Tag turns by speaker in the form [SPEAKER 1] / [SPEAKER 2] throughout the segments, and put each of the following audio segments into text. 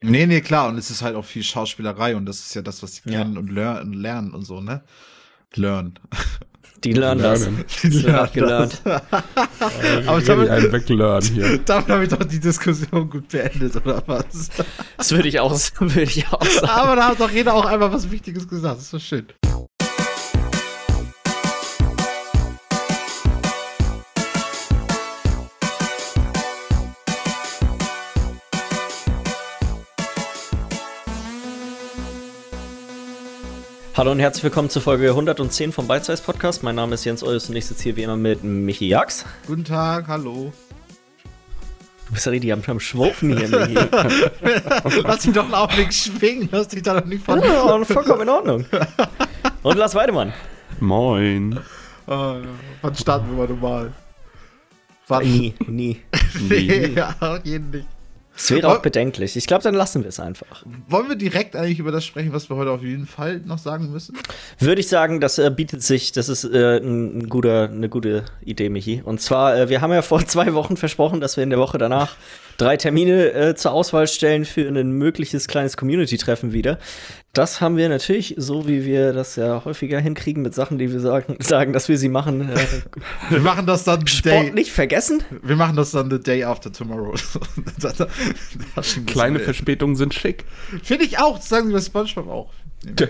[SPEAKER 1] Nee, nee, klar. Und es ist halt auch viel Schauspielerei und das ist ja das, was sie ja. kennen und lernen, lernen und so, ne? Learn.
[SPEAKER 2] Die lernen das. Die lernen gelernt.
[SPEAKER 3] Aber damit, einen weglernen hier.
[SPEAKER 1] damit habe ich doch die Diskussion gut beendet, oder was?
[SPEAKER 2] Das würde ich auch, würde ich auch sagen.
[SPEAKER 1] Aber da hat doch jeder auch einmal was Wichtiges gesagt. Das ist so schön.
[SPEAKER 2] Hallo und herzlich willkommen zur Folge 110 vom Bite Size Podcast. Mein Name ist Jens Eus und ich sitze hier wie immer mit Michi Jax.
[SPEAKER 1] Guten Tag, hallo.
[SPEAKER 2] Du bist ja richtig am, Schwuppen hier, Michi.
[SPEAKER 1] Lass mich doch einen Augenblick schwingen, lass dich da noch nicht von.
[SPEAKER 2] Ja, vollkommen in Ordnung. Und Lars Weidemann.
[SPEAKER 3] Moin.
[SPEAKER 1] Uh, wann starten wir mal normal?
[SPEAKER 2] Wann? Nie, nie.
[SPEAKER 1] nee, ja, auf jeden nicht.
[SPEAKER 2] Es wäre auch bedenklich. Ich glaube, dann lassen wir es einfach.
[SPEAKER 1] Wollen wir direkt eigentlich über das sprechen, was wir heute auf jeden Fall noch sagen müssen?
[SPEAKER 2] Würde ich sagen, das äh, bietet sich, das ist äh, ein guter, eine gute Idee, Michi. Und zwar, äh, wir haben ja vor zwei Wochen versprochen, dass wir in der Woche danach drei Termine äh, zur Auswahl stellen für ein mögliches kleines Community-Treffen wieder. Das haben wir natürlich, so wie wir das ja häufiger hinkriegen mit Sachen, die wir sagen, sagen dass wir sie machen. Äh,
[SPEAKER 1] wir machen das dann
[SPEAKER 2] Sport nicht vergessen.
[SPEAKER 1] Wir machen das dann the day after tomorrow.
[SPEAKER 3] Kleine Verspätungen sind schick.
[SPEAKER 1] Finde ich auch, das sagen sie bei SpongeBob auch. Ja.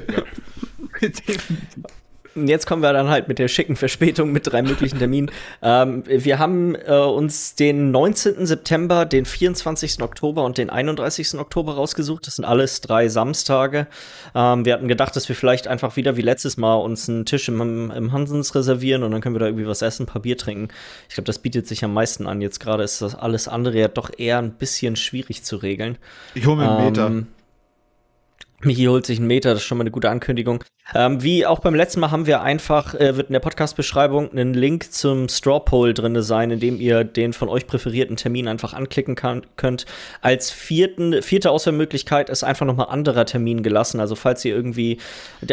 [SPEAKER 2] Jetzt kommen wir dann halt mit der schicken Verspätung mit drei möglichen Terminen. ähm, wir haben äh, uns den 19. September, den 24. Oktober und den 31. Oktober rausgesucht. Das sind alles drei Samstage. Ähm, wir hatten gedacht, dass wir vielleicht einfach wieder wie letztes Mal uns einen Tisch im, im Hansens reservieren und dann können wir da irgendwie was essen, ein paar Bier trinken. Ich glaube, das bietet sich am meisten an. Jetzt gerade ist das alles andere ja doch eher ein bisschen schwierig zu regeln.
[SPEAKER 1] Ich hole mir einen Meter.
[SPEAKER 2] Michi holt sich einen Meter, das ist schon mal eine gute Ankündigung. Ähm, wie auch beim letzten Mal haben wir einfach, äh, wird in der Podcast-Beschreibung ein Link zum Straw Poll drin sein, in dem ihr den von euch präferierten Termin einfach anklicken kann, könnt. Als vierten, vierte Auswahlmöglichkeit ist einfach nochmal anderer Termin gelassen. Also falls ihr irgendwie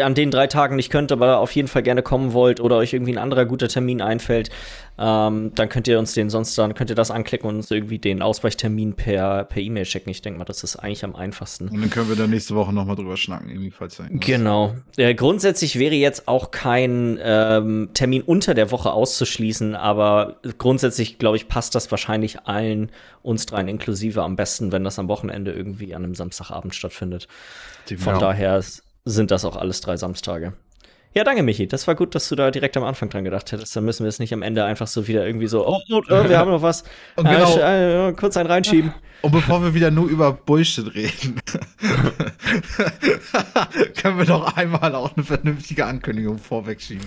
[SPEAKER 2] an den drei Tagen nicht könnt, aber auf jeden Fall gerne kommen wollt oder euch irgendwie ein anderer guter Termin einfällt, ähm, dann könnt ihr uns den sonst dann könnt ihr das anklicken und uns irgendwie den Ausweichtermin per per E-Mail checken. Ich denke mal, das ist eigentlich am einfachsten.
[SPEAKER 1] Und dann können wir dann nächste Woche nochmal drüber schnacken, irgendwie falls
[SPEAKER 2] Genau. Äh, grundsätzlich wäre jetzt auch kein ähm, Termin unter der Woche auszuschließen, aber grundsätzlich glaube ich passt das wahrscheinlich allen uns dreien inklusive am besten, wenn das am Wochenende irgendwie an einem Samstagabend stattfindet. Von daher sind das auch alles drei Samstage. Ja, danke, Michi. Das war gut, dass du da direkt am Anfang dran gedacht hättest. Dann müssen wir es nicht am Ende einfach so wieder irgendwie so, oh, oh, oh wir haben noch was. Und genau, äh, kurz einen reinschieben.
[SPEAKER 1] Und bevor wir wieder nur über Bullshit reden, können wir doch einmal auch eine vernünftige Ankündigung vorwegschieben.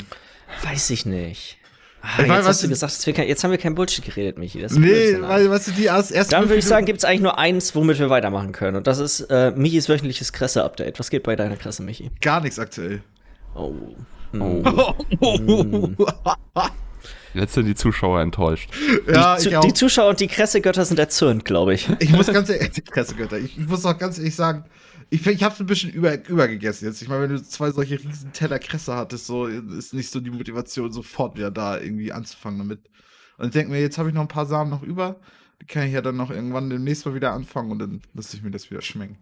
[SPEAKER 2] Weiß ich nicht. Ah, jetzt meine, hast du gesagt, wir, jetzt haben wir kein Bullshit geredet, Michi. Das
[SPEAKER 1] nee, weil, weißt du, die erst, erst
[SPEAKER 2] Dann würde ich sagen, gibt es eigentlich nur eins, womit wir weitermachen können. Und das ist äh, Michis wöchentliches Kresse-Update. Was geht bei deiner Kresse, Michi?
[SPEAKER 1] Gar nichts aktuell.
[SPEAKER 2] Oh.
[SPEAKER 3] Oh. Jetzt sind die Zuschauer enttäuscht.
[SPEAKER 2] Ja, die, die Zuschauer und die Kressegötter sind erzürnt, glaube ich.
[SPEAKER 1] Ich muss ganz ehrlich, die Kressegötter, ich, ich muss auch ganz ehrlich sagen, ich, ich habe es ein bisschen über, übergegessen jetzt. Ich meine, wenn du zwei solche riesen Teller Kresse hattest, so ist nicht so die Motivation, sofort wieder da irgendwie anzufangen damit. Und ich denke mir, jetzt habe ich noch ein paar Samen noch über. Die kann ich ja dann noch irgendwann demnächst mal wieder anfangen und dann lasse ich mir das wieder schmecken.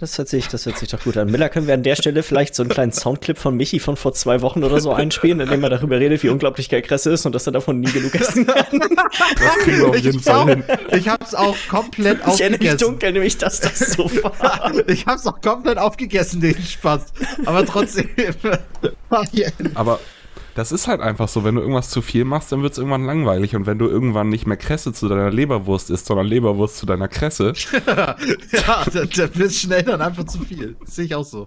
[SPEAKER 2] Das hört, sich, das hört sich doch gut an. Miller, können wir an der Stelle vielleicht so einen kleinen Soundclip von Michi von vor zwei Wochen oder so einspielen, in dem er darüber redet, wie unglaublich geil Kresse ist und dass er davon nie genug essen kann?
[SPEAKER 3] Das kriegen wir auf jeden Fall
[SPEAKER 1] auch, hin. Ich hab's auch komplett
[SPEAKER 2] ich aufgegessen. Ich erinnere mich dunkel, nämlich, dass das so war.
[SPEAKER 1] ich hab's auch komplett aufgegessen, den Spaß. Aber trotzdem.
[SPEAKER 3] Aber das ist halt einfach so, wenn du irgendwas zu viel machst, dann wird es irgendwann langweilig. Und wenn du irgendwann nicht mehr Kresse zu deiner Leberwurst isst, sondern Leberwurst zu deiner Kresse.
[SPEAKER 1] ja, dann, dann wird schnell dann einfach zu viel. Sehe ich auch so.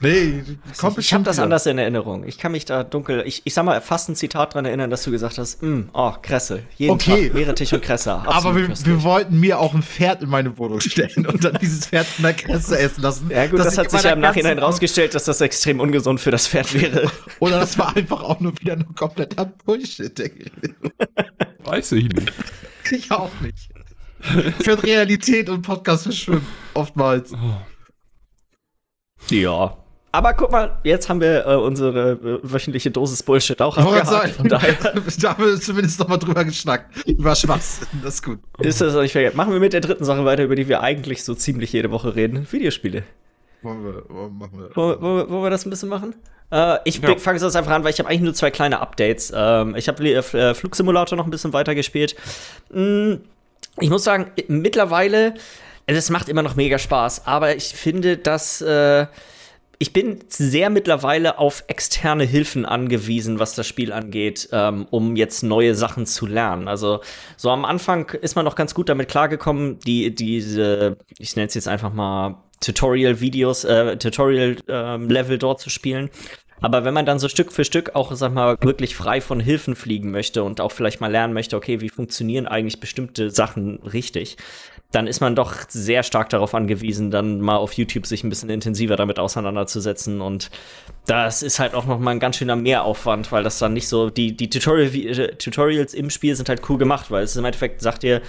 [SPEAKER 2] Nee, kommt ich habe das anders in Erinnerung. Ich kann mich da dunkel, ich, ich sag mal, fast ein Zitat dran erinnern, dass du gesagt hast, mm, oh, Kresse. Jeden okay. Tag Meerrettich und Kresse.
[SPEAKER 1] Aber wir, wir, wollten mir auch ein Pferd in meine Wohnung stellen und dann dieses Pferd in der Kresse essen lassen.
[SPEAKER 2] Ja gut, das hat sich ja im Nachhinein rausgestellt, dass das extrem ungesund für das Pferd wäre.
[SPEAKER 1] Oder das war einfach auch nur wieder nur kompletter Bullshit.
[SPEAKER 3] Weiß ich nicht.
[SPEAKER 1] Ich auch nicht. Für Realität und Podcast verschwimmen, oftmals.
[SPEAKER 2] Ja, Aber guck mal, jetzt haben wir äh, unsere äh, wöchentliche Dosis Bullshit auch
[SPEAKER 1] abgehakt. Von daher. da haben wir zumindest noch mal drüber geschnackt. War Spaß. Das ist gut.
[SPEAKER 2] Ist das nicht verkehrt. Machen wir mit der dritten Sache weiter, über die wir eigentlich so ziemlich jede Woche reden. Videospiele. Wollen wir, wollen, machen wir. Wollen, wollen, wollen wir das ein bisschen machen? Äh, ich ja. fange jetzt einfach an, weil ich habe eigentlich nur zwei kleine Updates. Ähm, ich habe äh, Flugsimulator noch ein bisschen weiter gespielt. Hm, ich muss sagen, mittlerweile, also es macht immer noch mega Spaß, aber ich finde, dass äh, ich bin sehr mittlerweile auf externe Hilfen angewiesen, was das Spiel angeht, ähm, um jetzt neue Sachen zu lernen. Also so am Anfang ist man noch ganz gut damit klargekommen, die diese, ich nenne es jetzt einfach mal Tutorial-Videos, äh, Tutorial-Level ähm, dort zu spielen. Aber wenn man dann so Stück für Stück auch, sag mal, wirklich frei von Hilfen fliegen möchte und auch vielleicht mal lernen möchte, okay, wie funktionieren eigentlich bestimmte Sachen richtig, dann ist man doch sehr stark darauf angewiesen, dann mal auf YouTube sich ein bisschen intensiver damit auseinanderzusetzen. Und das ist halt auch noch mal ein ganz schöner Mehraufwand, weil das dann nicht so, die, die Tutorial Tutorials im Spiel sind halt cool gemacht, weil es im Endeffekt sagt dir,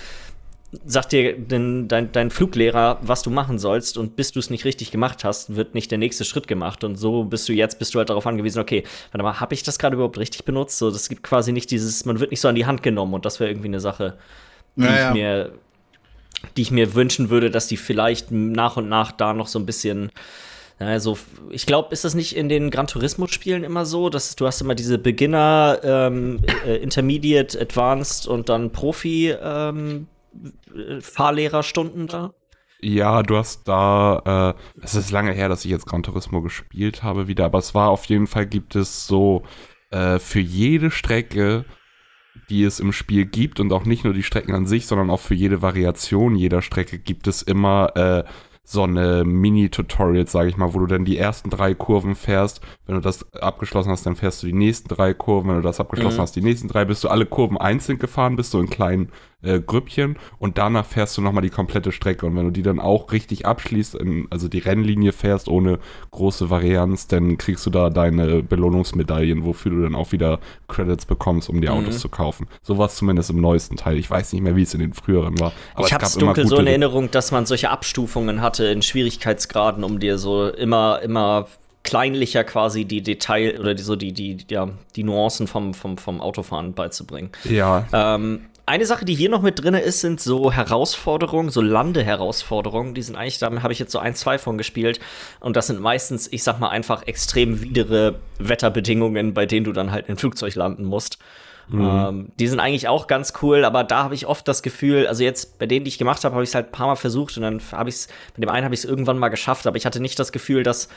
[SPEAKER 2] sagt dir den, dein, dein Fluglehrer, was du machen sollst und bis du es nicht richtig gemacht hast, wird nicht der nächste Schritt gemacht und so bist du jetzt, bist du halt darauf angewiesen, okay, warte mal, habe ich das gerade überhaupt richtig benutzt? So, das gibt quasi nicht dieses, man wird nicht so an die Hand genommen und das wäre irgendwie eine Sache, die naja. ich mir, die ich mir wünschen würde, dass die vielleicht nach und nach da noch so ein bisschen also, ich glaube, ist das nicht in den Gran Turismo-Spielen immer so, dass du hast immer diese Beginner, ähm, äh, Intermediate, Advanced und dann Profi ähm, Fahrlehrerstunden da?
[SPEAKER 3] Ja, du hast da, äh, es ist lange her, dass ich jetzt Gran Turismo gespielt habe wieder, aber es war auf jeden Fall, gibt es so äh, für jede Strecke, die es im Spiel gibt und auch nicht nur die Strecken an sich, sondern auch für jede Variation jeder Strecke gibt es immer äh, so eine Mini-Tutorial, sage ich mal, wo du dann die ersten drei Kurven fährst. Wenn du das abgeschlossen hast, dann fährst du die nächsten drei Kurven. Wenn du das abgeschlossen mhm. hast, die nächsten drei, bist du alle Kurven einzeln gefahren, bist du in kleinen äh, Grüppchen und danach fährst du nochmal die komplette Strecke. Und wenn du die dann auch richtig abschließt, in, also die Rennlinie fährst ohne große Varianz, dann kriegst du da deine Belohnungsmedaillen, wofür du dann auch wieder Credits bekommst, um die Autos mhm. zu kaufen. So war es zumindest im neuesten Teil. Ich weiß nicht mehr, wie es in den früheren war.
[SPEAKER 2] Aber ich habe es dunkel so in Erinnerung, dass man solche Abstufungen hatte in Schwierigkeitsgraden, um dir so immer, immer kleinlicher quasi die Detail oder die, so die, die, ja, die Nuancen vom, vom, vom Autofahren beizubringen.
[SPEAKER 3] Ja.
[SPEAKER 2] Ähm, eine Sache, die hier noch mit drin ist, sind so Herausforderungen, so Landeherausforderungen. Die sind eigentlich, da habe ich jetzt so ein, zwei von gespielt. Und das sind meistens, ich sag mal, einfach extrem widere Wetterbedingungen, bei denen du dann halt in ein Flugzeug landen musst. Mhm. Ähm, die sind eigentlich auch ganz cool, aber da habe ich oft das Gefühl, also jetzt bei denen, die ich gemacht habe, habe ich es halt ein paar Mal versucht und dann habe ich es, bei dem einen habe ich es irgendwann mal geschafft, aber ich hatte nicht das Gefühl, dass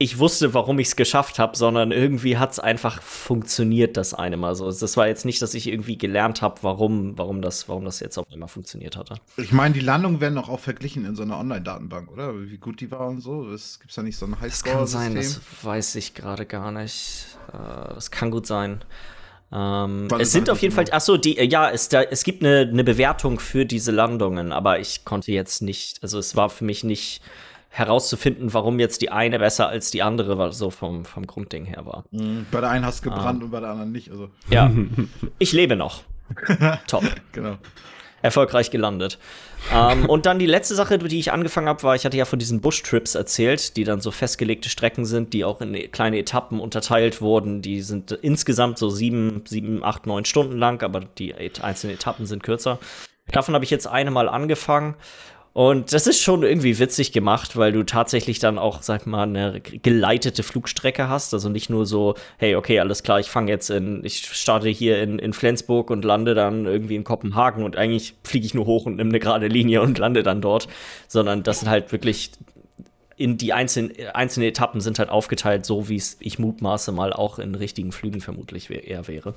[SPEAKER 2] ich wusste, warum ich es geschafft habe, sondern irgendwie hat es einfach funktioniert, das eine Mal so. Das war jetzt nicht, dass ich irgendwie gelernt habe, warum, warum, das, warum das jetzt auf einmal funktioniert hatte.
[SPEAKER 1] Ich meine, die Landungen werden doch auch verglichen in so einer Online-Datenbank, oder? Wie gut die war und so. Gibt es da nicht so ein Highscore-System? Das kann sein,
[SPEAKER 2] das weiß ich gerade gar nicht. Äh, das kann gut sein. Ähm, es sind auf jeden Fall, ach so, die, ja, es, da, es gibt eine, eine Bewertung für diese Landungen, aber ich konnte jetzt nicht, also es war für mich nicht herauszufinden, warum jetzt die eine besser als die andere war, so vom, vom Grundding her war.
[SPEAKER 1] Mhm. Bei der einen hast du gebrannt um. und bei der anderen nicht. Also.
[SPEAKER 2] Ja, ich lebe noch. Top.
[SPEAKER 1] Genau.
[SPEAKER 2] Erfolgreich gelandet. ähm, und dann die letzte Sache, die ich angefangen habe, war, ich hatte ja von diesen Bush-Trips erzählt, die dann so festgelegte Strecken sind, die auch in kleine Etappen unterteilt wurden. Die sind insgesamt so sieben, sieben, acht, neun Stunden lang, aber die einzelnen Etappen sind kürzer. Davon habe ich jetzt eine Mal angefangen und das ist schon irgendwie witzig gemacht, weil du tatsächlich dann auch, sag mal, eine geleitete Flugstrecke hast. Also nicht nur so, hey, okay, alles klar, ich fange jetzt in, ich starte hier in, in Flensburg und lande dann irgendwie in Kopenhagen und eigentlich fliege ich nur hoch und nehme eine gerade Linie und lande dann dort. Sondern das sind halt wirklich in die einzelnen, einzelnen Etappen sind halt aufgeteilt, so wie es ich mutmaße mal auch in richtigen Flügen vermutlich eher wäre.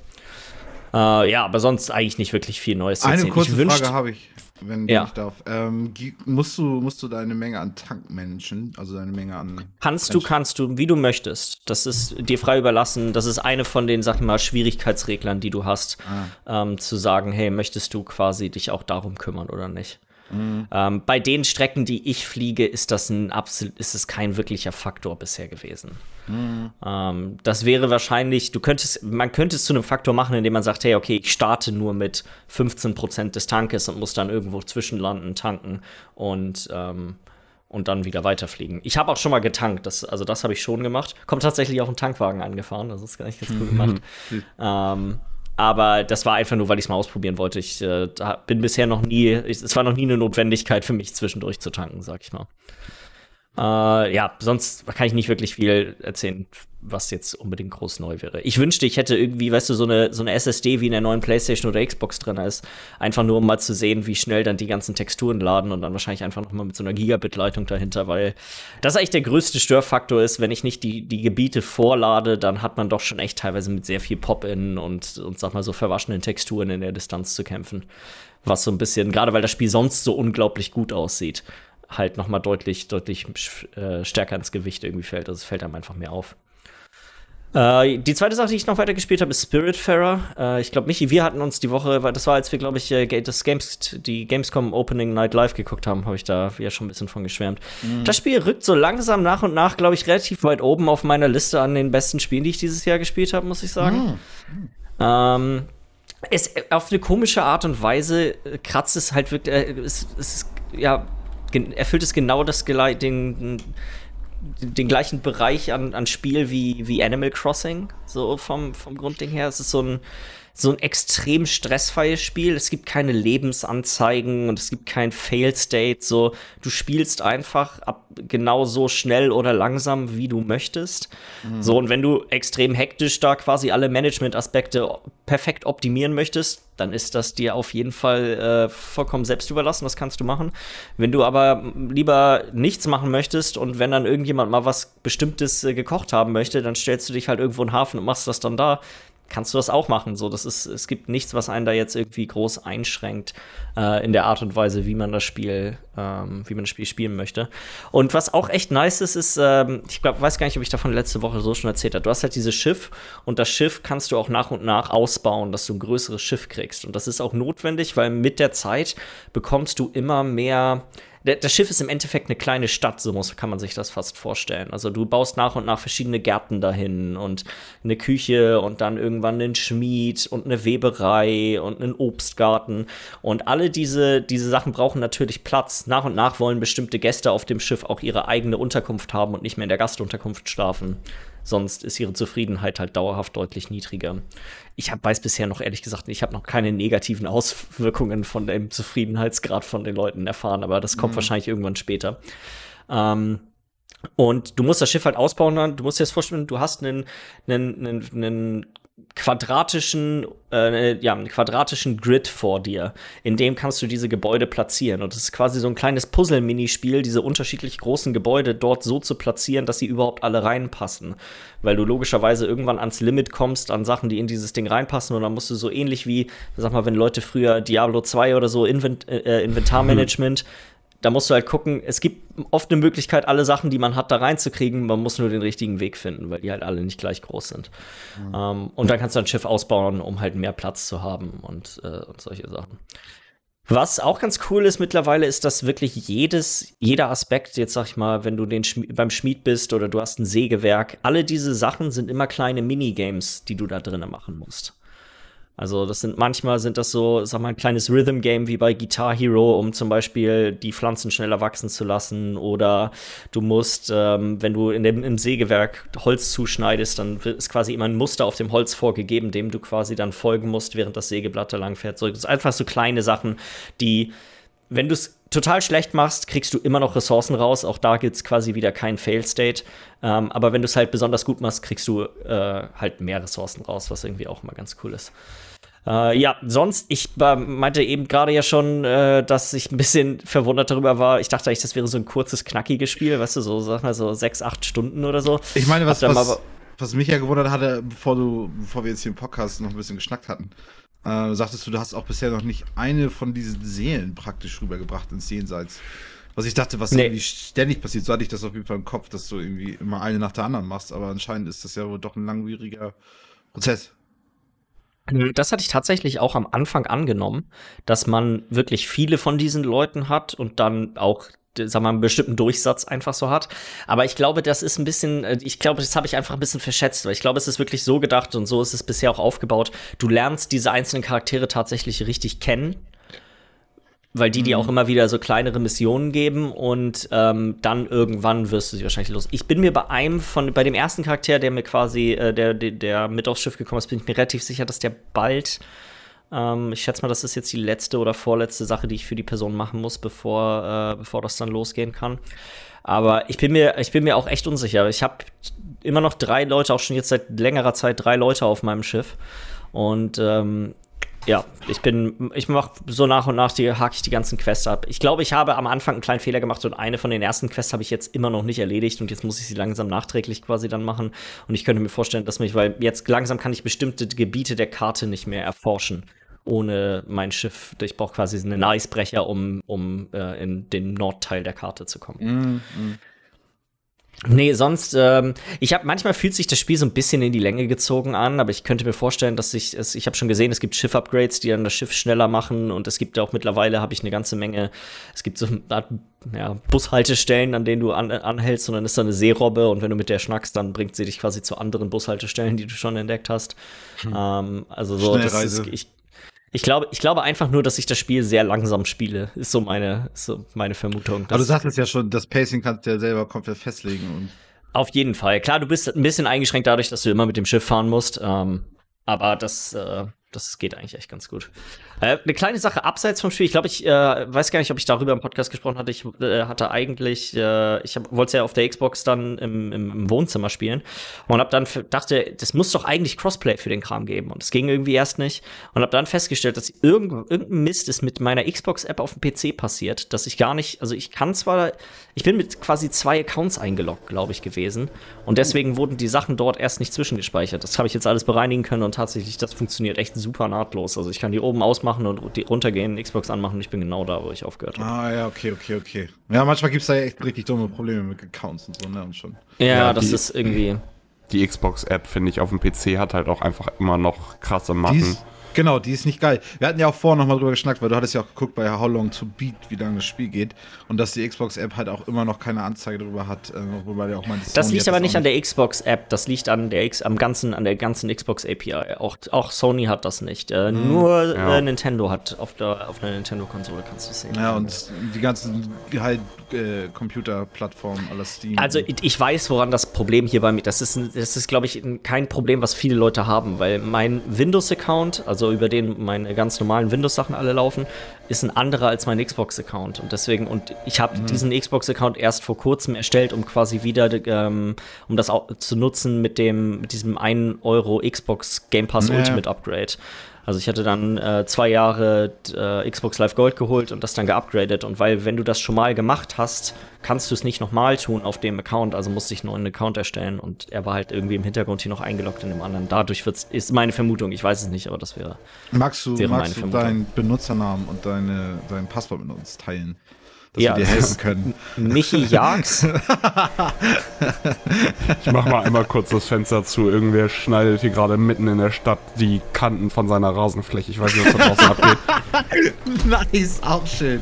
[SPEAKER 2] Äh, ja, aber sonst eigentlich nicht wirklich viel Neues.
[SPEAKER 1] Eine kurze Frage habe ich wenn ja. ich darf. Ähm, musst, du, musst du deine Menge an Tankmenschen, also deine Menge an.
[SPEAKER 2] Kannst Menschen. du, kannst du, wie du möchtest. Das ist dir frei überlassen. Das ist eine von den, sag ich mal, Schwierigkeitsreglern, die du hast, ah. ähm, zu sagen, hey, möchtest du quasi dich auch darum kümmern oder nicht? Mhm. Ähm, bei den Strecken, die ich fliege, ist das ein absolut, ist es kein wirklicher Faktor bisher gewesen. Mhm. Ähm, das wäre wahrscheinlich, du könntest, man könnte es zu einem Faktor machen, indem man sagt, hey, okay, ich starte nur mit 15% des Tankes und muss dann irgendwo zwischenlanden, tanken und ähm, und dann wieder weiterfliegen. Ich habe auch schon mal getankt, das, also das habe ich schon gemacht. Kommt tatsächlich auch ein Tankwagen angefahren, das ist gar nicht ganz cool gemacht. ähm, aber das war einfach nur, weil ich es mal ausprobieren wollte. Ich äh, bin bisher noch nie, es war noch nie eine Notwendigkeit für mich, zwischendurch zu tanken, sag ich mal. Äh, ja, sonst kann ich nicht wirklich viel erzählen, was jetzt unbedingt groß neu wäre. Ich wünschte, ich hätte irgendwie, weißt du, so eine, so eine SSD wie in der neuen PlayStation oder Xbox drin ist. Einfach nur, um mal zu sehen, wie schnell dann die ganzen Texturen laden und dann wahrscheinlich einfach noch mal mit so einer Gigabit-Leitung dahinter, weil das eigentlich der größte Störfaktor ist, wenn ich nicht die, die Gebiete vorlade, dann hat man doch schon echt teilweise mit sehr viel Pop-In und, und sag mal so verwaschenen Texturen in der Distanz zu kämpfen. Was so ein bisschen, gerade weil das Spiel sonst so unglaublich gut aussieht halt noch mal deutlich, deutlich äh, stärker ins Gewicht irgendwie fällt. Also es fällt einem einfach mehr auf. Äh, die zweite Sache, die ich noch weiter gespielt habe, ist Spiritfarer. Äh, ich glaube, Michi, wir hatten uns die Woche, weil das war, als wir, glaube ich, äh, das Games, die Gamescom Opening Night Live geguckt haben, habe ich da ja schon ein bisschen von geschwärmt. Mhm. Das Spiel rückt so langsam nach und nach, glaube ich, relativ weit oben auf meiner Liste an den besten Spielen, die ich dieses Jahr gespielt habe, muss ich sagen. Mhm. Ähm, es, auf eine komische Art und Weise äh, kratzt es halt wirklich, äh, es, es ist, ja, erfüllt es genau das den, den gleichen Bereich an, an Spiel wie, wie Animal Crossing, so vom, vom Grundding her. Es ist so ein so ein extrem stressfreies Spiel. Es gibt keine Lebensanzeigen und es gibt kein Fail-State. So, du spielst einfach ab genau so schnell oder langsam, wie du möchtest. Mhm. So, und wenn du extrem hektisch da quasi alle Management-Aspekte perfekt optimieren möchtest, dann ist das dir auf jeden Fall äh, vollkommen selbst überlassen. Das kannst du machen. Wenn du aber lieber nichts machen möchtest und wenn dann irgendjemand mal was Bestimmtes äh, gekocht haben möchte, dann stellst du dich halt irgendwo in den Hafen und machst das dann da kannst du das auch machen. So, das ist, es gibt nichts, was einen da jetzt irgendwie groß einschränkt äh, in der Art und Weise, wie man das Spiel, ähm, wie man das Spiel spielen möchte. Und was auch echt nice ist, ist, ähm, ich glaub, weiß gar nicht, ob ich davon letzte Woche so schon erzählt habe. Du hast halt dieses Schiff und das Schiff kannst du auch nach und nach ausbauen, dass du ein größeres Schiff kriegst. Und das ist auch notwendig, weil mit der Zeit bekommst du immer mehr das Schiff ist im Endeffekt eine kleine Stadt, so muss, kann man sich das fast vorstellen. Also du baust nach und nach verschiedene Gärten dahin und eine Küche und dann irgendwann einen Schmied und eine Weberei und einen Obstgarten. Und alle diese, diese Sachen brauchen natürlich Platz. Nach und nach wollen bestimmte Gäste auf dem Schiff auch ihre eigene Unterkunft haben und nicht mehr in der Gastunterkunft schlafen. Sonst ist ihre Zufriedenheit halt dauerhaft deutlich niedriger. Ich hab, weiß bisher noch ehrlich gesagt, ich habe noch keine negativen Auswirkungen von dem Zufriedenheitsgrad von den Leuten erfahren, aber das kommt mhm. wahrscheinlich irgendwann später. Ähm, und du musst das Schiff halt ausbauen. Du musst dir das vorstellen, du hast einen, einen, einen, einen quadratischen, äh, ja, einen quadratischen Grid vor dir, in dem kannst du diese Gebäude platzieren. Und es ist quasi so ein kleines Puzzle-Minispiel, diese unterschiedlich großen Gebäude dort so zu platzieren, dass sie überhaupt alle reinpassen. Weil du logischerweise irgendwann ans Limit kommst an Sachen, die in dieses Ding reinpassen. Und dann musst du so ähnlich wie, sag mal, wenn Leute früher Diablo 2 oder so Invent äh, Inventarmanagement mhm da musst du halt gucken, es gibt oft eine Möglichkeit, alle Sachen, die man hat, da reinzukriegen. Man muss nur den richtigen Weg finden, weil die halt alle nicht gleich groß sind. Mhm. Ähm, und dann kannst du ein Schiff ausbauen, um halt mehr Platz zu haben und, äh, und solche Sachen. Was auch ganz cool ist mittlerweile, ist, dass wirklich jedes, jeder Aspekt, jetzt sag ich mal, wenn du den Schmied, beim Schmied bist oder du hast ein Sägewerk, alle diese Sachen sind immer kleine Minigames, die du da drinnen machen musst. Also das sind manchmal sind das so, sag mal, ein kleines Rhythm-Game wie bei Guitar Hero, um zum Beispiel die Pflanzen schneller wachsen zu lassen. Oder du musst, ähm, wenn du in dem, im Sägewerk Holz zuschneidest, dann ist quasi immer ein Muster auf dem Holz vorgegeben, dem du quasi dann folgen musst, während das Sägeblatt da lang fährt. So, das sind einfach so kleine Sachen, die, wenn du es total schlecht machst, kriegst du immer noch Ressourcen raus. Auch da gibt es quasi wieder kein Fail-State. Ähm, aber wenn du es halt besonders gut machst, kriegst du äh, halt mehr Ressourcen raus, was irgendwie auch immer ganz cool ist. Äh, ja, sonst, ich äh, meinte eben gerade ja schon, äh, dass ich ein bisschen verwundert darüber war. Ich dachte eigentlich, das wäre so ein kurzes, knackiges Spiel, weißt du, so, sag mal, so sechs, acht Stunden oder so.
[SPEAKER 1] Ich meine, was, was, was mich ja gewundert hatte, bevor du, bevor wir jetzt hier im Podcast noch ein bisschen geschnackt hatten, äh, sagtest du, du hast auch bisher noch nicht eine von diesen Seelen praktisch rübergebracht ins Jenseits. Was ich dachte, was nee. irgendwie ständig passiert, so hatte ich das auf jeden Fall im Kopf, dass du irgendwie immer eine nach der anderen machst, aber anscheinend ist das ja wohl doch ein langwieriger Prozess.
[SPEAKER 2] Das hatte ich tatsächlich auch am Anfang angenommen, dass man wirklich viele von diesen Leuten hat und dann auch sagen wir mal, einen bestimmten Durchsatz einfach so hat. Aber ich glaube, das ist ein bisschen, äh, ich glaube, das habe ich einfach ein bisschen verschätzt, weil ich glaube, es ist wirklich so gedacht und so ist es bisher auch aufgebaut. Du lernst diese einzelnen Charaktere tatsächlich richtig kennen weil die dir
[SPEAKER 1] Mhm.
[SPEAKER 2] auch immer wieder so kleinere Missionen geben und ähm, dann irgendwann wirst du sie wahrscheinlich los. Ich bin mir bei einem von, bei dem ersten Charakter, der mir quasi, äh, der, der, der mit aufs Schiff gekommen ist, bin ich mir relativ sicher, dass der bald, ähm, ich schätze mal, das ist jetzt die letzte oder vorletzte Sache, die ich für die Person machen muss, bevor, äh, bevor das dann losgehen kann. Aber ich bin mir, ich bin mir auch echt unsicher. Ich habe immer noch drei Leute, auch schon jetzt seit längerer Zeit drei Leute auf meinem Schiff. Und ähm, ja, ich bin, ich mache so nach und nach, die hake ich die ganzen Quests ab. Ich glaube, ich habe am Anfang einen kleinen Fehler gemacht und eine von den ersten Quests habe ich jetzt immer noch nicht erledigt und jetzt muss ich sie langsam nachträglich quasi dann machen. Und ich könnte mir vorstellen, dass mich, weil jetzt langsam kann ich bestimmte Gebiete der Karte nicht mehr erforschen. Ohne mein Schiff. Ich brauche quasi einen Eisbrecher, um, um äh, in den Nordteil der Karte zu kommen.
[SPEAKER 1] Mhm, mhm.
[SPEAKER 2] Nee, sonst, ähm, ich habe manchmal fühlt sich das Spiel so ein bisschen in die Länge gezogen an, aber ich könnte mir vorstellen, dass ich es, ich habe schon gesehen, es gibt Schiff-Upgrades, die dann das Schiff schneller machen und es gibt auch mittlerweile, habe ich eine ganze Menge, es gibt so eine Art, ja, Bushaltestellen, an denen du an, anhältst und dann ist da eine Seerobbe und wenn du mit der schnackst, dann bringt sie dich quasi zu anderen Bushaltestellen, die du schon entdeckt hast. Ähm, also so, das ist, ich, ich glaube, ich glaube einfach nur, dass ich das Spiel sehr langsam spiele, ist so meine, ist so meine Vermutung.
[SPEAKER 1] Aber du sagtest ja schon, das Pacing kannst du ja selber komplett festlegen. Und
[SPEAKER 2] Auf jeden Fall. Klar, du bist ein bisschen eingeschränkt dadurch, dass du immer mit dem Schiff fahren musst. Ähm, aber das, äh, das geht eigentlich echt ganz gut. Äh, eine kleine Sache abseits vom Spiel. Ich glaube, ich äh, weiß gar nicht, ob ich darüber im Podcast gesprochen hatte. Ich äh, hatte eigentlich, äh, ich wollte es ja auf der Xbox dann im, im, im Wohnzimmer spielen und hab dann dachte, das muss doch eigentlich Crossplay für den Kram geben. Und es ging irgendwie erst nicht. Und hab dann festgestellt, dass irgend, irgendein Mist ist mit meiner Xbox-App auf dem PC passiert, dass ich gar nicht, also ich kann zwar, ich bin mit quasi zwei Accounts eingeloggt, glaube ich, gewesen. Und deswegen wurden die Sachen dort erst nicht zwischengespeichert. Das habe ich jetzt alles bereinigen können und tatsächlich, das funktioniert echt super nahtlos. Also ich kann die oben ausmachen und die runtergehen, Xbox anmachen und ich bin genau da, wo ich aufgehört habe.
[SPEAKER 1] ah, ja, okay, okay, okay. Ja, manchmal gibt es da echt richtig dumme Probleme mit Accounts und so, ne? Und schon.
[SPEAKER 2] Ja,
[SPEAKER 3] Ja,
[SPEAKER 2] das
[SPEAKER 3] die-
[SPEAKER 2] ist irgendwie.
[SPEAKER 3] Die Xbox-App, finde ich, auf dem PC hat halt auch einfach immer noch krasse
[SPEAKER 1] Die
[SPEAKER 3] Macken.
[SPEAKER 1] ist, genau, die ist nicht geil. Wir hatten ja auch vorher nochmal drüber geschnackt, weil du hattest ja auch geguckt bei How Long to Beat, wie lange das Spiel geht. Und dass die Xbox-App halt auch immer noch keine Anzeige drüber hat, äh, wobei ja auch mal
[SPEAKER 2] Das liegt aber nicht an der Xbox-App, das liegt an der X, am ganzen, an der ganzen Xbox-API. Auch, auch Sony hat das nicht. Äh, Nur
[SPEAKER 3] Ja.
[SPEAKER 2] äh, Nintendo hat auf der auf einer Nintendo-Konsole kannst du sehen.
[SPEAKER 1] Ja, und die ganzen halt, äh, Computerplattformen, aller Steam.
[SPEAKER 2] Also ich weiß, woran das Problem hier bei mir. Das ist, das ist, glaube ich, ein- kein Problem, was viele Leute haben, weil mein Windows-Account, also über den meine ganz normalen Windows-Sachen alle laufen, ist ein anderer als mein Xbox-Account und deswegen und ich habe diesen Xbox-Account erst vor kurzem erstellt, um quasi wieder, ähm, um das auch zu nutzen mit dem mit diesem 1 Euro Xbox Game Pass
[SPEAKER 1] Ja.
[SPEAKER 2] Ultimate Upgrade. Also ich hatte dann äh, zwei Jahre äh, Xbox Live Gold geholt und das dann geupgradet. Und weil, wenn du das schon mal gemacht hast, kannst du es nicht nochmal tun auf dem Account. Also musste ich einen neuen Account erstellen und er war halt irgendwie im Hintergrund hier noch eingeloggt in dem anderen. Dadurch wird's, ist meine Vermutung, ich weiß es nicht, aber das wäre.
[SPEAKER 1] magst du,
[SPEAKER 2] wäre
[SPEAKER 1] magst du deinen Benutzernamen und deine, dein Passwort mit uns teilen? Dass
[SPEAKER 2] Ja,
[SPEAKER 1] wir dir helfen können.
[SPEAKER 2] Michi Jags.
[SPEAKER 3] Ich mach mal einmal kurz das Fenster zu. Irgendwer schneidet hier gerade mitten in der Stadt die Kanten von seiner Rasenfläche. Ich weiß nicht, was da draußen abgeht.
[SPEAKER 1] nice, auch schön.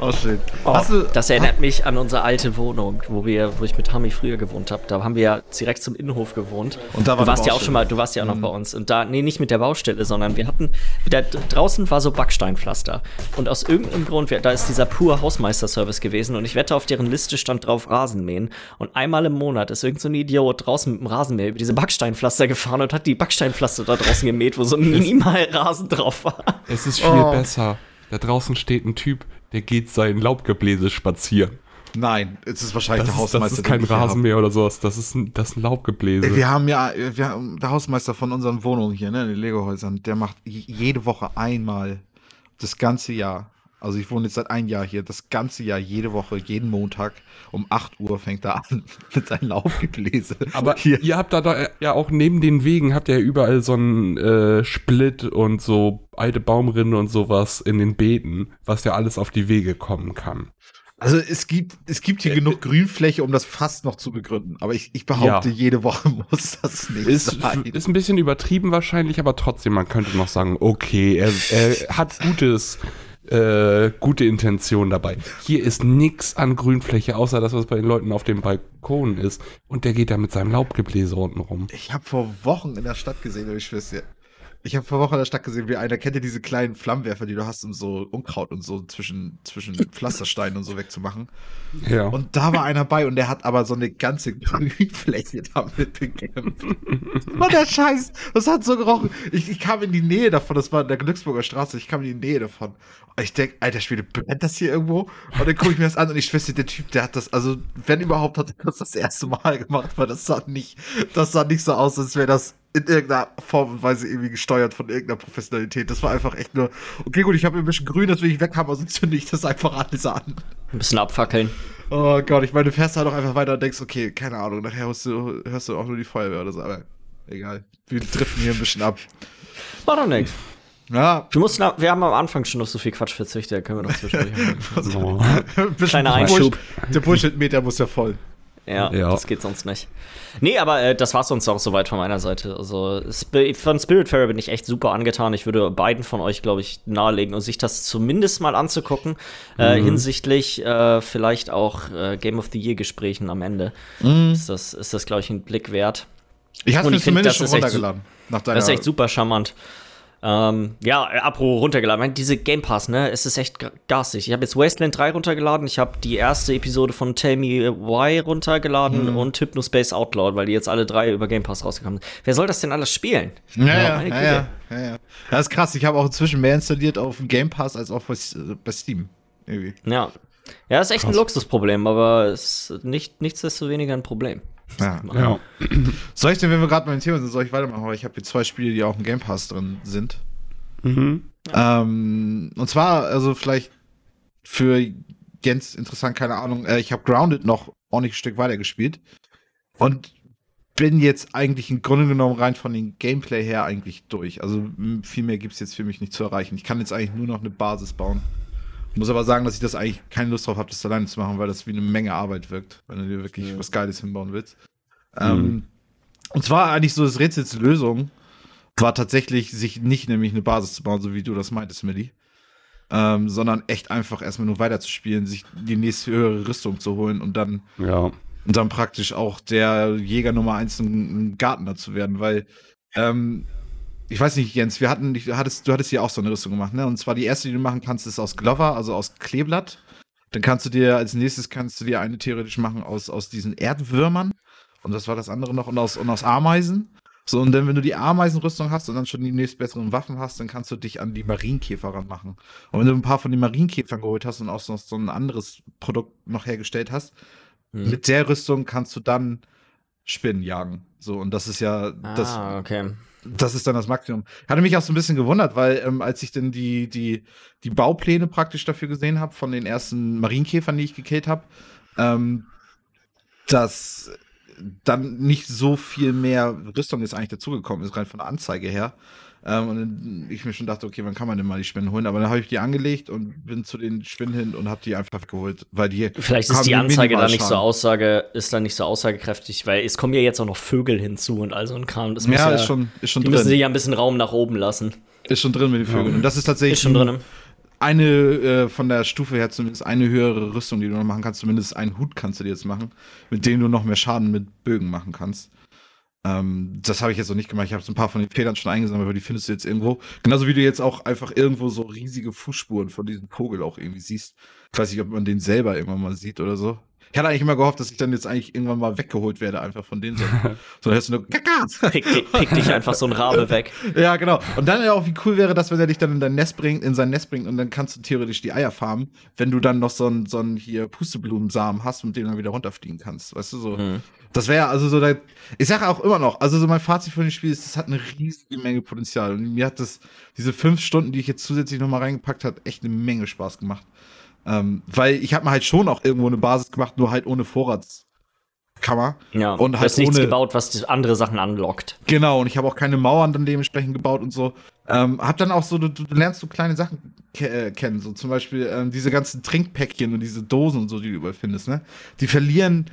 [SPEAKER 1] Auch schön.
[SPEAKER 2] Oh,
[SPEAKER 1] du,
[SPEAKER 2] das erinnert mich an unsere alte Wohnung, wo wir, wo ich mit Hami früher gewohnt habe. Da haben wir ja direkt zum Innenhof gewohnt.
[SPEAKER 1] Und da war
[SPEAKER 2] du warst ja auch schon mal, du warst ja auch noch bei uns. Und da, nee, nicht mit der Baustelle, sondern wir hatten, da draußen war so Backsteinpflaster. Und aus irgendeinem Grund, da ist dieser pure Hausmeisterservice gewesen. Und ich wette, auf deren Liste stand drauf Rasenmähen. Und einmal im Monat ist irgend so ein Idiot draußen mit dem Rasenmäher über diese Backsteinpflaster gefahren und hat die Backsteinpflaster da draußen gemäht, wo so minimal Rasen drauf war.
[SPEAKER 3] Es ist viel
[SPEAKER 1] Oh.
[SPEAKER 3] besser. Da draußen steht ein Typ, der geht sein Laubgebläse spazieren.
[SPEAKER 1] nein, es ist wahrscheinlich
[SPEAKER 3] Das
[SPEAKER 1] der
[SPEAKER 3] ist, das
[SPEAKER 1] Hausmeister.
[SPEAKER 3] ist kein
[SPEAKER 1] haben.
[SPEAKER 3] Rasenmäher oder sowas. Das ist ein, das ist ein Laubgebläse.
[SPEAKER 1] Wir haben ja, wir haben, der Hausmeister von unseren Wohnungen hier, ne, in den Lego-Häusern, der macht jede Woche einmal das ganze Jahr. Also ich wohne jetzt seit einem Jahr hier, das ganze Jahr, jede Woche, jeden Montag um 8 Uhr fängt er an mit seinem Laubgebläse.
[SPEAKER 3] Aber
[SPEAKER 1] hier.
[SPEAKER 3] ihr habt da, da ja auch neben den Wegen habt ihr ja überall so einen äh, Split und so alte Baumrinde und sowas in den Beeten, was ja alles auf die Wege kommen kann.
[SPEAKER 1] Also es gibt, es gibt hier genug Grünfläche, um das fast noch zu begründen. Aber ich, ich behaupte,
[SPEAKER 3] Ja.
[SPEAKER 1] jede Woche muss das nicht
[SPEAKER 3] Ist,
[SPEAKER 1] sein.
[SPEAKER 3] ist ein bisschen übertrieben wahrscheinlich, aber trotzdem, man könnte noch sagen, okay, er, er hat gutes, äh, gute Intention dabei. Hier ist nix an Grünfläche, außer das, was bei den Leuten auf dem Balkon ist. Und der geht da mit seinem Laubgebläse unten rum.
[SPEAKER 1] Ich habe vor Wochen in der Stadt gesehen, ich schwör's dir. Ich habe vor Wochen in der Stadt gesehen, wie einer kennt ihr diese kleinen Flammenwerfer, die du hast, um so Unkraut und so zwischen, zwischen Pflastersteinen und so wegzumachen.
[SPEAKER 3] Ja.
[SPEAKER 1] Und da war einer bei und der hat aber so eine ganze Grünfläche damit bekämpft. Und der Scheiß, das hat so gerochen. Ich, ich kam in die Nähe davon, das war in der Glücksburger Straße, ich kam in die Nähe davon. Ich denk, alter Schwede, brennt das hier irgendwo? Und dann gucke ich mir das an und ich schwöre, der Typ, der hat das, also wenn überhaupt, hat er das das erste Mal gemacht, weil das sah nicht, das sah nicht so aus, als wäre das in irgendeiner Form und Weise irgendwie gesteuert von irgendeiner Professionalität. Das war einfach echt nur, okay, gut, ich habe ein bisschen grün, das will ich weg haben, also zünde ich das einfach alles an.
[SPEAKER 2] Ein bisschen abfackeln.
[SPEAKER 1] Oh Gott, ich meine, du fährst halt auch einfach weiter und denkst, okay, keine Ahnung, nachher hörst du, hörst du auch nur die Feuerwehr oder so, aber egal. Wir driften hier ein bisschen ab.
[SPEAKER 2] War doch nix.
[SPEAKER 1] Ja,
[SPEAKER 2] Wir, mussten, wir haben am Anfang schon noch so viel Quatsch verzüchtet, da können wir noch zwischendurch.
[SPEAKER 3] So.
[SPEAKER 1] ein bisschen
[SPEAKER 2] Kleiner
[SPEAKER 1] Bullshit-
[SPEAKER 2] Einschub.
[SPEAKER 1] Der Bullshit-Meter muss ja voll.
[SPEAKER 2] Ja,
[SPEAKER 3] Ja.
[SPEAKER 2] das geht sonst nicht. Nee, aber äh, das war's sonst auch soweit von meiner Seite. Also Sp von Spiritfarer bin ich echt super angetan. Ich würde beiden von euch, glaube ich, nahelegen und sich das zumindest mal anzugucken. Äh, hinsichtlich äh, vielleicht auch äh, Game of the Year Gesprächen am Ende. Ist das, ist das glaube ich, ein Blick wert.
[SPEAKER 1] Ich habe mir
[SPEAKER 2] find,
[SPEAKER 1] zumindest schon
[SPEAKER 2] echt
[SPEAKER 1] runtergeladen. Nach deiner,
[SPEAKER 2] Das ist echt super charmant. Ähm, ja, äh, apro runtergeladen. Meine, diese Game Pass, ne, es ist echt garstig. Ich habe jetzt Wasteland 3 runtergeladen, ich habe die erste Episode von Tell Me Why runtergeladen
[SPEAKER 1] Mhm.
[SPEAKER 2] und Hypnospace Outlawed, weil die jetzt alle drei über Game Pass rausgekommen sind. Wer soll das denn alles spielen?
[SPEAKER 1] Ja, ja, ja, ja, ja, ja. Das ist krass. Ich habe auch inzwischen mehr installiert auf Game Pass als auch bei, bei Steam. Irgendwie.
[SPEAKER 2] Ja. Ja, ist echt ein
[SPEAKER 3] Krass.
[SPEAKER 2] Luxusproblem, aber es ist nicht, nichtsdestoweniger ein Problem.
[SPEAKER 1] Ja.
[SPEAKER 3] Ja.
[SPEAKER 1] Soll ich denn, wenn wir gerade beim Thema sind, soll ich weitermachen? Aber ich habe hier zwei Spiele, die auch im Game Pass drin sind.
[SPEAKER 3] Mhm.
[SPEAKER 1] Ähm, und zwar, also vielleicht für Jens interessant, keine Ahnung. Äh, ich habe Grounded noch ordentlich ein Stück weiter gespielt. Und bin jetzt eigentlich im Grunde genommen rein von dem Gameplay her eigentlich durch. Also viel mehr gibt es jetzt für mich nicht zu erreichen. Ich kann jetzt eigentlich nur noch eine Basis bauen. Muss aber sagen, dass ich das eigentlich keine Lust drauf habe, das alleine zu machen, weil das wie eine Menge Arbeit wirkt, wenn du dir wirklich
[SPEAKER 2] Ja.
[SPEAKER 1] was Geiles hinbauen willst. Ähm, und zwar eigentlich so das Rätsels Lösung war tatsächlich, sich nicht nämlich eine Basis zu bauen, so wie du das meintest, Millie. Ähm, sondern echt einfach erstmal nur weiterzuspielen, sich die nächste höhere Rüstung zu holen und dann
[SPEAKER 3] Ja.
[SPEAKER 1] und dann praktisch auch der Jäger Nummer eins im Garten zu werden, weil ähm, ich weiß nicht, Jens, wir hatten, du hattest, du hattest hier auch so eine Rüstung gemacht, ne? Und zwar die erste, die du machen kannst, ist aus Glover, also aus Kleeblatt. Dann kannst du dir, als nächstes kannst du dir eine theoretisch machen aus, aus diesen Erdwürmern. Und das war das andere noch, und aus, und aus Ameisen. So, und dann, wenn du die Ameisenrüstung hast und dann schon die nächstbesseren Waffen hast, dann kannst du dich an die Marienkäfer ranmachen. Und wenn du ein paar von den Marienkäfern geholt hast und auch noch so ein anderes Produkt noch hergestellt hast,
[SPEAKER 2] Hm.
[SPEAKER 1] mit der Rüstung kannst du dann Spinnen jagen. So, und das ist ja, das,
[SPEAKER 2] ah, okay.
[SPEAKER 1] Das ist dann das Maximum. Hatte mich auch so ein bisschen gewundert, weil ähm, als ich dann die, die, die Baupläne praktisch dafür gesehen habe, von den ersten Marienkäfern, die ich gekillt habe, ähm, dass dann nicht so viel mehr Rüstung jetzt eigentlich dazugekommen ist, rein von der Anzeige her. Ähm, und ich mir schon dachte, okay, wann kann man denn mal die Spinnen holen? Aber dann habe ich die angelegt und bin zu den Spinnen hin und habe die einfach weggeholt, weil die
[SPEAKER 2] Vielleicht ist die Anzeige da nicht so aussage, ist da nicht so aussagekräftig, weil es kommen ja jetzt auch noch Vögel hinzu und all so ein Kram. Das
[SPEAKER 1] Ja,
[SPEAKER 2] ja,
[SPEAKER 1] ist schon, ist schon
[SPEAKER 2] die müssen sich
[SPEAKER 1] drin.
[SPEAKER 2] ja ein bisschen Raum nach oben lassen.
[SPEAKER 1] Ist schon drin mit den Vögeln. Und das ist tatsächlich
[SPEAKER 2] Ist schon drin.
[SPEAKER 1] eine äh, von der Stufe her zumindest eine höhere Rüstung, die du noch machen kannst. Zumindest einen Hut kannst du dir jetzt machen, mit dem du noch mehr Schaden mit Bögen machen kannst. Ähm, das habe ich jetzt noch nicht gemacht. Ich habe so ein paar von den Federn schon eingesammelt, aber die findest du jetzt irgendwo. Genauso wie du jetzt auch einfach irgendwo so riesige Fußspuren von diesem Vogel auch irgendwie siehst. Ich weiß nicht, ob man den selber irgendwann mal sieht oder so. Ich hatte eigentlich immer gehofft, dass ich dann jetzt eigentlich irgendwann mal weggeholt werde, einfach von denen. So, so hörst du nur Kaka.
[SPEAKER 2] Pick, pick dich einfach so ein Rabe weg.
[SPEAKER 1] Ja, genau. Und dann ja auch, wie cool wäre das, wenn er dich dann in dein Nest bringt, in sein Nest bringt und dann kannst du theoretisch die Eier farmen, wenn du dann noch so einen, so einen hier Pusteblumensamen hast, mit dem du dann wieder runterfliegen kannst. Weißt du so?
[SPEAKER 2] Mhm.
[SPEAKER 1] Das wäre also so, der, ich sage auch immer noch, also so mein Fazit von dem Spiel ist, das hat eine riesige Menge Potenzial. Und mir hat das, diese fünf Stunden, die ich jetzt zusätzlich nochmal reingepackt habe, echt eine Menge Spaß gemacht. Ähm, weil ich habe mir halt schon auch irgendwo eine Basis gemacht, nur halt ohne Vorratskammer.
[SPEAKER 2] Ja,
[SPEAKER 1] Und
[SPEAKER 2] du
[SPEAKER 1] halt
[SPEAKER 2] hast nichts
[SPEAKER 1] ohne-
[SPEAKER 2] gebaut, was andere Sachen anlockt.
[SPEAKER 1] Genau, und ich habe auch keine Mauern dann dementsprechend gebaut und so. Ähm, hab dann auch so, du, du lernst so kleine Sachen ke äh, kennen, so zum Beispiel ähm, diese ganzen Trinkpäckchen und diese Dosen und so, die du überall findest, ne? Die verlieren,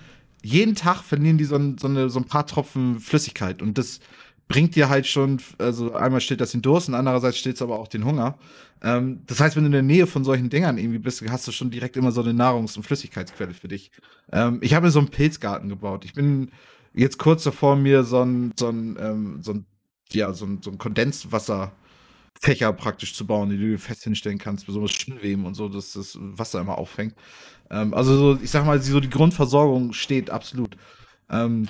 [SPEAKER 1] jeden Tag verlieren die so, ein, so, eine, so ein paar Tropfen Flüssigkeit und das bringt dir halt schon, also einmal stillt das den Durst und andererseits stillt es aber auch den Hunger. Ähm, das heißt, wenn du in der Nähe von solchen Dingern irgendwie bist, hast du schon direkt immer so eine Nahrungs- und Flüssigkeitsquelle für dich. Ähm, ich habe mir so einen Pilzgarten gebaut. Ich bin jetzt kurz davor, mir so ein, so ein, ähm, so ein ja, so ein, so ein Kondenswasserfächer praktisch zu bauen, die du fest hinstellen kannst, besonders Spinnweben und so, dass das Wasser immer auffängt. Ähm, also so, ich sag mal, so die Grundversorgung steht absolut. Ähm,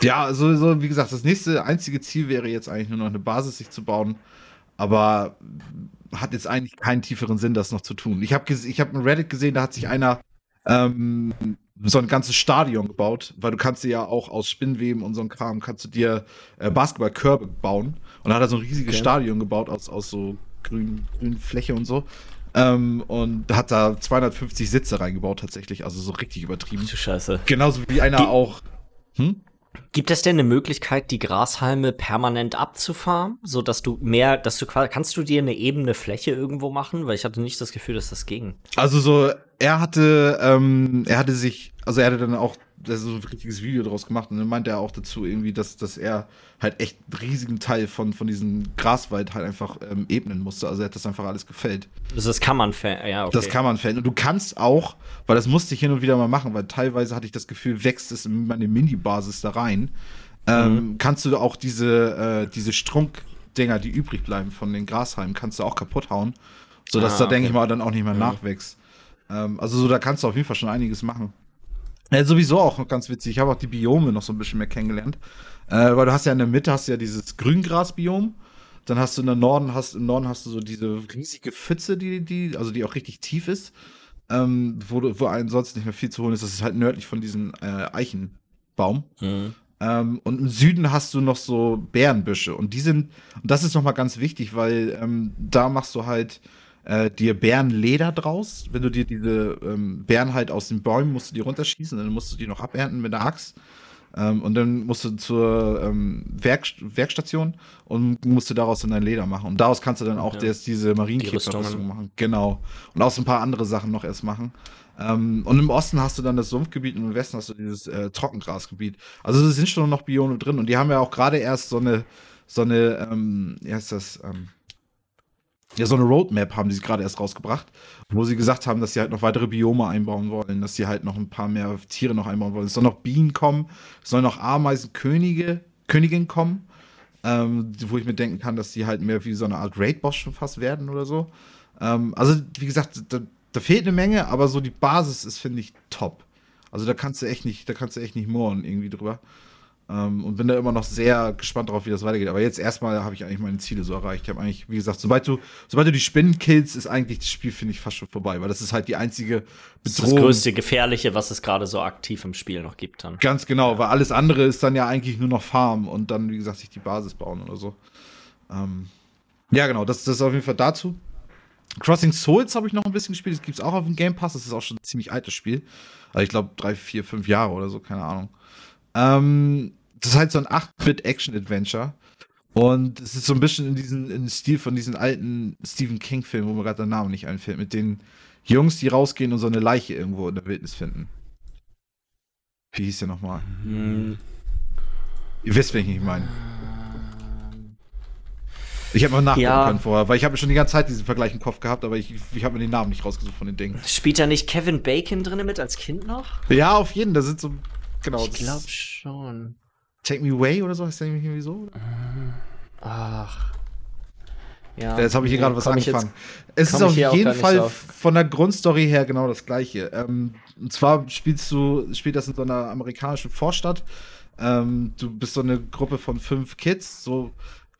[SPEAKER 1] ja, also so, wie gesagt, das nächste einzige Ziel wäre jetzt eigentlich nur noch eine Basis sich zu bauen, aber hat jetzt eigentlich keinen tieferen Sinn, das noch zu tun. Ich habe ich hab in Reddit gesehen, da hat sich einer ähm, so ein ganzes Stadion gebaut, weil du kannst dir ja auch aus Spinnweben und so ein Kram kannst du dir äh, Basketballkörbe bauen und da hat er so ein riesiges okay. Stadion gebaut aus, aus so grün, grün Fläche und so. Ähm, und hat da 250 Sitze reingebaut tatsächlich, also so richtig übertrieben.
[SPEAKER 2] Du Scheiße.
[SPEAKER 1] Genauso wie einer Die auch.
[SPEAKER 2] Hm? Gibt es denn eine Möglichkeit, die Grashalme permanent abzufarmen, so dass du mehr, dass du kannst du dir eine ebene Fläche irgendwo machen, weil ich hatte nicht das Gefühl, dass das ging.
[SPEAKER 1] Also so, er hatte, ähm, er hatte sich, also er hatte dann auch so ein richtiges Video draus gemacht und dann meinte er auch dazu irgendwie, dass, dass er halt echt einen riesigen Teil von, von diesem Graswald halt einfach ähm, ebnen musste. Also er hat das einfach alles gefällt.
[SPEAKER 2] Also das kann man fällen, ja,
[SPEAKER 1] okay. Das kann man fällen. Und du kannst auch, weil das musste ich hin und wieder mal machen, weil teilweise hatte ich das Gefühl, wächst es in meine Mini-Basis da rein. Ähm, mhm. kannst du auch diese, äh, diese Strunkdinger, die übrig bleiben von den Grashalmen, kannst du auch kaputt hauen. Sodass ah, da, okay. denke ich mal, dann auch nicht mehr mhm. nachwächst. Ähm, also so, da kannst du auf jeden Fall schon einiges machen. Ja, sowieso auch ganz witzig. Ich habe auch die Biome noch so ein bisschen mehr kennengelernt. Äh, weil du hast ja in der Mitte hast ja dieses Grüngrasbiom. Dann hast du in der Norden, hast, im Norden hast du so diese riesige Pfütze, die, die, also die auch richtig tief ist. Ähm, wo, wo ansonsten nicht mehr viel zu holen ist. Das ist halt nördlich von diesem äh, Eichenbaum. Mhm. Ähm, und im Süden hast du noch so Bärenbüsche. Und die sind, und das ist nochmal ganz wichtig, weil ähm, da machst du halt äh, dir Bärenleder draus. Wenn du dir diese ähm, Bären halt aus den Bäumen musst du die runterschießen, dann musst du die noch abernten mit der Axt. Ähm, und dann musst du zur ähm, Werk Werkstation und musst du daraus dann dein Leder machen. Und daraus kannst du dann auch ja. erst diese Marienkäferrüstung machen. Genau. Und auch so ein paar andere Sachen noch erst machen. Ähm, und im Osten hast du dann das Sumpfgebiet und im Westen hast du dieses äh, Trockengrasgebiet. Also es sind schon noch Biome drin und die haben ja auch gerade erst so eine, so eine, ähm, wie heißt das, ähm, ja, so eine Roadmap haben die gerade erst rausgebracht, wo sie gesagt haben, dass sie halt noch weitere Biome einbauen wollen, dass sie halt noch ein paar mehr Tiere noch einbauen wollen. Es sollen noch Bienen kommen, es sollen noch Ameisenkönige, Königin kommen, ähm, wo ich mir denken kann, dass die halt mehr wie so eine Art Raid-Boss schon fast werden oder so. Ähm, also, wie gesagt, da, da, fehlt eine Menge, aber so die Basis ist, finde ich, top. Also da kannst du echt nicht, da kannst du echt nicht mohren irgendwie drüber. Ähm, und bin da immer noch sehr gespannt darauf, wie das weitergeht. Aber jetzt erstmal habe ich eigentlich meine Ziele so erreicht. Ich habe eigentlich, wie gesagt, sobald du, sobald du die Spinnen killst, ist eigentlich das Spiel, finde ich, fast schon vorbei, weil das ist halt die einzige
[SPEAKER 2] Bedrohung. Das, ist das größte Gefährliche, was es gerade so aktiv im Spiel noch gibt dann.
[SPEAKER 1] Ganz genau, weil alles andere ist dann ja eigentlich nur noch Farm und dann, wie gesagt, sich die Basis bauen oder so. Ähm, ja, genau, das, das ist auf jeden Fall dazu. Crossing Souls habe ich noch ein bisschen gespielt. Das gibt es auch auf dem Game Pass. Das ist auch schon ein ziemlich altes Spiel. Also ich glaube, drei, vier, fünf Jahre oder so, keine Ahnung. Ähm, das ist halt so ein 8-Bit-Action-Adventure. Und es ist so ein bisschen in diesem in Stil von diesen alten Stephen King-Filmen, wo mir gerade der Name nicht einfällt, mit den Jungs, die rausgehen und so eine Leiche irgendwo in der Wildnis finden. Wie hieß der nochmal? Hm. Ihr wisst, wen ich meine. Ich habe mal nachgucken ja. können vorher, weil ich habe schon die ganze Zeit diesen Vergleich im Kopf gehabt, aber ich, ich habe mir den Namen nicht rausgesucht von den Dingen.
[SPEAKER 2] Spielt da nicht Kevin Bacon drin mit als Kind noch?
[SPEAKER 1] Ja, auf jeden, da sind so genau.
[SPEAKER 2] Ich glaube schon.
[SPEAKER 1] Take Me Away oder so heißt der irgendwie so?
[SPEAKER 2] Ach.
[SPEAKER 1] Ja, jetzt habe ich hier gerade was angefangen. Es ist auf jeden Fall auf. von der Grundstory her genau das gleiche. Ähm, und zwar spielst du, spielt das in so einer amerikanischen Vorstadt. Ähm, du bist so eine Gruppe von fünf Kids, so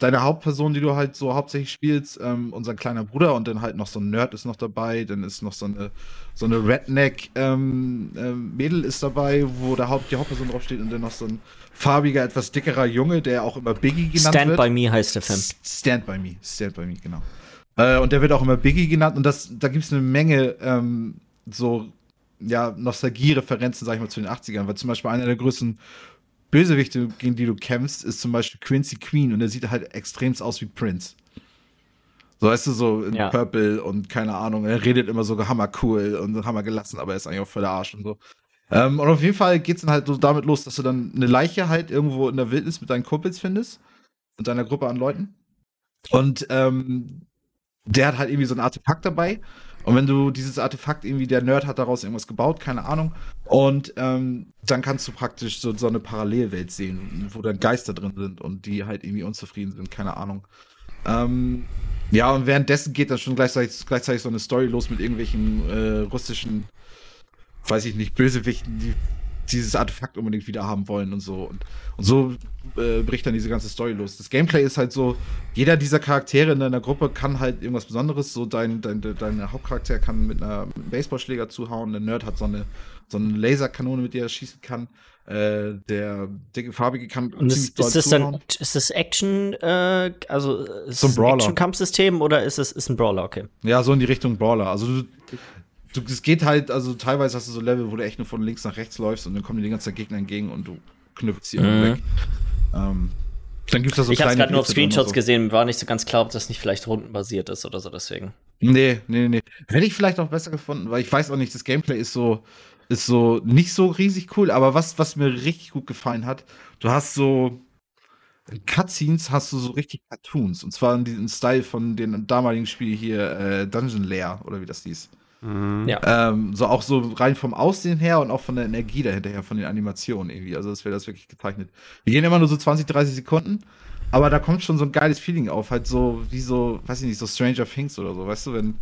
[SPEAKER 1] deine Hauptperson, die du halt so hauptsächlich spielst, ähm, unser kleiner Bruder und dann halt noch so ein Nerd ist noch dabei, dann ist noch so eine, so eine Redneck-Mädel ähm, ähm, ist dabei, wo der Haupt, die Hauptperson draufsteht und dann noch so ein farbiger, etwas dickerer Junge, der auch immer Biggie genannt
[SPEAKER 2] Stand
[SPEAKER 1] wird.
[SPEAKER 2] Stand by Me heißt der Film.
[SPEAKER 1] Stand by Me, Stand by Me, genau. Äh, und der wird auch immer Biggie genannt und das, da gibt es eine Menge ähm, so ja, Nostalgie-Referenzen, sag ich mal, zu den 80ern, weil zum Beispiel einer der größten Bösewichte, gegen die du kämpfst, ist zum Beispiel Quincy Queen und er sieht halt extremst aus wie Prince. So weißt du, so in ja. Purple und keine Ahnung, er redet immer so hammercool und hammergelassen, aber er ist eigentlich auch voll der Arsch und so. Ähm, und auf jeden Fall geht es dann halt so damit los, dass du dann eine Leiche halt irgendwo in der Wildnis mit deinen Kumpels findest. Mit deiner Gruppe an Leuten. Und ähm, der hat halt irgendwie so ein Artefakt dabei, Und wenn du dieses Artefakt irgendwie, der Nerd hat daraus irgendwas gebaut, keine Ahnung. Und ähm, dann kannst du praktisch so, so eine Parallelwelt sehen, wo dann Geister drin sind und die halt irgendwie unzufrieden sind, keine Ahnung. Ähm, ja, und währenddessen geht dann schon gleichzeitig, gleichzeitig so eine Story los mit irgendwelchen äh, russischen, weiß ich nicht, Bösewichten, die dieses Artefakt unbedingt wieder haben wollen und so. Und, und so äh, bricht dann diese ganze Story los. Das Gameplay ist halt so, jeder dieser Charaktere in deiner Gruppe kann halt irgendwas Besonderes. So dein, dein, dein Hauptcharakter kann mit, einer, mit einem Baseballschläger zuhauen, der Nerd hat so eine, so eine Laserkanone, mit der er schießen kann. Äh, der dicke farbige kann
[SPEAKER 2] und ist, ist das zuhauen. dann ist das Action äh, also ist so ein Brawler Action Kampfsystem oder ist es ist ein Brawler okay
[SPEAKER 1] ja so in die Richtung Brawler also du, du, es geht halt, also teilweise hast du so Level, wo du echt nur von links nach rechts läufst und dann kommen die ganze Zeit Gegner entgegen und du knüpfst sie mhm. weg. Ähm,
[SPEAKER 2] dann gibt's da so Ich habe gerade nur auf Screenshots so. gesehen, war nicht so ganz klar, ob das nicht vielleicht rundenbasiert ist oder so, deswegen.
[SPEAKER 1] Nee, nee, nee. Hätte ich vielleicht auch besser gefunden, weil ich weiß auch nicht, das Gameplay ist so, ist so nicht so riesig cool, aber was, was mir richtig gut gefallen hat, du hast so in Cutscenes hast du so richtig Cartoons. Und zwar in diesem Style von dem damaligen Spiel hier, äh, Dungeon Lair, oder wie das hieß. Mhm. Ja. Ähm, so auch so rein vom Aussehen her und auch von der Energie dahinter von den Animationen irgendwie. Also, das wäre das wirklich gezeichnet. Wir gehen immer nur so 20, 30 Sekunden, aber da kommt schon so ein geiles Feeling auf, halt so wie so, weiß ich nicht, so Stranger Things oder so, weißt du, wenn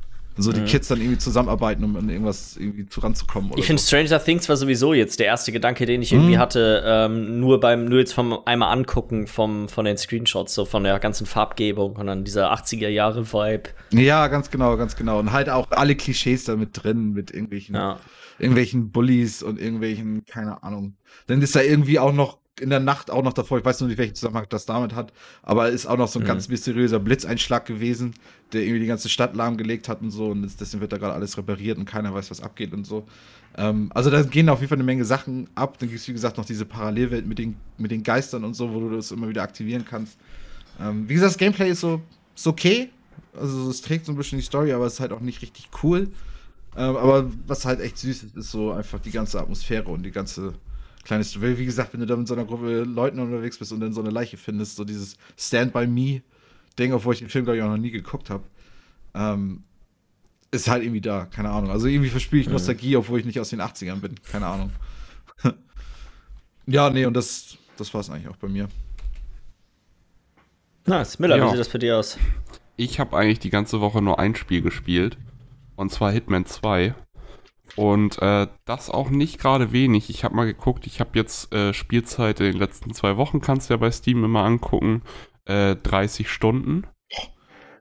[SPEAKER 1] so die mhm. Kids dann irgendwie zusammenarbeiten, um an irgendwas irgendwie ranzukommen.
[SPEAKER 2] ich finde, so. Stranger Things war sowieso jetzt der erste Gedanke, den ich irgendwie mhm. hatte, ähm, nur beim, nur jetzt vom einmal angucken vom, von den Screenshots, so von der ganzen Farbgebung und dann dieser 80er Jahre Vibe.
[SPEAKER 1] Ja, ganz genau, ganz genau. Und halt auch alle Klischees da mit drin, mit irgendwelchen, ja. irgendwelchen Bullies und irgendwelchen, keine Ahnung. Dann ist da irgendwie auch noch in der Nacht auch noch davor, ich weiß nur nicht, welchen Zusammenhang das damit hat, aber ist auch noch so ein mhm. ganz mysteriöser Blitzeinschlag gewesen, der irgendwie die ganze Stadt lahmgelegt hat und so und deswegen wird da gerade alles repariert und keiner weiß, was abgeht und so. Ähm, also da gehen auf jeden Fall eine Menge Sachen ab. Dann gibt es, wie gesagt, noch diese Parallelwelt mit den, mit den Geistern und so, wo du das immer wieder aktivieren kannst. Ähm, wie gesagt, das Gameplay ist so ist okay. Also es trägt so ein bisschen die Story, aber es ist halt auch nicht richtig cool. Ähm, aber was halt echt süß ist, ist so einfach die ganze Atmosphäre und die ganze kleines Duell. Wie gesagt, wenn du da mit so einer Gruppe Leuten unterwegs bist und dann so eine Leiche findest, so dieses Stand by Me-Ding, obwohl ich den Film, glaube ich, auch noch nie geguckt habe, ähm, ist halt irgendwie da. Keine Ahnung. Also irgendwie verspiele ich mhm. Nostalgie, obwohl ich nicht aus den 80ern bin. Keine Ahnung. ja, nee, und das, das war es eigentlich auch bei mir.
[SPEAKER 2] Nice. Miller, ja. wie sieht das bei dir aus?
[SPEAKER 3] Ich habe eigentlich die ganze Woche nur ein Spiel gespielt. Und zwar Hitman 2. Und äh, das auch nicht gerade wenig. Ich habe mal geguckt, ich habe jetzt äh, Spielzeit in den letzten zwei Wochen, kannst du ja bei Steam immer angucken, äh, 30 Stunden.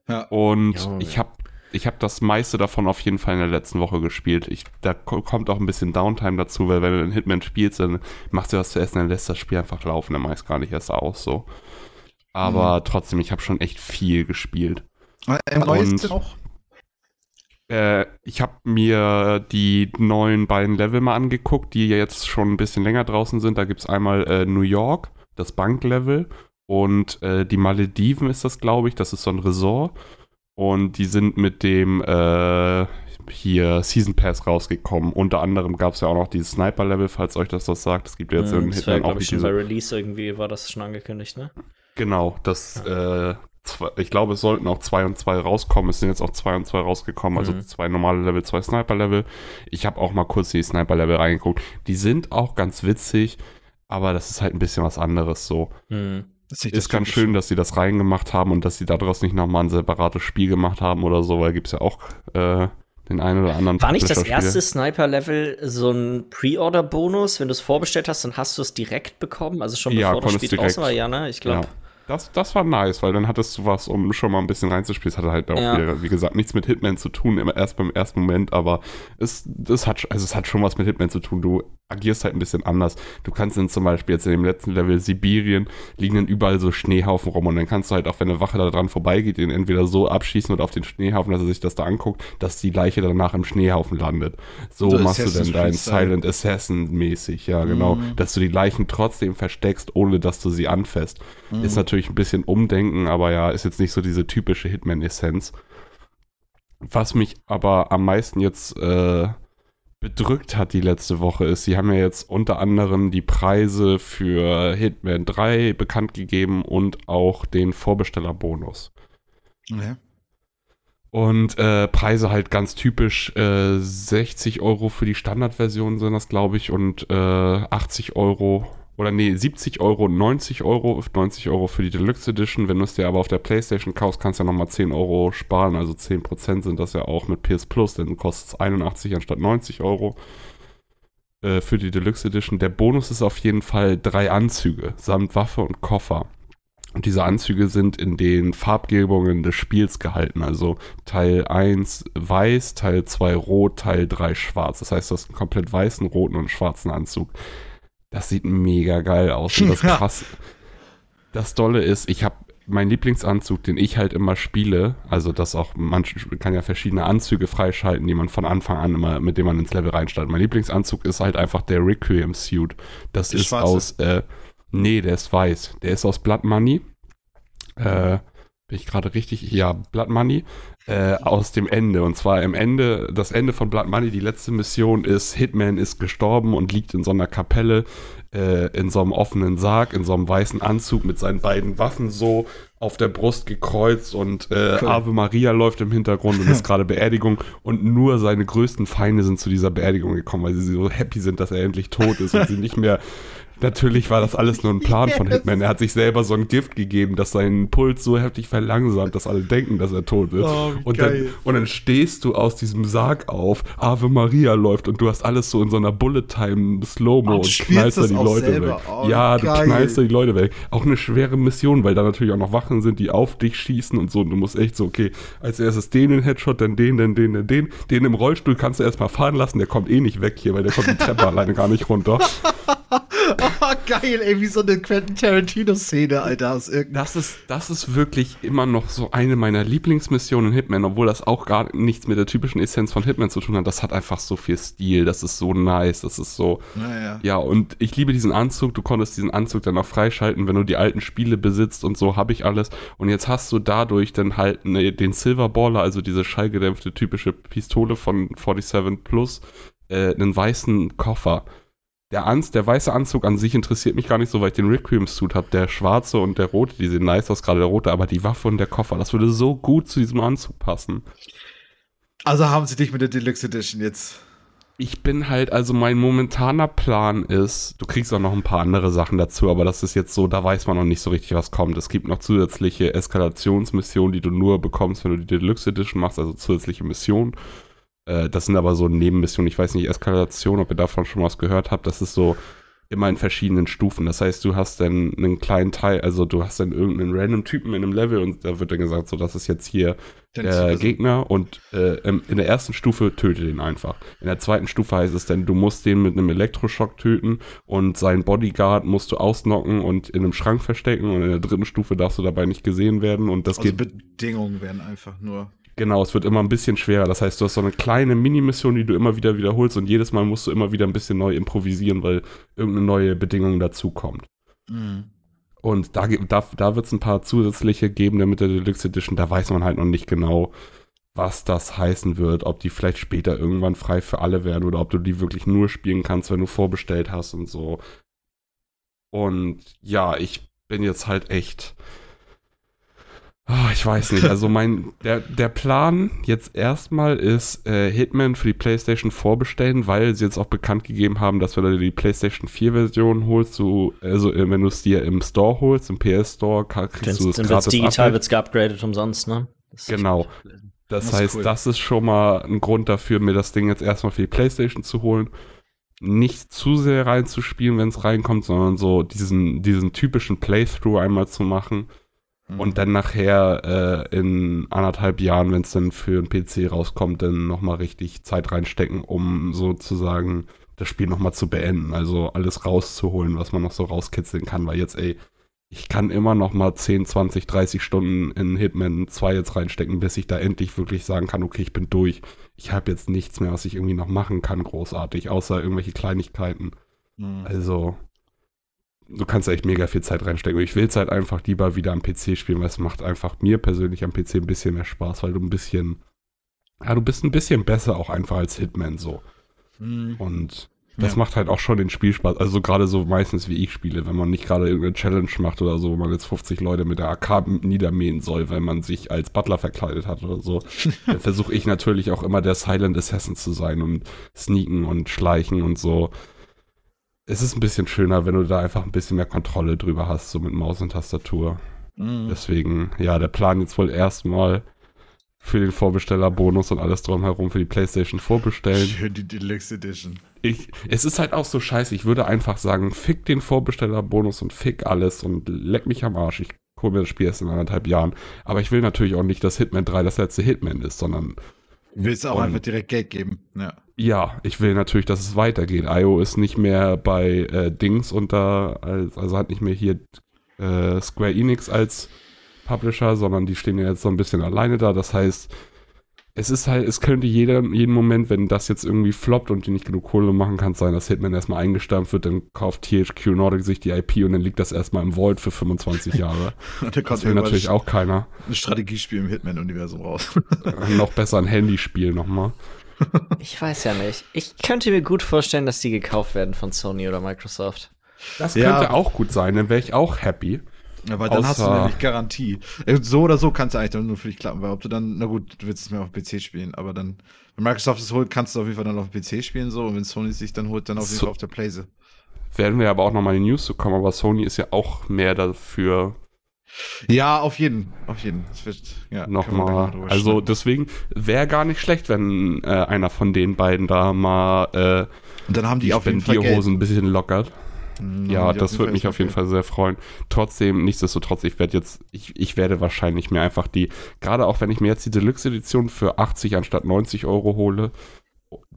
[SPEAKER 3] Ja. Und ja, ich habe ich hab das meiste davon auf jeden Fall in der letzten Woche gespielt. Ich, da kommt auch ein bisschen Downtime dazu, weil wenn du einen Hitman spielst, dann machst du was zu essen, dann lässt das Spiel einfach laufen, dann meist gar nicht erst aus so. Aber mhm. trotzdem, ich habe schon echt viel gespielt.
[SPEAKER 1] Äh, und, auch
[SPEAKER 3] äh, ich habe mir die neuen beiden Level mal angeguckt, die jetzt schon ein bisschen länger draußen sind. Da gibt es einmal äh, New York, das Banklevel, und äh, die Malediven ist das, glaube ich. Das ist so ein Resort. Und die sind mit dem äh, hier Season Pass rausgekommen. Unter anderem gab es ja auch noch dieses Sniper-Level, falls euch das was sagt. Es gibt ja jetzt
[SPEAKER 2] mhm, in Hitman auch ich, schon bei Release irgendwie war das schon angekündigt, ne?
[SPEAKER 3] Genau, das äh, zwei, ich glaube, es sollten auch zwei und zwei rauskommen. Es sind jetzt auch zwei und zwei rausgekommen, also mhm. zwei normale Level, zwei Sniper-Level. Ich habe auch mal kurz die Sniper-Level reingeguckt. Die sind auch ganz witzig, aber das ist halt ein bisschen was anderes so. Mhm. Das ist ganz schön, dass sie das reingemacht haben und dass sie daraus nicht nochmal ein separates Spiel gemacht haben oder so, weil gibt es ja auch äh, den einen oder anderen.
[SPEAKER 2] War nicht das erste Sniper-Level so ein Pre-Order-Bonus? Wenn du es vorbestellt hast, dann hast du es direkt bekommen? Also schon bevor ja, das Spiel draußen war, ja, ne? Ich glaube. Ja.
[SPEAKER 3] Das, das war nice, weil dann hattest du was, um schon mal ein bisschen reinzuspielen. Es hatte halt auch, ja. wieder, wie gesagt, nichts mit Hitman zu tun, immer erst beim ersten Moment, aber es, es, hat, also es hat schon was mit Hitman zu tun. Du agierst halt ein bisschen anders. Du kannst dann zum Beispiel jetzt in dem letzten Level Sibirien liegen dann überall so Schneehaufen rum und dann kannst du halt auch, wenn eine Wache da dran vorbeigeht, den entweder so abschießen oder auf den Schneehaufen, dass er sich das da anguckt, dass die Leiche danach im Schneehaufen landet. So, so machst du dann dein Silent Assassin mäßig, ja, genau. Mhm. Dass du die Leichen trotzdem versteckst, ohne dass du sie anfasst. Mhm. Ist natürlich ein bisschen Umdenken, aber ja, ist jetzt nicht so diese typische Hitman-Essenz. Was mich aber am meisten jetzt äh, bedrückt hat die letzte Woche ist, sie haben ja jetzt unter anderem die Preise für Hitman 3 bekannt gegeben und auch den Vorbestellerbonus. Ja. Und äh, Preise halt ganz typisch, äh, 60 Euro für die Standardversion sind das, glaube ich, und äh, 80 Euro oder nee, 70 Euro und 90 Euro, 90 Euro für die Deluxe Edition. Wenn du es dir aber auf der Playstation kaufst, kannst du ja nochmal 10 Euro sparen, also 10% sind das ja auch mit PS Plus, dann kostet es 81 anstatt 90 Euro äh, für die Deluxe Edition. Der Bonus ist auf jeden Fall drei Anzüge samt Waffe und Koffer. Und diese Anzüge sind in den Farbgebungen des Spiels gehalten. Also Teil 1 weiß, Teil 2 rot, Teil 3 schwarz. Das heißt, du hast einen komplett weißen, roten und schwarzen Anzug. Das sieht mega geil aus. Und das krass. Das Dolle ist, ich habe meinen Lieblingsanzug, den ich halt immer spiele, also das auch, man kann ja verschiedene Anzüge freischalten, die man von Anfang an immer, mit dem man ins Level reinstartet. Mein Lieblingsanzug ist halt einfach der Requiem Suit. Das ist Schwarze. aus, äh, Nee, der ist weiß. Der ist aus Blood Money. Äh, bin ich gerade richtig? Ja, Blood Money. Äh, aus dem Ende. Und zwar im Ende, das Ende von Blood Money, die letzte Mission ist, Hitman ist gestorben und liegt in so einer Kapelle, äh, in so einem offenen Sarg, in so einem weißen Anzug mit seinen beiden Waffen so auf der Brust gekreuzt und äh, cool. Ave Maria läuft im Hintergrund und ist gerade Beerdigung und nur seine größten Feinde sind zu dieser Beerdigung gekommen, weil sie so happy sind, dass er endlich tot ist und sie nicht mehr Natürlich war das alles nur ein Plan von Hitman. Er hat sich selber so ein Gift gegeben, dass sein Puls so heftig verlangsamt, dass alle denken, dass er tot ist. Oh, und, dann, und, dann, stehst du aus diesem Sarg auf, Ave Maria läuft und du hast alles so in so einer Bullet-Time-Slow-Mo und, und knallst da die Leute weg. Oh, ja, geil. du knallst da die Leute weg. Auch eine schwere Mission, weil da natürlich auch noch Wachen sind, die auf dich schießen und so. Und du musst echt so, okay, als erstes den in Headshot, dann den, dann den, dann den. Den im Rollstuhl kannst du erstmal fahren lassen, der kommt eh nicht weg hier, weil der kommt die Treppe alleine gar nicht runter.
[SPEAKER 1] Geil, ey, wie so eine Quentin Tarantino-Szene, Alter, aus
[SPEAKER 3] Das ist, das ist wirklich immer noch so eine meiner Lieblingsmissionen in Hitman, obwohl das auch gar nichts mit der typischen Essenz von Hitman zu tun hat. Das hat einfach so viel Stil, das ist so nice, das ist so.
[SPEAKER 1] Naja.
[SPEAKER 3] Ja, und ich liebe diesen Anzug. Du konntest diesen Anzug dann auch freischalten, wenn du die alten Spiele besitzt und so habe ich alles. Und jetzt hast du dadurch dann halt ne, den Silverballer, also diese schallgedämpfte typische Pistole von 47 Plus, äh, einen weißen Koffer der, Anz der weiße Anzug an sich interessiert mich gar nicht so, weil ich den Requiem-Suit habe. Der schwarze und der rote, die sehen nice aus, gerade der rote, aber die Waffe und der Koffer, das würde so gut zu diesem Anzug passen.
[SPEAKER 1] Also haben sie dich mit der Deluxe Edition jetzt.
[SPEAKER 3] Ich bin halt, also mein momentaner Plan ist, du kriegst auch noch ein paar andere Sachen dazu, aber das ist jetzt so, da weiß man noch nicht so richtig, was kommt. Es gibt noch zusätzliche Eskalationsmissionen, die du nur bekommst, wenn du die Deluxe Edition machst, also zusätzliche Missionen. Äh, das sind aber so Nebenmissionen. Ich weiß nicht, Eskalation, ob ihr davon schon was gehört habt. Das ist so immer in verschiedenen Stufen. Das heißt, du hast dann einen kleinen Teil, also du hast dann irgendeinen random Typen in einem Level und da wird dann gesagt, so, das ist jetzt hier der Gegner und äh, in der ersten Stufe töte den einfach. In der zweiten Stufe heißt es dann, du musst den mit einem Elektroschock töten und seinen Bodyguard musst du ausnocken und in einem Schrank verstecken und in der dritten Stufe darfst du dabei nicht gesehen werden und das
[SPEAKER 1] also
[SPEAKER 3] geht.
[SPEAKER 1] Bedingungen werden einfach nur
[SPEAKER 3] Genau, es wird immer ein bisschen schwerer. Das heißt, du hast so eine kleine Mini-Mission, die du immer wieder wiederholst und jedes Mal musst du immer wieder ein bisschen neu improvisieren, weil irgendeine neue Bedingung dazukommt. Mhm. Und da, da, da wird es ein paar zusätzliche geben, mit der Deluxe Edition. Da weiß man halt noch nicht genau, was das heißen wird. Ob die vielleicht später irgendwann frei für alle werden oder ob du die wirklich nur spielen kannst, wenn du vorbestellt hast und so. Und ja, ich bin jetzt halt echt Oh, ich weiß nicht. Also mein der, der Plan jetzt erstmal ist äh, Hitman für die PlayStation vorbestellen, weil sie jetzt auch bekannt gegeben haben, dass wenn du die PlayStation 4 Version holst, du also äh, wenn du es dir im Store holst, im PS Store, kriegst Wenn's, du es gratis.
[SPEAKER 2] Digital wird es geupgradet umsonst, ne?
[SPEAKER 3] Das genau. Das, das heißt, cool. das ist schon mal ein Grund dafür, mir das Ding jetzt erstmal für die PlayStation zu holen. Nicht zu sehr reinzuspielen, wenn es reinkommt, sondern so diesen, diesen typischen Playthrough einmal zu machen und mhm. dann nachher äh, in anderthalb Jahren, wenn es dann für einen PC rauskommt, dann nochmal richtig Zeit reinstecken, um sozusagen das Spiel nochmal zu beenden. Also alles rauszuholen, was man noch so rauskitzeln kann. Weil jetzt, ey, ich kann immer noch mal 10, 20, 30 Stunden in Hitman 2 jetzt reinstecken, bis ich da endlich wirklich sagen kann, okay, ich bin durch. Ich habe jetzt nichts mehr, was ich irgendwie noch machen kann, großartig, außer irgendwelche Kleinigkeiten. Mhm. Also, du kannst echt mega viel Zeit reinstecken. Und ich will es halt einfach lieber wieder am PC spielen, weil es macht einfach mir persönlich am PC ein bisschen mehr Spaß, weil du ein bisschen, ja, du bist ein bisschen besser auch einfach als Hitman so. Mhm. Und das
[SPEAKER 1] Ja.
[SPEAKER 3] macht halt auch schon den Spielspaß. Also gerade so meistens wie ich spiele, wenn man nicht gerade irgendeine Challenge macht oder so, wo man jetzt 50 Leute mit der AK niedermähen soll, weil man sich als Butler verkleidet hat oder so. dann versuche ich natürlich auch immer der Silent Assassin zu sein und sneaken und schleichen und so. Es ist ein bisschen schöner, wenn du da einfach ein bisschen mehr Kontrolle drüber hast, so mit Maus und Tastatur.
[SPEAKER 1] Mhm.
[SPEAKER 3] Deswegen, ja, der Plan jetzt wohl erstmal für den Vorbestellerbonus und alles drumherum für die PlayStation vorbestellen.
[SPEAKER 1] Schön die Deluxe Edition.
[SPEAKER 3] Ich, es ist halt auch so scheiße. Ich würde einfach sagen, fick den Vorbestellerbonus und fick alles und leck mich am Arsch. Ich hole mir das Spiel erst in anderthalb Jahren. Aber ich will natürlich auch nicht, dass Hitman 3 das letzte Hitman ist, sondern
[SPEAKER 1] Du willst auch
[SPEAKER 3] Und-
[SPEAKER 1] einfach direkt Geld geben. Ja.
[SPEAKER 3] ja, ich will natürlich, dass es weitergeht. IO ist nicht mehr bei äh, Dings unter, als- also hat nicht mehr hier äh, Square Enix als Publisher, sondern die stehen ja jetzt so ein bisschen alleine da. Das heißt, es ist halt, es könnte jeder, jeden Moment, wenn das jetzt irgendwie floppt und die nicht genug Kohle machen, kann es sein, dass Hitman erstmal eingestampft wird, dann kauft THQ Nordic sich die IP und dann liegt das erstmal im Vault für 25 Jahre.
[SPEAKER 1] Und da
[SPEAKER 3] Das
[SPEAKER 1] kommt
[SPEAKER 3] will natürlich auch keiner.
[SPEAKER 1] ein Strategiespiel im Hitman-Universum raus.
[SPEAKER 3] Noch besser ein Handyspiel nochmal.
[SPEAKER 2] Ich weiß ja nicht. Ich könnte mir gut vorstellen, dass die gekauft werden von Sony oder Microsoft.
[SPEAKER 3] Das
[SPEAKER 1] Ja.
[SPEAKER 3] könnte auch gut sein, dann wäre ich auch happy.
[SPEAKER 1] Ja, weil dann hast du nämlich Garantie. Äh, So oder so kannst du eigentlich dann nur für dich klappen, weil ob du dann, na gut, du willst es mehr auf PC spielen, aber dann, wenn Microsoft es holt, kannst du auf jeden Fall dann auf PC spielen, so, und wenn Sony es sich dann holt, dann auf jeden
[SPEAKER 3] So-
[SPEAKER 1] Fall auf der Playse.
[SPEAKER 3] werden wir aber auch nochmal in die News zu kommen, aber Sony ist ja auch mehr dafür
[SPEAKER 1] Ja, auf jeden, auf jeden. Das wird, ja,
[SPEAKER 3] nochmal. Also
[SPEAKER 1] schnacken.
[SPEAKER 3] deswegen wäre gar nicht schlecht, wenn äh, einer von den beiden da mal äh,
[SPEAKER 1] und dann haben die,
[SPEAKER 3] die
[SPEAKER 1] auf jeden Fall.
[SPEAKER 3] Spendierhosen ein bisschen lockert. Ja, das würde mich auf jeden. Fall sehr freuen. Trotzdem, nichtsdestotrotz, ich werde jetzt, ich, ich werde wahrscheinlich mir einfach die, gerade auch wenn ich mir jetzt die Deluxe-Edition für 80 anstatt 90 Euro hole,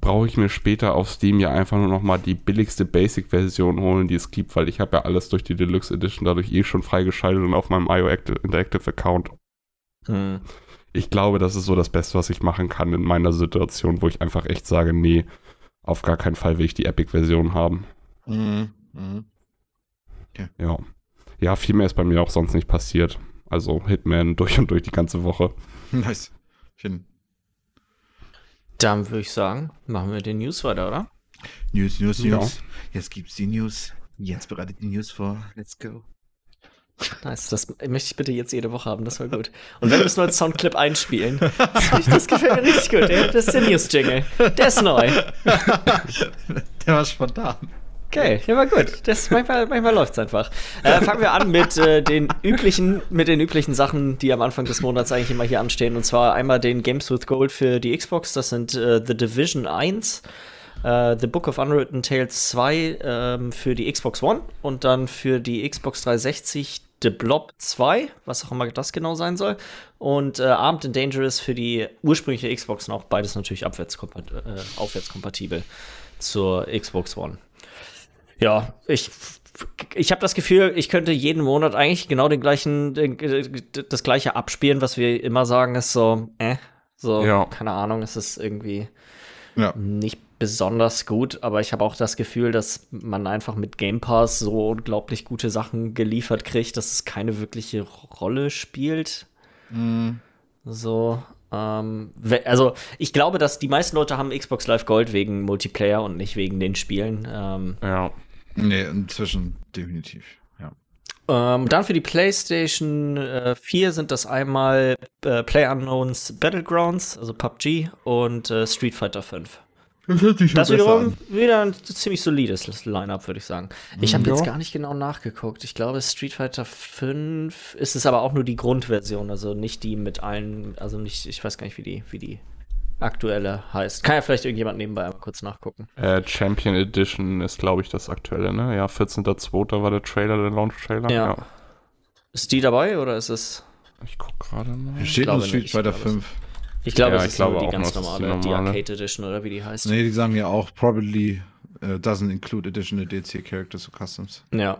[SPEAKER 3] brauche ich mir später auf Steam ja einfach nur noch mal die billigste Basic-Version holen, die es gibt, weil ich habe ja alles durch die Deluxe Edition dadurch eh schon freigeschaltet und auf meinem IO Active, Interactive Account.
[SPEAKER 2] Hm.
[SPEAKER 3] Ich glaube, das ist so das Beste, was ich machen kann in meiner Situation, wo ich einfach echt sage, nee, auf gar keinen Fall will ich die Epic-Version haben.
[SPEAKER 1] Mhm. Mhm.
[SPEAKER 3] Ja. Ja, viel mehr ist bei mir auch sonst nicht passiert. Also Hitman durch und durch die ganze Woche.
[SPEAKER 1] Nice. Schön.
[SPEAKER 2] Dann würde ich sagen, machen wir den News weiter, oder?
[SPEAKER 1] News, News,
[SPEAKER 3] Ja.
[SPEAKER 1] News. Jetzt gibt's die News. Jens bereitet die News vor. Let's go.
[SPEAKER 2] Nice, das möchte ich bitte jetzt jede Woche haben, das war gut. Und wenn wir es nur als Soundclip einspielen, das, gefällt mir richtig gut. Der, das ist der News-Jingle. Der ist neu.
[SPEAKER 1] Der war spontan.
[SPEAKER 2] Okay, der war gut. Das, manchmal manchmal läuft es einfach. Äh, fangen wir an mit, äh, den üblichen, mit den üblichen Sachen, die am Anfang des Monats eigentlich immer hier anstehen. Und zwar einmal den Games with Gold für die Xbox. Das sind äh, The Division 1, äh, The Book of Unwritten Tales 2 ähm, für die Xbox One und dann für die Xbox 360 The Blob 2, was auch immer das genau sein soll. Und äh, Armed and Dangerous für die ursprüngliche Xbox noch. Beides natürlich abwärtskompat äh, aufwärtskompatibel zur Xbox One. Ja, ich, ich habe das Gefühl, ich könnte jeden Monat eigentlich genau den gleichen, das gleiche abspielen, was wir immer sagen, ist so, äh, so,
[SPEAKER 3] Ja.
[SPEAKER 2] keine Ahnung, es ist irgendwie
[SPEAKER 1] Ja.
[SPEAKER 2] nicht besonders gut, aber ich habe auch das Gefühl, dass man einfach mit Game Pass so unglaublich gute Sachen geliefert kriegt, dass es keine wirkliche Rolle spielt.
[SPEAKER 1] Mhm.
[SPEAKER 2] So, ähm, also ich glaube, dass die meisten Leute haben Xbox Live Gold wegen Multiplayer und nicht wegen den Spielen. Ähm,
[SPEAKER 3] Ja.
[SPEAKER 1] Nee, inzwischen definitiv. Ja.
[SPEAKER 2] Ähm, dann für die PlayStation äh, 4 sind das einmal äh, PlayUnknowns Battlegrounds, also PUBG, und äh, Street Fighter 5.
[SPEAKER 1] Das hört sich
[SPEAKER 2] Das wiederum wieder ein ziemlich solides Line-Up, würde ich sagen. Ich habe
[SPEAKER 3] Ja.
[SPEAKER 2] jetzt gar nicht genau nachgeguckt. Ich glaube, Street Fighter 5 ist es aber auch nur die Grundversion, also nicht die mit allen, also nicht, ich weiß gar nicht, wie die, wie die aktuelle heißt. Kann ja vielleicht irgendjemand nebenbei einmal kurz nachgucken.
[SPEAKER 3] Äh, Champion Edition ist, glaube ich, das aktuelle, ne? Ja, 14.02. war der Trailer, der Launch-Trailer.
[SPEAKER 2] Ja. Ist die dabei oder ist es.
[SPEAKER 3] Ich guck gerade mal.
[SPEAKER 1] Hier steht nur Street
[SPEAKER 2] nicht,
[SPEAKER 1] Fighter
[SPEAKER 2] ich glaube,
[SPEAKER 1] 5.
[SPEAKER 2] Ich glaube,
[SPEAKER 3] Ja,
[SPEAKER 2] es
[SPEAKER 3] ich
[SPEAKER 2] ist
[SPEAKER 3] glaube
[SPEAKER 2] die
[SPEAKER 3] auch
[SPEAKER 2] ganz
[SPEAKER 3] noch, ist die
[SPEAKER 2] normale, die
[SPEAKER 3] normale.
[SPEAKER 2] Arcade Edition oder wie die heißt.
[SPEAKER 1] Nee, die sagen ja auch, probably uh, doesn't include additional DLC characters or customs.
[SPEAKER 2] Ja.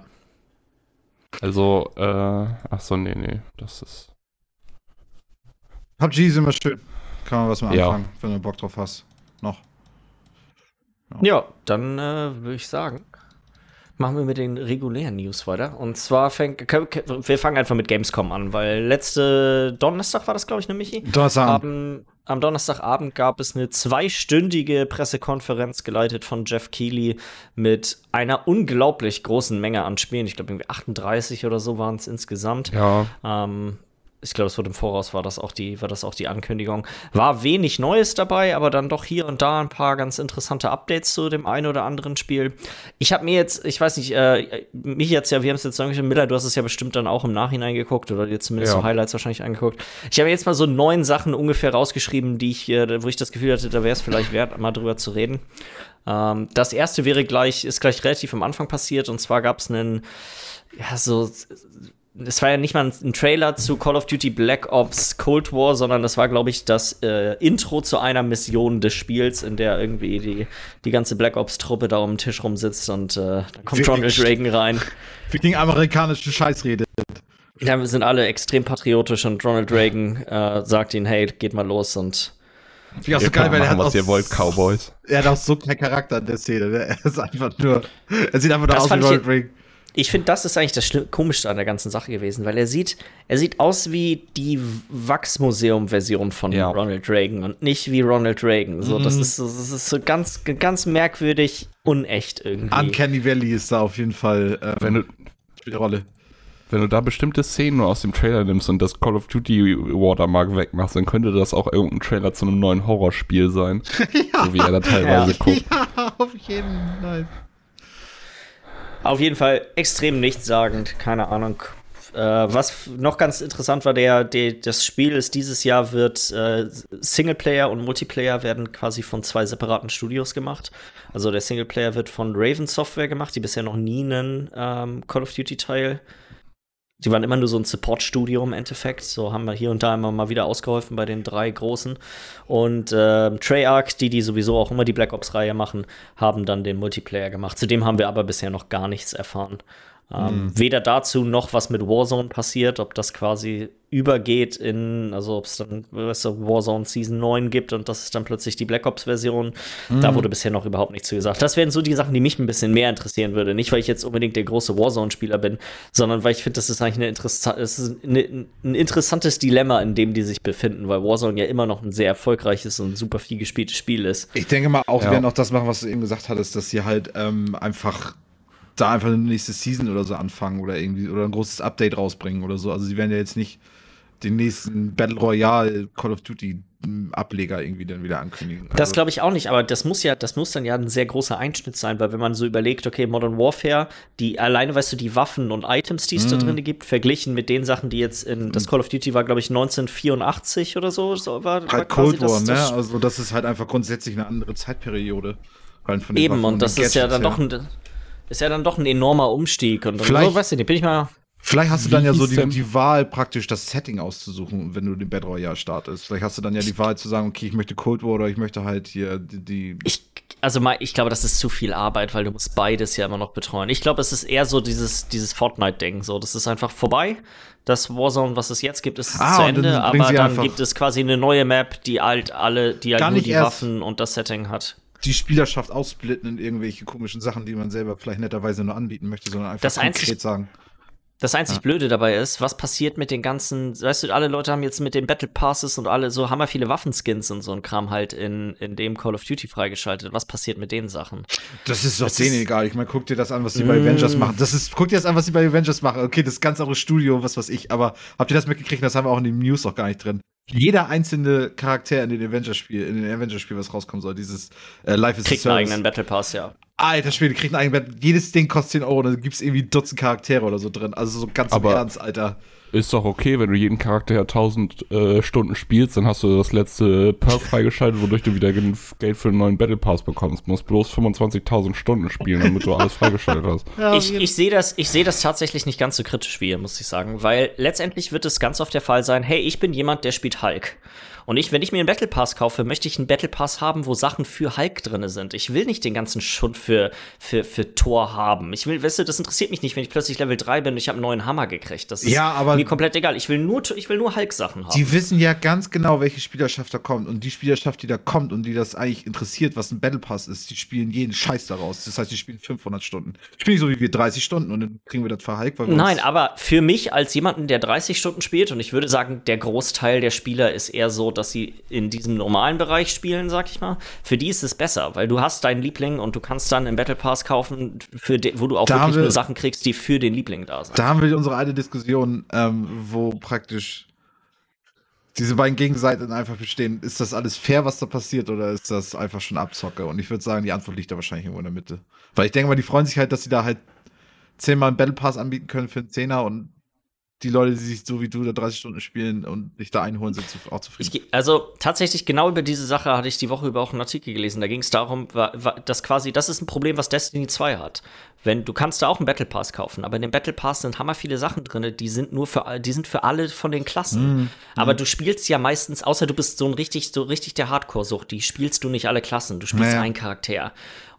[SPEAKER 3] Also, äh, ach so, nee, nee, das ist.
[SPEAKER 1] PUBG ist immer schön. Kann man was mit
[SPEAKER 3] Ja.
[SPEAKER 1] anfangen, wenn du Bock drauf hast. Noch.
[SPEAKER 2] Ja, dann äh, würde ich sagen, machen wir mit den regulären News weiter. Und zwar fängt, wir fangen einfach mit Gamescom an, weil letzte Donnerstag war das, glaube ich, ne, Michi?
[SPEAKER 1] Donnerstag.
[SPEAKER 2] Haben am Donnerstagabend gab es eine zweistündige Pressekonferenz geleitet von Jeff Keighley mit einer unglaublich großen Menge an Spielen. Ich glaube, irgendwie 38 oder so waren es insgesamt.
[SPEAKER 3] Ja.
[SPEAKER 2] Ähm, ich glaube, es wurde im Voraus, war das, auch die, war das auch die Ankündigung. War wenig Neues dabei, aber dann doch hier und da ein paar ganz interessante Updates zu dem einen oder anderen Spiel. Ich habe mir jetzt, ich weiß nicht, äh, mich jetzt ja, wir haben es jetzt angeschaut, Miller, du hast es ja bestimmt dann auch im Nachhinein geguckt oder dir zumindest
[SPEAKER 3] Ja.
[SPEAKER 2] so Highlights wahrscheinlich angeguckt. Ich habe jetzt mal so neun Sachen ungefähr rausgeschrieben, die ich, äh, wo ich das Gefühl hatte, da wäre es vielleicht wert, mal drüber zu reden. Ähm, das erste wäre gleich, ist gleich relativ am Anfang passiert und zwar gab es einen, ja, so es war ja nicht mal ein, ein Trailer zu Call of Duty Black Ops Cold War, sondern das war, glaube ich, das äh, Intro zu einer Mission des Spiels, in der irgendwie die, die ganze Black Ops-Truppe da um den Tisch rumsitzt und äh, da kommt? Ronald Reagan rein.
[SPEAKER 1] Für gegen amerikanische Scheißrede.
[SPEAKER 2] Ja, wir sind alle extrem patriotisch und Ronald Reagan äh, sagt ihnen, hey, geht mal los und
[SPEAKER 1] Finde ich auch so
[SPEAKER 3] Ihr
[SPEAKER 1] geil, weil er hat
[SPEAKER 3] machen,
[SPEAKER 1] auch,
[SPEAKER 3] was ihr wollt, Cowboys.
[SPEAKER 1] er hat auch so keinen Charakter in der Szene. Ne? Er ist einfach nur. Er sieht einfach nur
[SPEAKER 2] Das
[SPEAKER 1] aus wie Ronald Reagan.
[SPEAKER 2] Ich finde, das ist eigentlich das Schlimm Komischste an der ganzen Sache gewesen, weil er sieht, er sieht aus wie die Wachsmuseum-Version von
[SPEAKER 3] Ja.
[SPEAKER 2] Ronald Reagan und nicht wie Ronald Reagan. So, das
[SPEAKER 1] Mhm.
[SPEAKER 2] ist so, das ist so ganz, ganz merkwürdig unecht irgendwie.
[SPEAKER 1] Uncanny Valley ist da auf jeden Fall äh,
[SPEAKER 3] Wenn du,
[SPEAKER 1] spielt eine Rolle.
[SPEAKER 3] wenn du da bestimmte Szenen nur aus dem Trailer nimmst und das Call of Duty Watermark wegmachst, dann könnte das auch irgendein Trailer zu einem neuen Horrorspiel sein. So wie er da teilweise guckt.
[SPEAKER 1] Ja, auf jeden Fall.
[SPEAKER 2] Auf jeden Fall extrem nichtssagend, keine Ahnung. Äh, was noch ganz interessant war, der, der, das Spiel ist dieses Jahr wird äh, Singleplayer und Multiplayer werden quasi von zwei separaten Studios gemacht. Also der Singleplayer wird von Raven Software gemacht, die bisher noch nie einen ähm, Call of Duty Teil. Die waren immer nur so ein Support-Studio im Endeffekt. So haben wir hier und da immer mal wieder ausgeholfen bei den drei großen. Und ähm, Treyarch, die die sowieso auch immer die Black Ops-Reihe machen, haben dann den Multiplayer gemacht. Zudem haben wir aber bisher noch gar nichts erfahren. Ähm, Weder dazu noch, was mit Warzone passiert, ob das quasi übergeht in, also ob es dann weißt du, Warzone Season 9 gibt und das ist dann plötzlich die Black Ops-Version. Da wurde bisher noch überhaupt nichts zu gesagt. Das wären so die Sachen, die mich ein bisschen mehr interessieren würde. Nicht, weil ich jetzt unbedingt der große Warzone-Spieler bin, sondern weil ich finde, das ist eigentlich eine interessa es ist eine, ein interessantes Dilemma, in dem die sich befinden, weil Warzone ja immer noch ein sehr erfolgreiches und super viel gespieltes Spiel ist.
[SPEAKER 1] Ich denke mal, auch,
[SPEAKER 3] Ja.
[SPEAKER 1] werden auch das machen, was du eben gesagt hattest, dass sie halt ähm, einfach da einfach eine nächste Season oder so anfangen oder irgendwie oder ein großes Update rausbringen oder so. Also sie werden ja jetzt nicht den nächsten Battle Royale Call of Duty m, Ableger irgendwie dann wieder ankündigen.
[SPEAKER 2] Das
[SPEAKER 1] Also,
[SPEAKER 2] glaube ich auch nicht, aber das muss ja, das muss dann ja ein sehr großer Einschnitt sein, weil wenn man so überlegt, okay, Modern Warfare, die alleine, weißt du, die Waffen und Items, die es da
[SPEAKER 1] Mhm.
[SPEAKER 2] drin gibt, verglichen mit den Sachen, die jetzt in das Call of Duty war, glaube ich, 1984 oder so, so war, war
[SPEAKER 1] halt
[SPEAKER 2] quasi
[SPEAKER 1] Cold War,
[SPEAKER 2] das,
[SPEAKER 1] ne?
[SPEAKER 2] das
[SPEAKER 1] Also das ist halt einfach grundsätzlich eine andere Zeitperiode. Rein von den
[SPEAKER 2] Eben,
[SPEAKER 1] Waffen
[SPEAKER 2] und das ist ja dann doch ein, ist ja dann doch ein enormer Umstieg. Und
[SPEAKER 1] Vielleicht-
[SPEAKER 2] so, weißt du, bin ich mal.
[SPEAKER 1] Vielleicht hast du dann ja so die, die Wahl, praktisch das Setting auszusuchen, wenn du den Battle Royale startest. Vielleicht hast du dann ja die Wahl zu sagen, okay, ich möchte Cold War oder ich möchte halt hier die. die
[SPEAKER 2] Ich, also mal, ich glaube, das ist zu viel Arbeit, weil du musst beides ja immer noch betreuen. Ich glaube, es ist eher so dieses, dieses Fortnite-Ding. So, das ist einfach vorbei. Das Warzone, was es jetzt gibt, ist
[SPEAKER 1] Ah,
[SPEAKER 2] zu Ende, aber dann gibt es quasi eine neue Map, die halt alle, die halt nur die
[SPEAKER 1] erst.
[SPEAKER 2] Waffen und das Setting hat.
[SPEAKER 1] Die Spielerschaft aussplitten in irgendwelche komischen Sachen, die man selber vielleicht netterweise nur anbieten möchte, sondern einfach
[SPEAKER 2] Das
[SPEAKER 1] konkret
[SPEAKER 2] einzig-
[SPEAKER 1] sagen.
[SPEAKER 2] Das einzig Blöde dabei ist, was passiert mit den ganzen, weißt du, alle Leute haben jetzt mit den Battle Passes und alle so hammer viele Waffenskins und so ein Kram halt in, in dem Call of Duty freigeschaltet. Was passiert mit den Sachen?
[SPEAKER 1] Das ist doch
[SPEAKER 2] Das
[SPEAKER 1] denen
[SPEAKER 2] ist-
[SPEAKER 1] egal. Ich meine, guck dir das an, was die bei Avengers
[SPEAKER 2] Mm.
[SPEAKER 1] machen. Das ist, guck dir das an, was die bei Avengers machen. Okay, das ist ganz andere Studio, was weiß ich. Aber habt ihr das mitgekriegt? Das haben wir auch in den News noch gar nicht drin. Jeder einzelne Charakter in den Avengers-Spiel, in den Avengers-Spiel, was rauskommen soll, dieses äh, Life is a
[SPEAKER 2] Kriegt einen eigenen Battle Pass, ja.
[SPEAKER 1] Alter Spiel, die kriegen einen eigenen Bett. Jedes Ding kostet 10 Euro und da gibt es irgendwie Dutzend Charaktere oder so drin. Also so ganz
[SPEAKER 3] Aber-
[SPEAKER 1] im Ernst, Alter.
[SPEAKER 3] Ist doch okay, wenn du jeden Charakter 1000 äh, Stunden spielst, dann hast du das letzte Perk freigeschaltet, wodurch du wieder gen- Geld für einen neuen Battle Pass bekommst. Du musst bloß 25.000 Stunden spielen, damit du alles freigeschaltet hast.
[SPEAKER 2] Ich, ich sehe das, ich sehe das tatsächlich nicht ganz so kritisch wie ihr, muss ich sagen, weil letztendlich wird es ganz oft der Fall sein, hey, ich bin jemand, der spielt Hulk. Und ich, wenn ich mir einen Battle Pass kaufe, möchte ich einen Battle Pass haben, wo Sachen für Hulk drin sind. Ich will nicht den ganzen Schund für, für, für Thor haben. Ich will, weißt du, das interessiert mich nicht, wenn ich plötzlich Level 3 bin und ich habe einen neuen Hammer gekriegt. Das ist
[SPEAKER 1] Ja, aber-
[SPEAKER 2] mir komplett egal. Ich will nur, ich will nur Hulk-Sachen haben.
[SPEAKER 1] Die wissen ja ganz genau, welche Spielerschaft da kommt. Und die Spielerschaft, die da kommt und die das eigentlich interessiert, was ein Battle Pass ist, die spielen jeden Scheiß daraus. Das heißt, die spielen 500 Stunden. Spielen nicht so wie wir 30 Stunden und dann kriegen wir das verhalkt, weil wir
[SPEAKER 2] Nein, aber für mich als jemanden, der 30 Stunden spielt, und ich würde sagen, der Großteil der Spieler ist eher so dass sie in diesem normalen Bereich spielen, sag ich mal, für die ist es besser, weil du hast deinen Liebling und du kannst dann im Battle Pass kaufen, für de, wo du auch
[SPEAKER 1] Da
[SPEAKER 2] wirklich
[SPEAKER 1] wir-
[SPEAKER 2] nur Sachen kriegst, die für den Liebling da sind.
[SPEAKER 1] Da haben wir unsere eine Diskussion, ähm, wo praktisch diese beiden Gegenseiten einfach bestehen. Ist das alles fair, was da passiert, oder ist das einfach schon Abzocke? Und ich würde sagen, die Antwort liegt da wahrscheinlich irgendwo in der Mitte. Weil ich denke mal, die freuen sich halt, dass sie da halt zehnmal einen Battle Pass anbieten können für einen Zehner und die Leute, die sich so wie du da 30 Stunden spielen und sich da einholen, sind auch zufrieden.
[SPEAKER 2] Ich, also tatsächlich genau über diese Sache hatte ich die Woche über auch einen Artikel gelesen. Da ging es darum, dass quasi das ist ein Problem, was Destiny 2 hat. Wenn du kannst da auch einen Battle Pass kaufen, aber in dem Battle Pass sind hammer viele Sachen drin, die sind nur für die sind für alle von den Klassen. Aber du spielst ja meistens, außer du bist so ein richtig so richtig der Hardcore-Sucht, die spielst du nicht alle Klassen. Du spielst
[SPEAKER 1] Naja.
[SPEAKER 2] einen Charakter.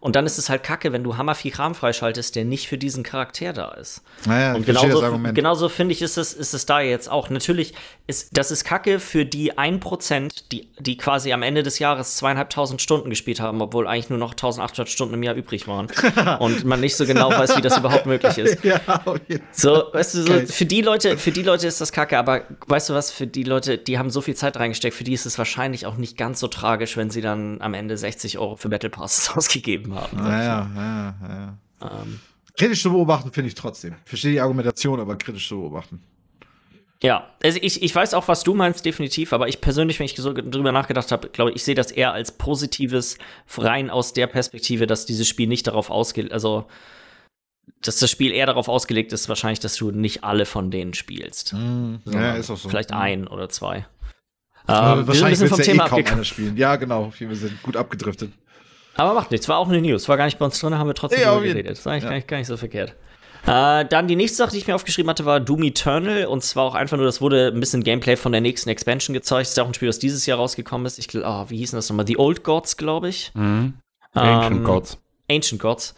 [SPEAKER 2] Und dann ist es halt kacke, wenn du hammer viel Kram freischaltest, der nicht für diesen Charakter da ist.
[SPEAKER 1] naja,
[SPEAKER 2] Und
[SPEAKER 1] verstehe das
[SPEAKER 2] genauso,
[SPEAKER 1] Argument.
[SPEAKER 2] genauso finde ich, ist es, ist es da jetzt auch. Natürlich ist das ist Kacke für die 1%, die, die quasi am Ende des Jahres zweieinhalbtausend Stunden gespielt haben, obwohl eigentlich nur noch 1800 Stunden im Jahr übrig waren. und man nicht so genau weiß, wie das überhaupt möglich ist.
[SPEAKER 1] ja, Fall.
[SPEAKER 2] So, weißt du, so, für die Leute, für die Leute ist das kacke, aber weißt du was, für die Leute, die haben so viel Zeit reingesteckt, für die ist es wahrscheinlich auch nicht ganz so tragisch, wenn sie dann am Ende 60 Euro für Battle Passes ausgegeben haben.
[SPEAKER 1] Naja, ja, ja.
[SPEAKER 2] Ähm,
[SPEAKER 1] Kritisch zu beobachten finde ich trotzdem. Verstehe die Argumentation, aber kritisch zu beobachten.
[SPEAKER 2] Ja, also ich, ich weiß auch, was du meinst, definitiv, aber ich persönlich, wenn ich so drüber nachgedacht habe, glaube ich, ich sehe das eher als positives, rein aus der Perspektive, dass dieses Spiel nicht darauf ausgelegt, also dass das Spiel eher darauf ausgelegt ist, wahrscheinlich, dass du nicht alle von denen spielst.
[SPEAKER 1] Ja,
[SPEAKER 2] sondern
[SPEAKER 1] ist auch so.
[SPEAKER 2] Vielleicht ein oder zwei. Ähm, wir sind
[SPEAKER 1] wahrscheinlich
[SPEAKER 2] vom
[SPEAKER 1] ja
[SPEAKER 2] Thema
[SPEAKER 1] eh kaum
[SPEAKER 2] abgekommen.
[SPEAKER 1] einer spielen. Ja, genau. Wir sind gut abgedriftet.
[SPEAKER 2] Aber macht nichts, war auch eine News, war gar nicht bei uns drin, haben wir trotzdem
[SPEAKER 1] Ja, jeden-
[SPEAKER 2] geredet. Das war eigentlich
[SPEAKER 1] ja.
[SPEAKER 2] gar, nicht, gar nicht so verkehrt. Äh, dann die nächste Sache, die ich mir aufgeschrieben hatte, war Doom Eternal. Und zwar auch einfach nur, das wurde ein bisschen Gameplay von der nächsten Expansion gezeigt. Das ist ja auch ein Spiel, das dieses Jahr rausgekommen ist. Ich glaube, ah, wie hieß denn das nochmal? The Old Gods, glaube ich.
[SPEAKER 3] Mhm. Ancient
[SPEAKER 2] Ähm,
[SPEAKER 3] Gods.
[SPEAKER 2] Ancient Gods.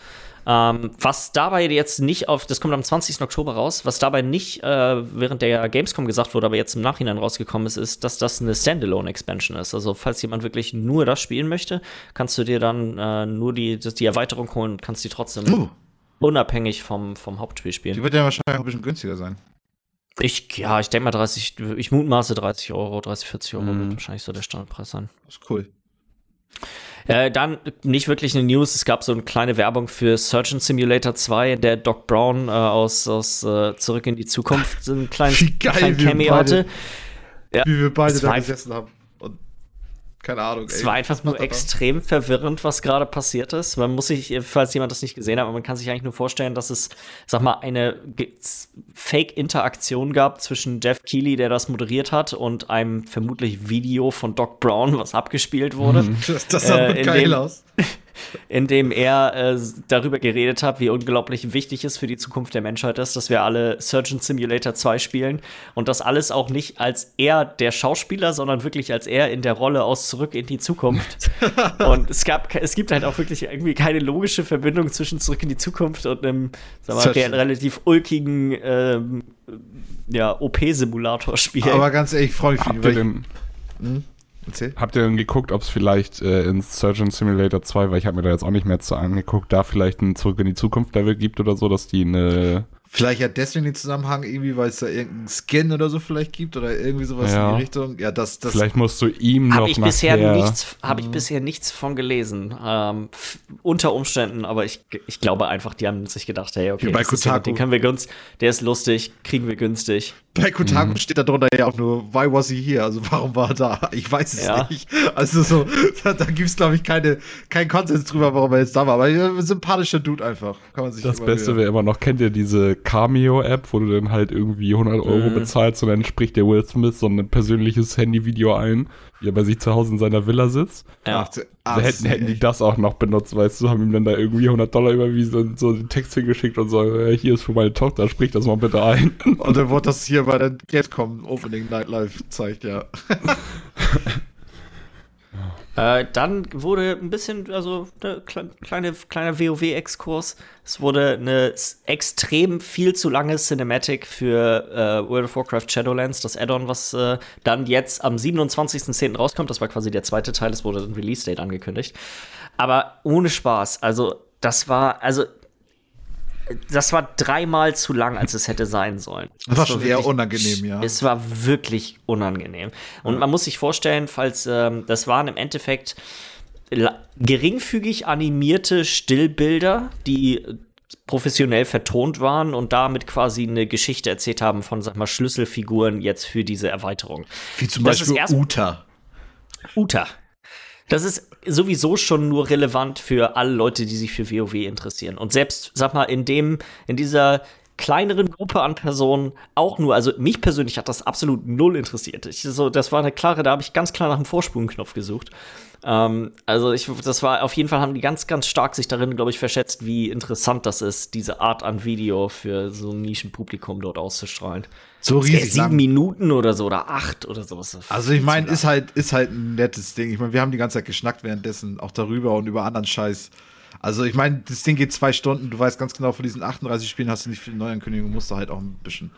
[SPEAKER 2] Ähm, was dabei jetzt nicht auf, das kommt am 20. Oktober raus, was dabei nicht äh, während der Gamescom gesagt wurde, aber jetzt im Nachhinein rausgekommen ist, ist, dass das eine Standalone-Expansion ist. Also, falls jemand wirklich nur das spielen möchte, kannst du dir dann äh, nur die, die Erweiterung holen und kannst die trotzdem
[SPEAKER 1] Oh,
[SPEAKER 2] unabhängig vom, vom Hauptspiel
[SPEAKER 1] die
[SPEAKER 2] spielen.
[SPEAKER 1] wird ja wahrscheinlich auch ein bisschen günstiger sein.
[SPEAKER 2] Ich, ja, ich denke mal 30, ich mutmaße 30 Euro, 30, 40 Euro
[SPEAKER 3] Mhm.
[SPEAKER 2] wird wahrscheinlich so der Standardpreis sein.
[SPEAKER 1] Das ist cool.
[SPEAKER 2] Äh, dann nicht wirklich eine News. Es gab so eine kleine Werbung für Surgeon Simulator 2, der Doc Brown äh, aus, aus äh, Zurück in die Zukunft so einen kleinen,
[SPEAKER 1] Wie geil
[SPEAKER 2] kleinen Cameo
[SPEAKER 1] beide-
[SPEAKER 2] hatte. Ja.
[SPEAKER 1] Wie wir beide da gesessen haben. Keine Ahnung.
[SPEAKER 2] Es war einfach nur extrem verwirrend, was gerade passiert ist. Man muss sich, falls jemand das nicht gesehen hat, man kann sich eigentlich nur vorstellen, dass es, sag mal, eine Fake-Interaktion gab zwischen Jeff Keighley, der das moderiert hat, und einem vermutlich Video von Doc Brown, was abgespielt wurde.
[SPEAKER 1] Das, das sah
[SPEAKER 2] Äh,
[SPEAKER 1] geil aus.
[SPEAKER 2] in dem er äh, darüber geredet hat, wie unglaublich wichtig es für die Zukunft der Menschheit ist, dass wir alle Surgeon Simulator 2 spielen und das alles auch nicht als er der Schauspieler, sondern wirklich als er in der Rolle aus Zurück in die Zukunft. und es gab, es gibt halt auch wirklich irgendwie keine logische Verbindung zwischen Zurück in die Zukunft und einem, sagen wir mal, relativ ulkigen ähm, ja, OP-Simulator-Spiel.
[SPEAKER 1] Aber ganz ehrlich, ich freue mich für
[SPEAKER 3] Habt
[SPEAKER 1] die.
[SPEAKER 3] ihr
[SPEAKER 1] weil
[SPEAKER 3] denn,
[SPEAKER 1] ich- Hm? Erzähl.
[SPEAKER 3] habt ihr denn geguckt, ob es vielleicht äh, in Surgeon Simulator 2, weil ich habe mir da jetzt auch nicht mehr zu angeguckt, da vielleicht ein Zurück in die Zukunft Level gibt oder so, dass die eine
[SPEAKER 1] Vielleicht hat deswegen den Zusammenhang irgendwie, weil es da irgendeinen Skin oder so vielleicht gibt oder irgendwie sowas
[SPEAKER 3] Ja.
[SPEAKER 1] in die Richtung. Ja, das, das.
[SPEAKER 3] Vielleicht musst du ihm noch
[SPEAKER 2] Habe ich bisher
[SPEAKER 3] nachher,
[SPEAKER 2] nichts, habe ich bisher nichts von gelesen. Ähm, unter Umständen, aber ich, ich glaube einfach, die haben sich gedacht, hey, okay,
[SPEAKER 1] Wie bei
[SPEAKER 2] das ist
[SPEAKER 1] Kotaku.
[SPEAKER 2] den können wir günstig, der ist lustig, kriegen wir günstig.
[SPEAKER 1] Bei Kotaku
[SPEAKER 2] Mhm.
[SPEAKER 1] steht da drunter ja auch nur, why was he here? Also warum war er da? Ich weiß es
[SPEAKER 2] Ja.
[SPEAKER 1] nicht. Also so, da, da gibt es, glaube ich, keine, keinen Konsens drüber, warum er jetzt da war. Aber ein sympathischer Dude einfach. Kann man sich
[SPEAKER 3] Das Beste wäre immer noch, kennt ihr diese Cameo-App, wo du dann halt irgendwie 100 Euro
[SPEAKER 2] Mhm.
[SPEAKER 3] bezahlst und dann spricht der Will Smith so ein persönliches Handyvideo ein, wie er bei sich zu Hause in seiner Villa sitzt.
[SPEAKER 2] Ja.
[SPEAKER 1] Ach, ach,
[SPEAKER 3] hätten, hätten die das auch noch benutzt, weißt du, haben ihm dann da irgendwie 100 Dollar überwiesen und so den Text hingeschickt und so, äh, hier ist für meine Tochter, sprich das mal bitte ein.
[SPEAKER 1] Und dann wurde das hier bei der Gamescom Opening Night Live gezeigt, ja.
[SPEAKER 2] Äh, dann wurde ein bisschen, also eine kle kleine, kleiner WoW-Exkurs. Es wurde eine extrem viel zu lange Cinematic für äh, World of Warcraft Shadowlands, das Add-on, was äh, dann jetzt am 27.10. rauskommt. Das war quasi der zweite Teil, es wurde ein Release-Date angekündigt. Aber ohne Spaß, also das war, also das war dreimal zu lang, als es hätte sein sollen.
[SPEAKER 1] Das war schon eher unangenehm, ja.
[SPEAKER 2] Es war wirklich unangenehm. Und
[SPEAKER 1] Ja.
[SPEAKER 2] man muss sich vorstellen, falls ähm, das waren im Endeffekt geringfügig animierte Stillbilder, die professionell vertont waren und damit quasi eine Geschichte erzählt haben von, sag mal, Schlüsselfiguren jetzt für diese Erweiterung.
[SPEAKER 1] Wie zum
[SPEAKER 2] Das
[SPEAKER 1] Beispiel Uta.
[SPEAKER 2] Uta. Das ist sowieso schon nur relevant für alle Leute, die sich für WoW interessieren. Und selbst, sag mal, in dem, in dieser kleineren Gruppe an Personen auch nur, also mich persönlich hat das absolut null interessiert. Ich, so, das war eine klare, da habe ich ganz klar nach dem Vorspulenknopf gesucht. Ähm, also ich, das war auf jeden Fall haben die ganz, ganz stark sich darin, glaube ich, verschätzt, wie interessant das ist, diese Art an Video für so ein Nischenpublikum dort auszustrahlen.
[SPEAKER 1] So riesig
[SPEAKER 2] sieben
[SPEAKER 1] lang.
[SPEAKER 2] Minuten oder so oder acht oder sowas.
[SPEAKER 1] Also ich meine, ist halt, ist halt ein nettes Ding. Ich meine, wir haben die ganze Zeit geschnackt währenddessen, auch darüber und über anderen Scheiß. Also ich meine, das Ding geht zwei Stunden. Du weißt ganz genau, von diesen 38 Spielen hast du nicht viele Neuankündigungen, musst du halt auch ein bisschen,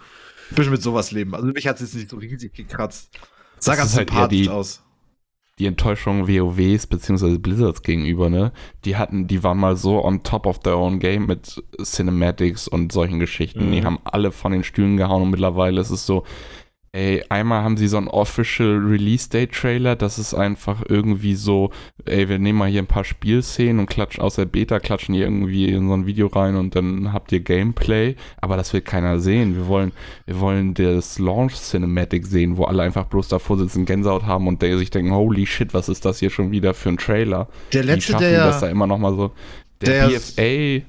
[SPEAKER 1] ein bisschen mit sowas leben. Also mich hat es jetzt nicht so riesig gekratzt. Sah
[SPEAKER 3] Das
[SPEAKER 1] ganz
[SPEAKER 3] halt
[SPEAKER 1] sympathisch
[SPEAKER 3] die-
[SPEAKER 1] aus.
[SPEAKER 3] die Enttäuschung WoWs beziehungsweise Blizzards gegenüber, ne? Die hatten, die waren mal so on top of their own game mit Cinematics und solchen Geschichten.
[SPEAKER 2] Mhm.
[SPEAKER 3] Die haben alle von den Stühlen gehauen und mittlerweile ist es so, ey, einmal haben sie so einen Official Release Date Trailer, das ist einfach irgendwie so, ey, wir nehmen mal hier ein paar Spielszenen und klatschen aus der Beta, klatschen hier irgendwie in so ein Video rein und dann habt ihr Gameplay, aber das will keiner sehen. Wir wollen, wir wollen das Launch Cinematic sehen, wo alle einfach bloß davor sitzen, Gänsehaut haben und der sich denken, holy shit, was ist das hier schon wieder für ein Trailer?
[SPEAKER 1] Der
[SPEAKER 3] Die
[SPEAKER 1] letzte,
[SPEAKER 3] schaffen
[SPEAKER 1] der
[SPEAKER 3] das da immer noch mal so. Der,
[SPEAKER 1] der-
[SPEAKER 3] BFA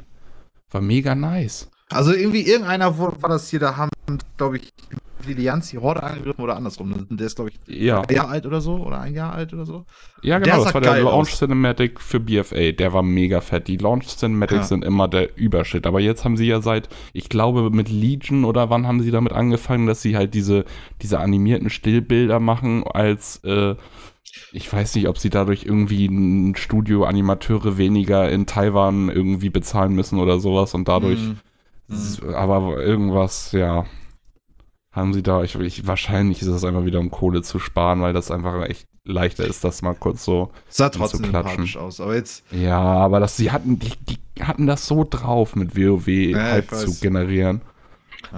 [SPEAKER 3] war mega nice.
[SPEAKER 1] Also irgendwie irgendeiner war das hier, da haben, glaube ich, die Allianz die Horde angegriffen oder andersrum. Der ist, glaube ich,
[SPEAKER 3] Ja,
[SPEAKER 1] ein Jahr alt oder so oder ein Jahr alt oder so.
[SPEAKER 3] ja genau, das war der Launch
[SPEAKER 1] aus.
[SPEAKER 3] Cinematic für BFA. Der war mega fett. Die Launch Cinematics
[SPEAKER 1] Ja.
[SPEAKER 3] sind immer der Überschritt. Aber jetzt haben sie ja seit, ich glaube, mit Legion oder wann haben sie damit angefangen, dass sie halt diese, diese animierten Stillbilder machen als, äh, ich weiß nicht, ob sie dadurch irgendwie ein Studio Animateure weniger in Taiwan irgendwie bezahlen müssen oder sowas und dadurch
[SPEAKER 1] Mhm.
[SPEAKER 3] S- Aber irgendwas, ja, haben sie da, ich, ich, wahrscheinlich ist es einfach wieder, um Kohle zu sparen, weil das einfach echt leichter ist, das mal kurz so.
[SPEAKER 1] Sah
[SPEAKER 3] zu
[SPEAKER 1] trotzdem
[SPEAKER 3] klatschen.
[SPEAKER 1] sympathisch aus. Aber jetzt,
[SPEAKER 3] Ja, aber das, sie hatten, die, die hatten das so drauf, mit WoW
[SPEAKER 1] Ja,
[SPEAKER 3] halt zu generieren.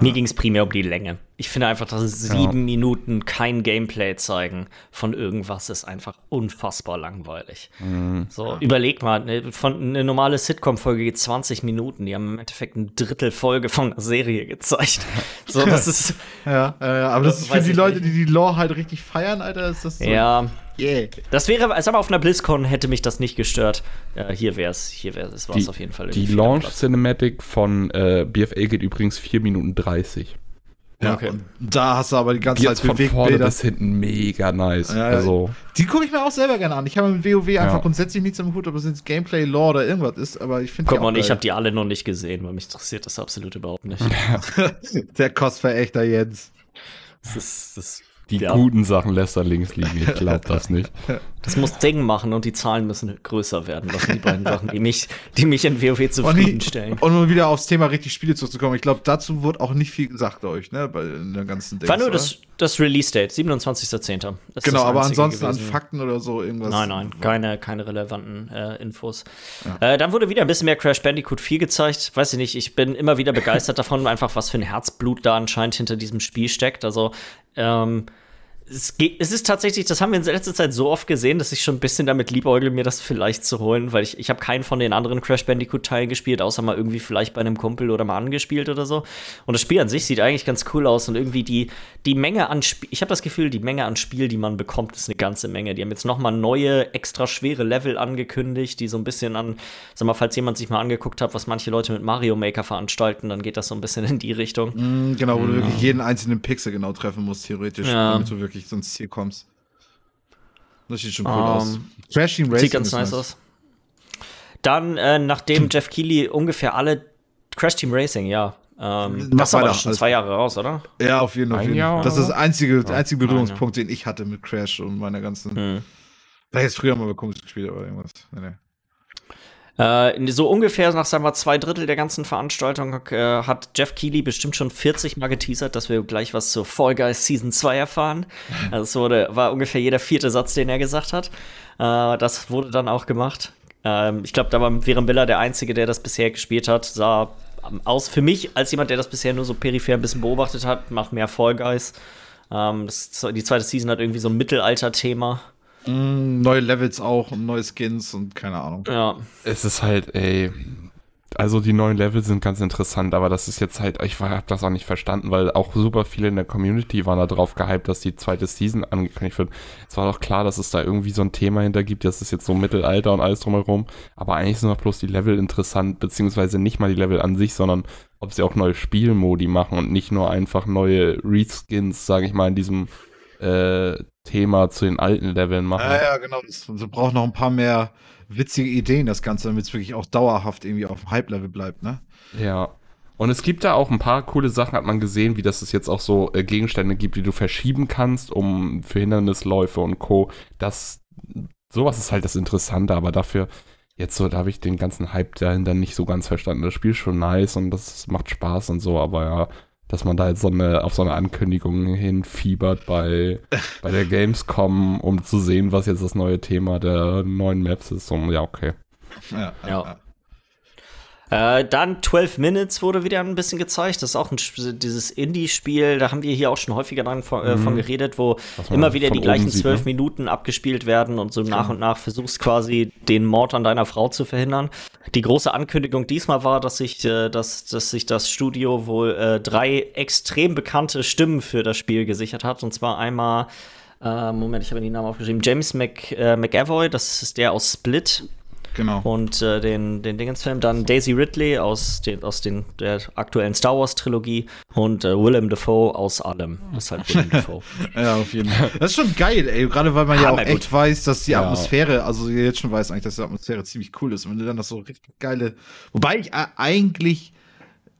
[SPEAKER 2] Mir ging es primär um die Länge. Ich finde einfach, dass es
[SPEAKER 3] Ja.
[SPEAKER 2] sieben Minuten kein Gameplay zeigen von irgendwas ist einfach unfassbar langweilig.
[SPEAKER 3] Mhm.
[SPEAKER 2] So, überleg mal, ne, von, eine normale Sitcom-Folge geht 20 Minuten. Die haben im Endeffekt ein Drittel Folge von einer Serie gezeigt. So, das ist,
[SPEAKER 1] ja, äh, aber das
[SPEAKER 2] Das
[SPEAKER 1] ist für die Leute,
[SPEAKER 2] nicht.
[SPEAKER 1] die die Lore halt richtig feiern, Alter, ist das so.
[SPEAKER 2] ja,
[SPEAKER 1] Yeah.
[SPEAKER 2] das wäre, sag mal, auf einer BlizzCon hätte mich das nicht gestört. Äh, hier wär's, hier wär's, es war es
[SPEAKER 3] Die,
[SPEAKER 2] auf jeden Fall.
[SPEAKER 3] die Launch
[SPEAKER 2] Platz.
[SPEAKER 3] Cinematic von äh, BFA geht übrigens 4 Minuten 30.
[SPEAKER 1] Ja,
[SPEAKER 2] Okay.
[SPEAKER 1] und da hast du aber die ganze
[SPEAKER 3] Jetzt
[SPEAKER 1] Zeit
[SPEAKER 3] von vorne bis hinten mega nice.
[SPEAKER 1] Ja,
[SPEAKER 3] also,
[SPEAKER 1] Die gucke ich mir auch selber gerne an. Ich habe mit WoW einfach
[SPEAKER 3] Ja.
[SPEAKER 1] grundsätzlich nichts am Hut, ob es jetzt Gameplay, Lore oder irgendwas ist, aber ich finde
[SPEAKER 2] Guck
[SPEAKER 1] die
[SPEAKER 2] mal, ich habe die alle noch nicht gesehen, weil mich interessiert das absolut überhaupt nicht.
[SPEAKER 1] Der Cosverächter Jens.
[SPEAKER 2] Das ist, das,
[SPEAKER 3] die
[SPEAKER 2] ja.
[SPEAKER 3] guten Sachen lässt er links liegen. Ich glaube das nicht.
[SPEAKER 2] Das muss Ding machen und die Zahlen müssen größer werden. Das sind die beiden Sachen, die mich, die mich in WoW
[SPEAKER 1] Und, die,
[SPEAKER 2] zufriedenstellen.
[SPEAKER 1] und um wieder aufs Thema richtig Spiele zurückzukommen, ich glaube, dazu wurde auch nicht viel gesagt, euch, ne, bei der ganzen Dings,
[SPEAKER 2] War nur das, das Release-Date, 27.10. Das ist
[SPEAKER 1] Genau,
[SPEAKER 2] das
[SPEAKER 1] aber ansonsten an
[SPEAKER 2] gewesen.
[SPEAKER 1] Fakten oder so irgendwas.
[SPEAKER 2] Nein, nein, keine, keine relevanten äh, Infos. Äh, dann wurde wieder ein bisschen mehr Crash Bandicoot 4 gezeigt. Weiß ich nicht, ich bin immer wieder begeistert davon, einfach was für ein Herzblut da anscheinend hinter diesem Spiel steckt. Also, ähm, es, geht, es ist tatsächlich, das haben wir in letzter Zeit so oft gesehen, dass ich schon ein bisschen damit liebäugle, mir das vielleicht zu holen, weil ich, ich habe keinen von den anderen Crash Bandicoot-Teilen gespielt, außer mal irgendwie vielleicht bei einem Kumpel oder mal angespielt oder so. Und das Spiel an sich sieht eigentlich ganz cool aus und irgendwie die, die Menge an Spiel, ich habe das Gefühl, die Menge an Spiel, die man bekommt, ist eine ganze Menge. Die haben jetzt noch mal neue, extra schwere Level angekündigt, die so ein bisschen an, sag mal, falls jemand sich mal angeguckt hat, was manche Leute mit Mario Maker veranstalten, dann geht das so ein bisschen in die Richtung.
[SPEAKER 1] Mm, genau, wo du wirklich jeden einzelnen Pixel genau treffen musst, theoretisch,
[SPEAKER 2] Ja.
[SPEAKER 1] damit du wirklich so ins Ziel kommst. Das sieht schon cool
[SPEAKER 2] Ähm,
[SPEAKER 1] aus. Team Racing
[SPEAKER 2] Sieht ganz
[SPEAKER 1] ist
[SPEAKER 2] nice aus. Dann, äh, nachdem Jeff Keighley ungefähr alle Crash Team Racing, ja. Ähm, das ist doch schon zwei Jahre raus, oder?
[SPEAKER 1] Ja, auf jeden, auf
[SPEAKER 3] Ein
[SPEAKER 1] jeden.
[SPEAKER 3] Jahr
[SPEAKER 1] Das ist das einzige, der einzige
[SPEAKER 2] Ein
[SPEAKER 1] Berührungspunkt, den ich hatte mit Crash und meiner ganzen.
[SPEAKER 2] Hm.
[SPEAKER 1] Vielleicht jetzt früher mal bei Kumpels gespielt, aber irgendwas. Nee, nee.
[SPEAKER 2] Äh, so ungefähr nach, sagen wir, zwei Drittel der ganzen Veranstaltung äh, hat Jeff Keighley bestimmt schon 40 Mal geteasert, dass wir gleich was zur Fall Guys Season 2 erfahren. Also es wurde, war ungefähr jeder vierte Satz, den er gesagt hat. Äh, das wurde dann auch gemacht. Ähm, ich glaube, da war Viren Biller der Einzige, der das bisher gespielt hat. Sah aus für mich, als jemand, der das bisher nur so peripher ein bisschen beobachtet hat, macht mehr Fall Guys. Ähm, das, die zweite Season hat irgendwie so ein Mittelalter-Thema.
[SPEAKER 1] Mm, neue Levels auch und neue Skins und keine Ahnung.
[SPEAKER 2] Ja.
[SPEAKER 3] Es ist halt, ey, also die neuen Level sind ganz interessant, aber das ist jetzt halt, ich habe das auch nicht verstanden, weil auch super viele in der Community waren da drauf gehypt, dass die zweite Season angekündigt wird. Es war doch klar, dass es da irgendwie so ein Thema hinter gibt, das ist jetzt so Mittelalter und alles drumherum, aber eigentlich sind doch bloß die Level interessant, beziehungsweise nicht mal die Level an sich, sondern ob sie auch neue Spielmodi machen und nicht nur einfach neue Reskins, sage ich mal, in diesem äh, Thema zu den alten Leveln machen.
[SPEAKER 1] Ja, ja, genau. Wir brauchen noch ein paar mehr witzige Ideen, das Ganze, damit es wirklich auch dauerhaft irgendwie auf dem Hype-Level bleibt, ne?
[SPEAKER 3] Ja. Und es gibt da auch ein paar coole Sachen, hat man gesehen, wie dass es jetzt auch so äh, Gegenstände gibt, die du verschieben kannst, um für Hindernisläufe und Co. Das, sowas ist halt das Interessante, aber dafür, jetzt so, da habe ich den ganzen Hype dahinter nicht so ganz verstanden. Das Spiel ist schon nice und das macht Spaß und so, aber ja, dass man da jetzt so eine, auf so eine Ankündigung hinfiebert bei, bei der Gamescom, um zu sehen, was jetzt das neue Thema der neuen Maps ist. Und ja, okay.
[SPEAKER 2] Ja. ja. Äh, dann 12 Minutes wurde wieder ein bisschen gezeigt. Das ist auch ein, dieses Indie-Spiel, da haben wir hier auch schon häufiger dann von, äh, von mhm. geredet, wo immer wieder die gleichen zwölf ne? Minuten abgespielt werden und so nach und nach versuchst quasi den Mord an deiner Frau zu verhindern. Die große Ankündigung diesmal war, dass sich, äh, dass, dass sich das Studio wohl äh, drei extrem bekannte Stimmen für das Spiel gesichert hat. Und zwar einmal Uh, Moment, ich habe den Namen aufgeschrieben. James Mc, äh, McAvoy, das ist der aus Split.
[SPEAKER 1] Genau.
[SPEAKER 2] Und äh, den, den Dingens-Film. Dann Daisy Ridley aus, den, aus den, der aktuellen Star Wars-Trilogie und äh, Willem Dafoe aus allem. Das ist halt Willem
[SPEAKER 1] Dafoe. ja, auf jeden Fall. Das ist schon geil, ey. Gerade weil man ja, ja auch echt gut. weiß, dass die ja. Atmosphäre, also jetzt schon weiß eigentlich, dass die Atmosphäre ziemlich cool ist. Und wenn du dann das so richtig geile. Wobei ich äh, eigentlich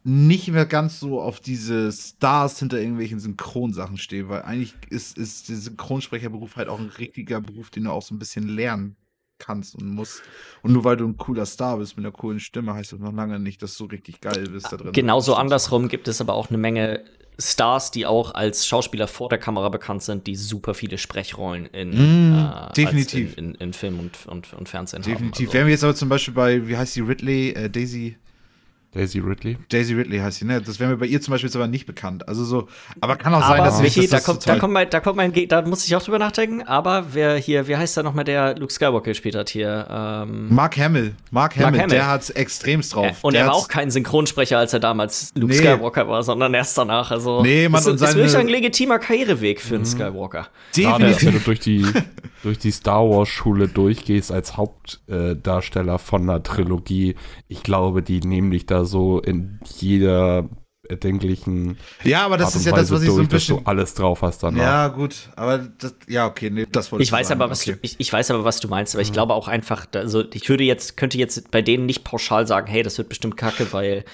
[SPEAKER 1] nicht mehr ganz so auf diese Stars hinter irgendwelchen Synchronsachen stehe, weil eigentlich ist, ist der Synchronsprecherberuf halt auch ein richtiger Beruf, den du auch so ein bisschen lernen kannst und musst. Und nur weil du ein cooler Star bist mit einer coolen Stimme, heißt das noch lange nicht, dass du richtig geil bist da drin.
[SPEAKER 2] Genauso andersrum gibt es aber auch eine Menge Stars, die auch als Schauspieler vor der Kamera bekannt sind, die super viele Sprechrollen in,
[SPEAKER 1] mm, äh, definitiv.
[SPEAKER 2] In, in, in, Film und, und, und Fernsehen
[SPEAKER 1] definitiv. haben. Definitiv. Also. Wären wir jetzt aber zum Beispiel bei, wie heißt die, Ridley, äh, Daisy
[SPEAKER 3] Daisy Ridley.
[SPEAKER 1] Daisy Ridley heißt sie, ne? Das wäre mir bei ihr zum Beispiel jetzt aber nicht bekannt. Also so, aber kann auch sein, aber
[SPEAKER 2] dass Michi, da, kommt, da kommt mein, da kommt mein, da muss ich auch drüber nachdenken. Aber wer hier, wie heißt da nochmal der Luke Skywalker gespielt hat hier?
[SPEAKER 1] Ähm, Mark Hamill. Mark Hamill, Mark Hamill. der hat's extremst drauf. Äh,
[SPEAKER 2] und
[SPEAKER 1] der
[SPEAKER 2] er war auch kein Synchronsprecher, als er damals Luke nee. Skywalker war, sondern erst danach. Also,
[SPEAKER 1] nee, man,
[SPEAKER 2] ist, und ist wirklich ein legitimer Karriereweg für einen mhm. Skywalker.
[SPEAKER 3] Definitiv. Gerade, wenn du durch die, durch die Star Wars Schule durchgehst als Hauptdarsteller äh, von einer Trilogie, ich glaube, die nehmen dich da so in jeder erdenklichen.
[SPEAKER 1] Ja, aber das ist ja das, was ich durch, so ein bisschen.
[SPEAKER 3] Dass du alles drauf hast dann.
[SPEAKER 1] Ja, gut, aber das, ja, okay, nee, das wollte
[SPEAKER 2] ich. Ich weiß sagen. aber, was okay. du, ich, ich, weiß aber, was du meinst, aber mhm. ich glaube auch einfach, also ich würde jetzt, könnte jetzt bei denen nicht pauschal sagen, hey, das wird bestimmt kacke, weil.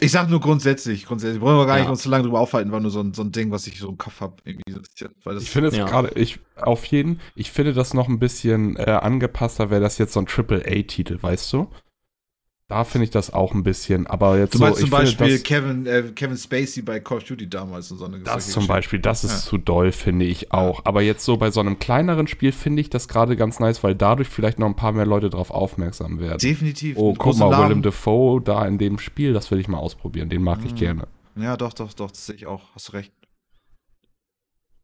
[SPEAKER 1] Ich sag nur grundsätzlich, grundsätzlich. Wollen wir gar ja. nicht uns zu lange drüber aufhalten, war nur so ein, so ein Ding, was ich so im Kopf habe.
[SPEAKER 3] ich finde es ja. gerade, ich, auf jeden, ich finde das noch ein bisschen äh, angepasster, wäre das jetzt so ein Triple-A-Titel, weißt du? Da finde ich das auch ein bisschen, aber jetzt
[SPEAKER 1] Du meinst
[SPEAKER 3] so,
[SPEAKER 1] zum Beispiel finde, Kevin, äh, Kevin Spacey bei Call of Duty damals und so eine
[SPEAKER 3] Das zum Beispiel, das ist ja. zu doll, finde ich auch. Aber jetzt so bei so einem kleineren Spiel finde ich das gerade ganz nice, weil dadurch vielleicht noch ein paar mehr Leute drauf aufmerksam werden.
[SPEAKER 1] Definitiv.
[SPEAKER 3] Oh, guck mal, Willem Dafoe da in dem Spiel, das will ich mal ausprobieren. Den mag mhm. ich gerne.
[SPEAKER 1] Ja, doch, doch, doch, das sehe ich auch. Hast recht.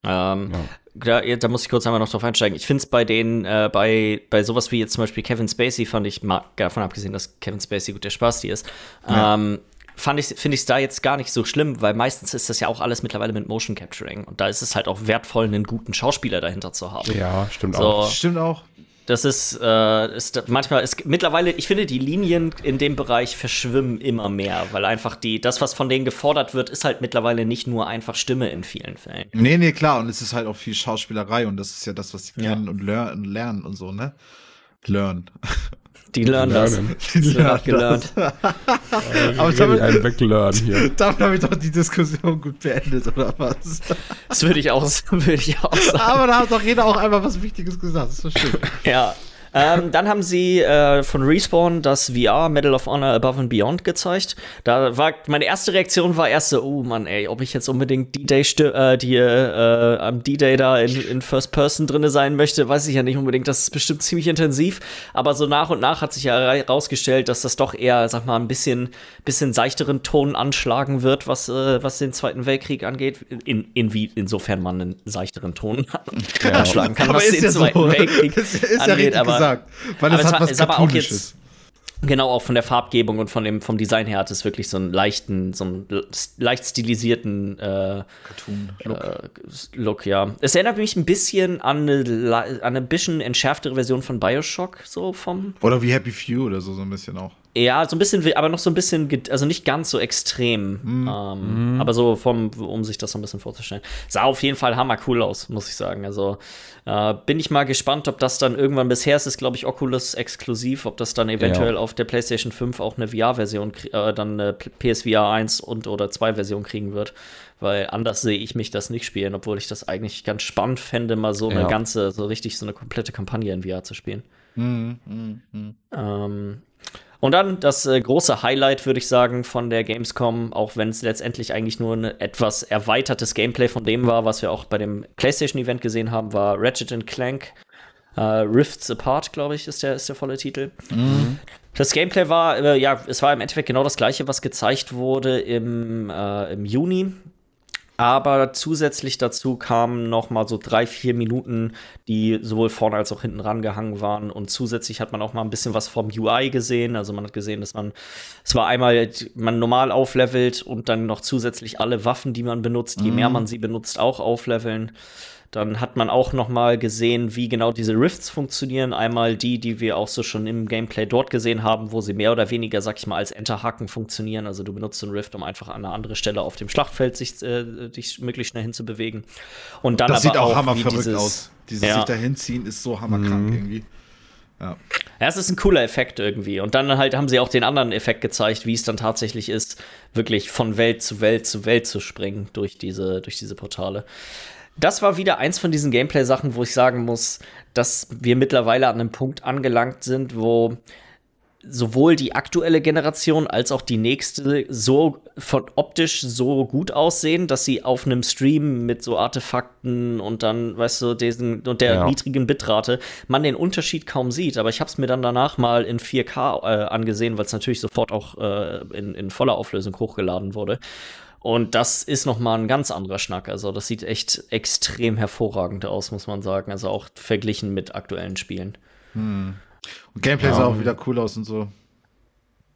[SPEAKER 2] Ähm, ja. da, da, muss ich kurz einmal noch drauf einsteigen. Ich finde es bei den, äh, bei, bei sowas wie jetzt zum Beispiel Kevin Spacey, fand ich, mal davon abgesehen, dass Kevin Spacey gut der Spaß die ist, ja. ähm, fand ich, finde ich es da jetzt gar nicht so schlimm, weil meistens ist das ja auch alles mittlerweile mit Motion Capturing. Und da ist es halt auch wertvoll, einen guten Schauspieler dahinter zu haben.
[SPEAKER 3] Ja, stimmt
[SPEAKER 1] so, auch. Stimmt auch.
[SPEAKER 2] Das ist, äh, ist manchmal, ist, mittlerweile, ich finde, die Linien in dem Bereich verschwimmen immer mehr, weil einfach die, das, was von denen gefordert wird, ist halt mittlerweile nicht nur einfach Stimme in vielen Fällen.
[SPEAKER 1] Nee, nee, klar, und es ist halt auch viel Schauspielerei und das ist ja das, was sie ja. kennen und lernen und so, ne? Learn.
[SPEAKER 2] Die lernen das.
[SPEAKER 1] Die lernen gelernt.
[SPEAKER 3] Aber damit, ein Weglernen hier.
[SPEAKER 1] damit habe ich doch die Diskussion gut beendet, oder was?
[SPEAKER 2] Das würde ich auch, würde ich auch sagen.
[SPEAKER 1] Aber da hat doch jeder auch einmal was Wichtiges gesagt. Das ist so schön.
[SPEAKER 2] Ja. Ähm, dann haben sie äh, von Respawn das VR Medal of Honor Above and Beyond gezeigt. Da war meine erste Reaktion war erst so, oh Mann, ey, ob ich jetzt unbedingt D-Day äh, die äh, am D-Day da in, in First Person drinne sein möchte, weiß ich ja nicht unbedingt. Das ist bestimmt ziemlich intensiv. Aber so nach und nach hat sich ja herausgestellt, dass das doch eher, sag mal, ein bisschen, bisschen seichteren Ton anschlagen wird, was, äh, was den Zweiten Weltkrieg angeht. In, in wie, insofern man einen seichteren Ton ja. anschlagen kann,
[SPEAKER 1] aber
[SPEAKER 2] was
[SPEAKER 1] ist
[SPEAKER 2] den
[SPEAKER 1] ja
[SPEAKER 2] Zweiten
[SPEAKER 1] so.
[SPEAKER 2] Weltkrieg
[SPEAKER 1] ist, ist ja
[SPEAKER 2] angeht.
[SPEAKER 1] richtig
[SPEAKER 2] aber,
[SPEAKER 1] gesagt. Weil
[SPEAKER 2] aber
[SPEAKER 1] es
[SPEAKER 2] es
[SPEAKER 1] hat
[SPEAKER 2] war-
[SPEAKER 1] was Cartoonisches.
[SPEAKER 2] Genau, auch von der Farbgebung und von dem, vom Design her hat es wirklich so einen leichten, so einen leicht stilisierten äh,
[SPEAKER 1] Cartoon-Look.
[SPEAKER 2] äh, Look, ja. Es erinnert mich ein bisschen an eine, an eine bisschen entschärftere Version von Bioshock, so vom.
[SPEAKER 1] Oder wie Happy Few oder so, so ein bisschen auch.
[SPEAKER 2] Ja, so ein bisschen, aber noch so ein bisschen, also nicht ganz so extrem. Ähm, Aber so vom, um sich das so ein bisschen vorzustellen. Sah auf jeden Fall hammer cool aus, muss ich sagen. Also äh, bin ich mal gespannt, ob das dann irgendwann, bisher ist es, glaube ich, Oculus exklusiv, ob das dann eventuell
[SPEAKER 3] Ja.
[SPEAKER 2] auf der PlayStation 5 auch eine VR-Version, äh, dann eine PSVR 1 und oder 2 Version kriegen wird. Weil anders sehe ich mich das nicht spielen, obwohl ich das eigentlich ganz spannend fände, mal so eine
[SPEAKER 3] Ja.
[SPEAKER 2] ganze, so richtig so eine komplette Kampagne in VR zu spielen.
[SPEAKER 1] Mhm.
[SPEAKER 2] Ähm, und dann das äh, große Highlight, würde ich sagen, von der Gamescom, auch wenn es letztendlich eigentlich nur ein etwas erweitertes Gameplay von dem war, was wir auch bei dem PlayStation-Event gesehen haben, war Ratchet Clank. Äh, Rifts Apart, glaube ich, ist der, ist der volle Titel. Das Gameplay war, äh, ja, es war im Endeffekt genau das gleiche, was gezeigt wurde im, äh, im Juni. Aber zusätzlich dazu kamen noch mal so drei, vier Minuten, die sowohl vorne als auch hinten rangehangen waren. Und zusätzlich hat man auch mal ein bisschen was vom UI gesehen. Also man hat gesehen, dass man, es war einmal, man normal auflevelt und dann noch zusätzlich alle Waffen, die man benutzt, je mehr man sie benutzt, auch aufleveln. Dann hat man auch noch mal gesehen, wie genau diese Rifts funktionieren. Einmal die, die wir auch so schon im Gameplay dort gesehen haben, wo sie mehr oder weniger, sag ich mal, als Enterhaken funktionieren. Also du benutzt einen Rift, um einfach an eine andere Stelle auf dem Schlachtfeld sich, äh, dich möglichst schnell hinzubewegen. Und dann
[SPEAKER 1] Das
[SPEAKER 2] aber
[SPEAKER 1] sieht auch
[SPEAKER 2] wie
[SPEAKER 1] hammerverrückt
[SPEAKER 2] dieses-
[SPEAKER 1] aus. Dieses
[SPEAKER 2] Ja.
[SPEAKER 1] sich dahin ziehen ist so hammerkrank irgendwie. Ja.
[SPEAKER 2] Ja, es ist ein cooler Effekt irgendwie. Und dann halt haben sie auch den anderen Effekt gezeigt, wie es dann tatsächlich ist, wirklich von Welt zu Welt zu Welt zu springen durch diese, durch diese Portale. Das war wieder eins von diesen Gameplay-Sachen, wo ich sagen muss, dass wir mittlerweile an einem Punkt angelangt sind, wo sowohl die aktuelle Generation als auch die nächste so von optisch so gut aussehen, dass sie auf einem Stream mit so Artefakten und dann, weißt du, diesen und der
[SPEAKER 3] Ja.
[SPEAKER 2] niedrigen Bitrate man den Unterschied kaum sieht. Aber ich habe es mir dann danach mal in 4K äh, angesehen, weil es natürlich sofort auch äh, in, in voller Auflösung hochgeladen wurde. Und das ist noch mal ein ganz anderer Schnack. Also das sieht echt extrem hervorragend aus, muss man sagen. Also auch verglichen mit aktuellen Spielen.
[SPEAKER 1] Und Gameplay sah auch wieder cool aus und so.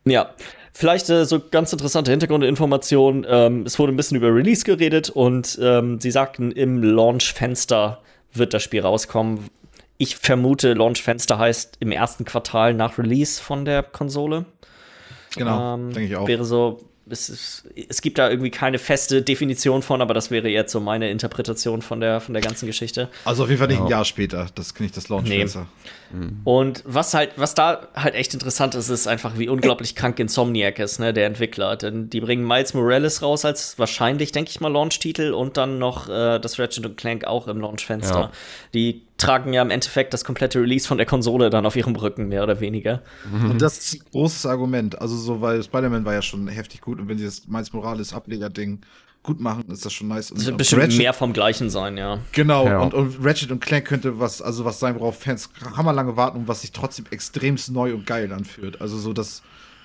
[SPEAKER 2] Ja, vielleicht äh, so ganz interessante Hintergrundinformation. Ähm, es wurde ein bisschen über Release geredet und ähm, sie sagten, im Launch-Fenster wird das Spiel rauskommen. Ich vermute, Launch-Fenster heißt im ersten Quartal nach Release von der Konsole.
[SPEAKER 1] Genau,
[SPEAKER 2] Ähm,
[SPEAKER 1] denke ich auch.
[SPEAKER 2] Wäre so, es, ist, es gibt da irgendwie keine feste Definition von, aber das wäre jetzt so meine Interpretation von der, von der ganzen Geschichte.
[SPEAKER 1] Also auf jeden Fall nicht ein
[SPEAKER 3] Ja.
[SPEAKER 1] Jahr später. Das kenne ich das Launch-Fenster.
[SPEAKER 2] Und was halt, was da halt echt interessant ist, ist einfach, wie unglaublich krank Insomniac ist, ne, der Entwickler. Denn die bringen Miles Morales raus als wahrscheinlich, denke ich mal, Launch-Titel und dann noch äh, das Ratchet Clank auch im Launch-Fenster.
[SPEAKER 3] Ja.
[SPEAKER 2] Die tragen ja im Endeffekt das komplette Release von der Konsole dann auf ihrem Rücken, mehr oder weniger.
[SPEAKER 1] Und das ist ein großes Argument. Also so, weil Spider-Man war ja schon heftig gut und wenn sie das Miles Morales Ableger-Ding gut machen, ist das schon nice. Und
[SPEAKER 2] Das wird bestimmt
[SPEAKER 1] Ratchet-
[SPEAKER 2] mehr vom Gleichen sein, ja.
[SPEAKER 1] Genau,
[SPEAKER 3] Ja.
[SPEAKER 1] und, und Ratchet und Clank könnte was, also was sein, worauf Fans hammerlange warten und was sich trotzdem extremst neu und geil anfühlt. Also so, das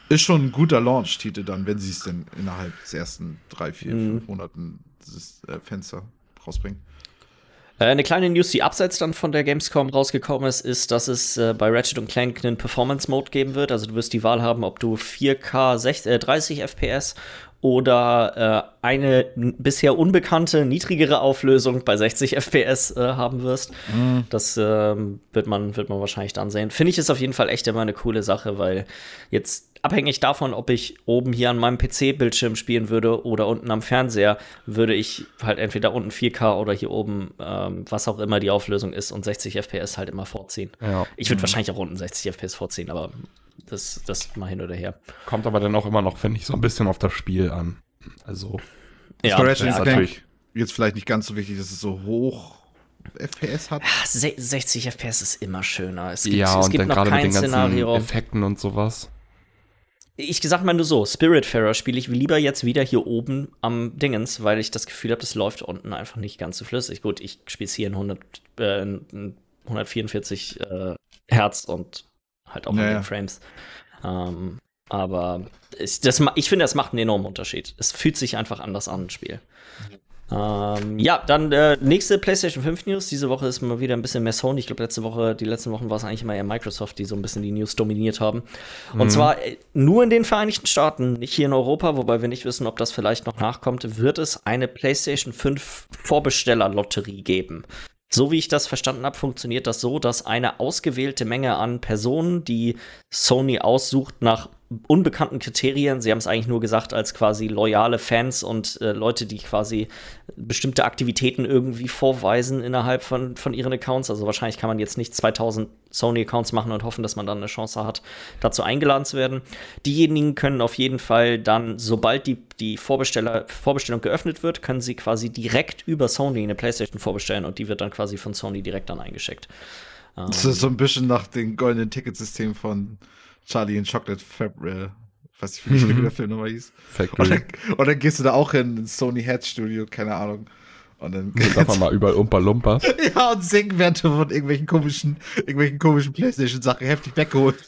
[SPEAKER 1] ist schon ein guter Launch-Titel dann, wenn sie es denn innerhalb des ersten drei, vier,
[SPEAKER 2] Mhm.
[SPEAKER 1] fünf Monaten dieses äh, Fenster rausbringen.
[SPEAKER 2] Äh, Eine kleine News, die abseits dann von der Gamescom rausgekommen ist, ist, dass es äh, bei Ratchet Clank einen Performance-Mode geben wird. Also du wirst die Wahl haben, ob du 4K 60, äh, 30 FPS oder äh, eine bisher unbekannte, niedrigere Auflösung bei 60 FPS äh, haben wirst. Das ähm, wird, man, wird man wahrscheinlich dann sehen. Finde ich ist auf jeden Fall echt immer eine coole Sache, weil jetzt abhängig davon, ob ich oben hier an meinem PC-Bildschirm spielen würde oder unten am Fernseher, würde ich halt entweder unten 4K oder hier oben, ähm, was auch immer die Auflösung ist, und 60 FPS halt immer vorziehen.
[SPEAKER 3] Ja.
[SPEAKER 2] Ich würde wahrscheinlich auch unten 60 FPS vorziehen, aber das, das mal hin oder her.
[SPEAKER 3] Kommt aber dann auch immer noch, finde ich, so ein bisschen auf das Spiel an. Also, das ist
[SPEAKER 1] Clank
[SPEAKER 3] natürlich.
[SPEAKER 1] jetzt vielleicht nicht ganz so wichtig, dass es so hoch FPS hat.
[SPEAKER 2] Se- 60 FPS ist immer schöner. Es gibt,
[SPEAKER 3] ja,
[SPEAKER 2] es
[SPEAKER 3] und
[SPEAKER 2] gibt
[SPEAKER 3] dann
[SPEAKER 2] noch
[SPEAKER 3] gerade mit
[SPEAKER 2] kein
[SPEAKER 3] den ganzen
[SPEAKER 2] Szenario.
[SPEAKER 3] Effekten und sowas.
[SPEAKER 2] Ich sag mal nur so, Spiritfarer spiele ich lieber jetzt wieder hier oben am Dingens, weil ich das Gefühl habe, das läuft unten einfach nicht ganz so flüssig. Gut, ich spiele es hier in 100, äh, in 144 äh, Hertz und halt auch
[SPEAKER 1] Ja,
[SPEAKER 2] in den Frames. Ähm, aber ich, das, ich finde, das macht einen enormen Unterschied. Es fühlt sich einfach anders an, das Spiel. Ähm, ja, dann äh, nächste PlayStation 5 News. Diese Woche ist mal wieder ein bisschen mehr Sony. Ich glaube, letzte Woche, die letzten Wochen war es eigentlich immer eher Microsoft, die so ein bisschen die News dominiert haben. Und zwar äh, nur in den Vereinigten Staaten, nicht hier in Europa, wobei wir nicht wissen, ob das vielleicht noch nachkommt, wird es eine PlayStation 5 Vorbestellerlotterie geben. So wie ich das verstanden habe, funktioniert das so, dass eine ausgewählte Menge an Personen, die Sony aussucht nach unbekannten Kriterien, sie haben es eigentlich nur gesagt als quasi loyale Fans und äh, Leute, die quasi bestimmte Aktivitäten irgendwie vorweisen innerhalb von, von ihren Accounts. Also wahrscheinlich kann man jetzt nicht 2000 Sony-Accounts machen und hoffen, dass man dann eine Chance hat, dazu eingeladen zu werden. Diejenigen können auf jeden Fall dann, sobald die, die Vorbesteller, Vorbestellung geöffnet wird, können sie quasi direkt über Sony eine PlayStation vorbestellen und die wird dann quasi von Sony direkt dann eingeschickt.
[SPEAKER 1] Das ist so ein bisschen nach dem goldenen Ticketsystem von Charlie and Chocolate Fab, äh, nicht, wie
[SPEAKER 3] Mhm.
[SPEAKER 1] der Film nochmal hieß. Und dann, und dann gehst du da auch hin, ins Sony Head Studio, keine Ahnung. Und dann
[SPEAKER 3] Jetzt einfach mal überall Umpa Lumpa.
[SPEAKER 1] ja, und du von irgendwelchen komischen, irgendwelchen komischen Playstation-Sachen heftig weggeholt.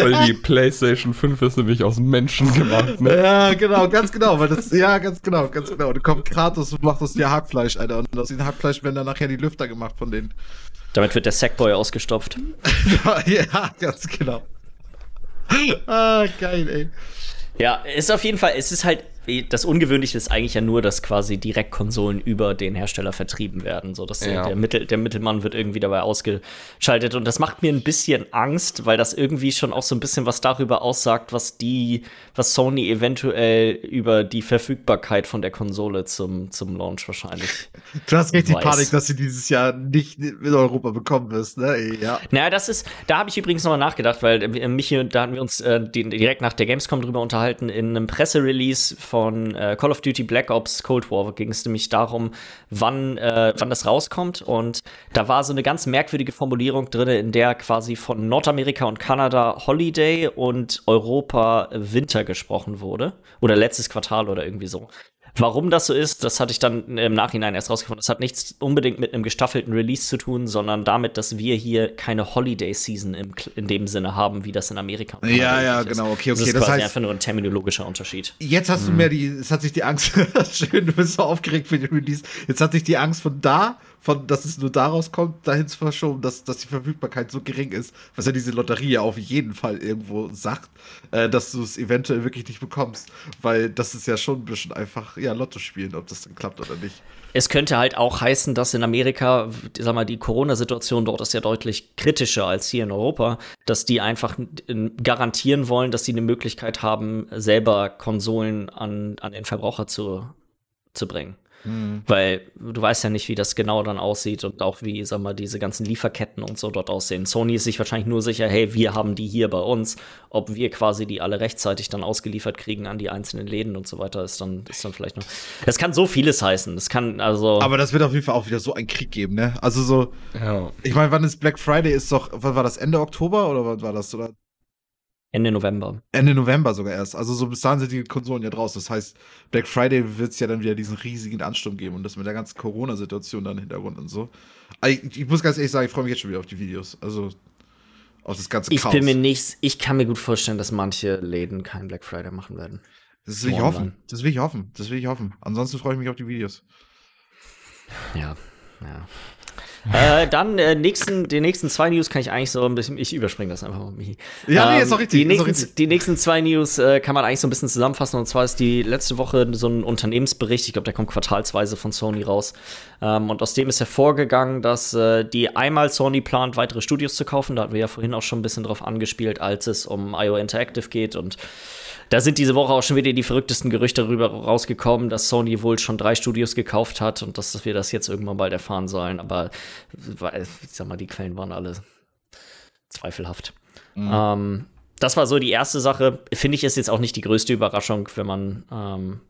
[SPEAKER 3] Weil die PlayStation 5 ist nämlich aus Menschen gemacht, ne?
[SPEAKER 1] ja, genau, ganz genau, weil das, ja, ganz genau, ganz genau. Und dann kommt Kratos und macht aus dir Hackfleisch, Alter. Und aus dem Hackfleisch werden dann nachher die Lüfter gemacht von denen.
[SPEAKER 2] Damit wird der Sackboy ausgestopft.
[SPEAKER 1] ja, ganz genau. Ah, geil, ey.
[SPEAKER 2] Ja, ist auf jeden Fall, es ist halt, das Ungewöhnliche ist eigentlich ja nur, dass quasi direkt Konsolen über den Hersteller vertrieben werden. So dass der,
[SPEAKER 3] Ja.
[SPEAKER 2] der, Mittel, der Mittelmann wird irgendwie dabei ausgeschaltet. Und das macht mir ein bisschen Angst, weil das irgendwie schon auch so ein bisschen was darüber aussagt, was die, was Sony eventuell über die Verfügbarkeit von der Konsole zum, zum Launch wahrscheinlich.
[SPEAKER 1] Du hast richtig
[SPEAKER 2] Weiß.
[SPEAKER 1] Panik, dass du dieses Jahr nicht in Europa bekommen wirst, ne? Ja.
[SPEAKER 2] Naja, das ist, da habe ich übrigens nochmal nachgedacht, weil äh, Michi und da hatten wir uns äh, direkt nach der Gamescom drüber unterhalten. In einem Presserelease von äh, Call of Duty Black Ops Cold War ging es nämlich darum, wann, äh, wann das rauskommt. Und da war so eine ganz merkwürdige Formulierung drin, in der quasi von Nordamerika und Kanada Holiday und Europa Winter gesprochen wurde. Oder letztes Quartal oder irgendwie so. Warum das so ist, das hatte ich dann im Nachhinein erst rausgefunden. Das hat nichts unbedingt mit einem gestaffelten Release zu tun, sondern damit, dass wir hier keine Holiday Season im, in dem Sinne haben, wie das in Amerika
[SPEAKER 1] Ja,
[SPEAKER 2] Kanada
[SPEAKER 1] ja,
[SPEAKER 2] ist.
[SPEAKER 1] genau, okay,
[SPEAKER 2] Das
[SPEAKER 1] okay,
[SPEAKER 2] ist
[SPEAKER 1] das
[SPEAKER 2] quasi
[SPEAKER 1] heißt-
[SPEAKER 2] einfach nur ein terminologischer Unterschied.
[SPEAKER 1] Jetzt hast du mehr die, es hat sich die Angst, schön, du bist so aufgeregt für den Release. Jetzt hat sich die Angst von da, von, dass es nur daraus kommt, dahin zu verschoben, dass, dass die Verfügbarkeit so gering ist, was ja diese Lotterie ja auf jeden Fall irgendwo sagt, äh, dass du es eventuell wirklich nicht bekommst. Weil das ist ja schon ein bisschen einfach, ja, Lotto spielen, ob das dann klappt oder nicht.
[SPEAKER 2] Es könnte halt auch heißen, dass in Amerika, sag mal, die Corona-Situation dort ist ja deutlich kritischer als hier in Europa, dass die einfach garantieren wollen, dass sie eine Möglichkeit haben, selber Konsolen an, an den Verbraucher zu, zu bringen. Weil du weißt ja nicht, wie das genau dann aussieht und auch wie, sag mal, diese ganzen Lieferketten und so dort aussehen. Sony ist sich wahrscheinlich nur sicher, hey, wir haben die hier bei uns. Ob wir quasi die alle rechtzeitig dann ausgeliefert kriegen an die einzelnen Läden und so weiter, ist dann, ist dann vielleicht noch. Das kann so vieles heißen. Das kann also.
[SPEAKER 1] Aber das wird auf jeden Fall auch wieder so einen Krieg geben, ne? Also so,
[SPEAKER 3] Ja.
[SPEAKER 1] ich meine, wann ist Black Friday? Ist doch, wann war das? Ende Oktober oder wann war das? Oder
[SPEAKER 2] Ende November.
[SPEAKER 1] Ende November sogar erst. Also so bis dahin sind die Konsolen ja draußen. Das heißt, Black Friday wird es ja dann wieder diesen riesigen Ansturm geben und das mit der ganzen Corona-Situation dann im Hintergrund und so. Also Ich, ich muss ganz ehrlich sagen, ich freue mich jetzt schon wieder auf die Videos. Also auf das ganze
[SPEAKER 2] Ich
[SPEAKER 1] Chaos.
[SPEAKER 2] bin mir nicht, ich kann mir gut vorstellen, dass manche Läden keinen Black Friday machen werden.
[SPEAKER 1] das will ich hoffen. Das will ich hoffen. Das will ich hoffen. Ansonsten freue ich mich auf die Videos.
[SPEAKER 2] Ja, ja. Äh, dann äh, nächsten, die nächsten zwei News kann ich eigentlich so ein bisschen, ich überspringe das einfach mal, Michi.
[SPEAKER 1] Ja, nee, ist doch richtig,
[SPEAKER 2] Die nächsten,
[SPEAKER 1] richtig.
[SPEAKER 2] die nächsten zwei News äh, kann man eigentlich so ein bisschen zusammenfassen. Und zwar ist die letzte Woche so ein Unternehmensbericht, ich glaube, der kommt quartalsweise von Sony raus. Ähm, und aus dem ist hervorgegangen, dass äh, die einmal Sony plant, weitere Studios zu kaufen. Da hatten wir ja vorhin auch schon ein bisschen drauf angespielt, als es um IO Interactive geht. Und da sind diese Woche auch schon wieder die verrücktesten Gerüchte darüber rausgekommen, dass Sony wohl schon drei Studios gekauft hat und dass wir das jetzt irgendwann bald erfahren sollen. Aber ich sag mal, die Quellen waren alle zweifelhaft. Ähm, das war so die erste Sache. Finde ich ist jetzt auch nicht die größte Überraschung, wenn man, ähm,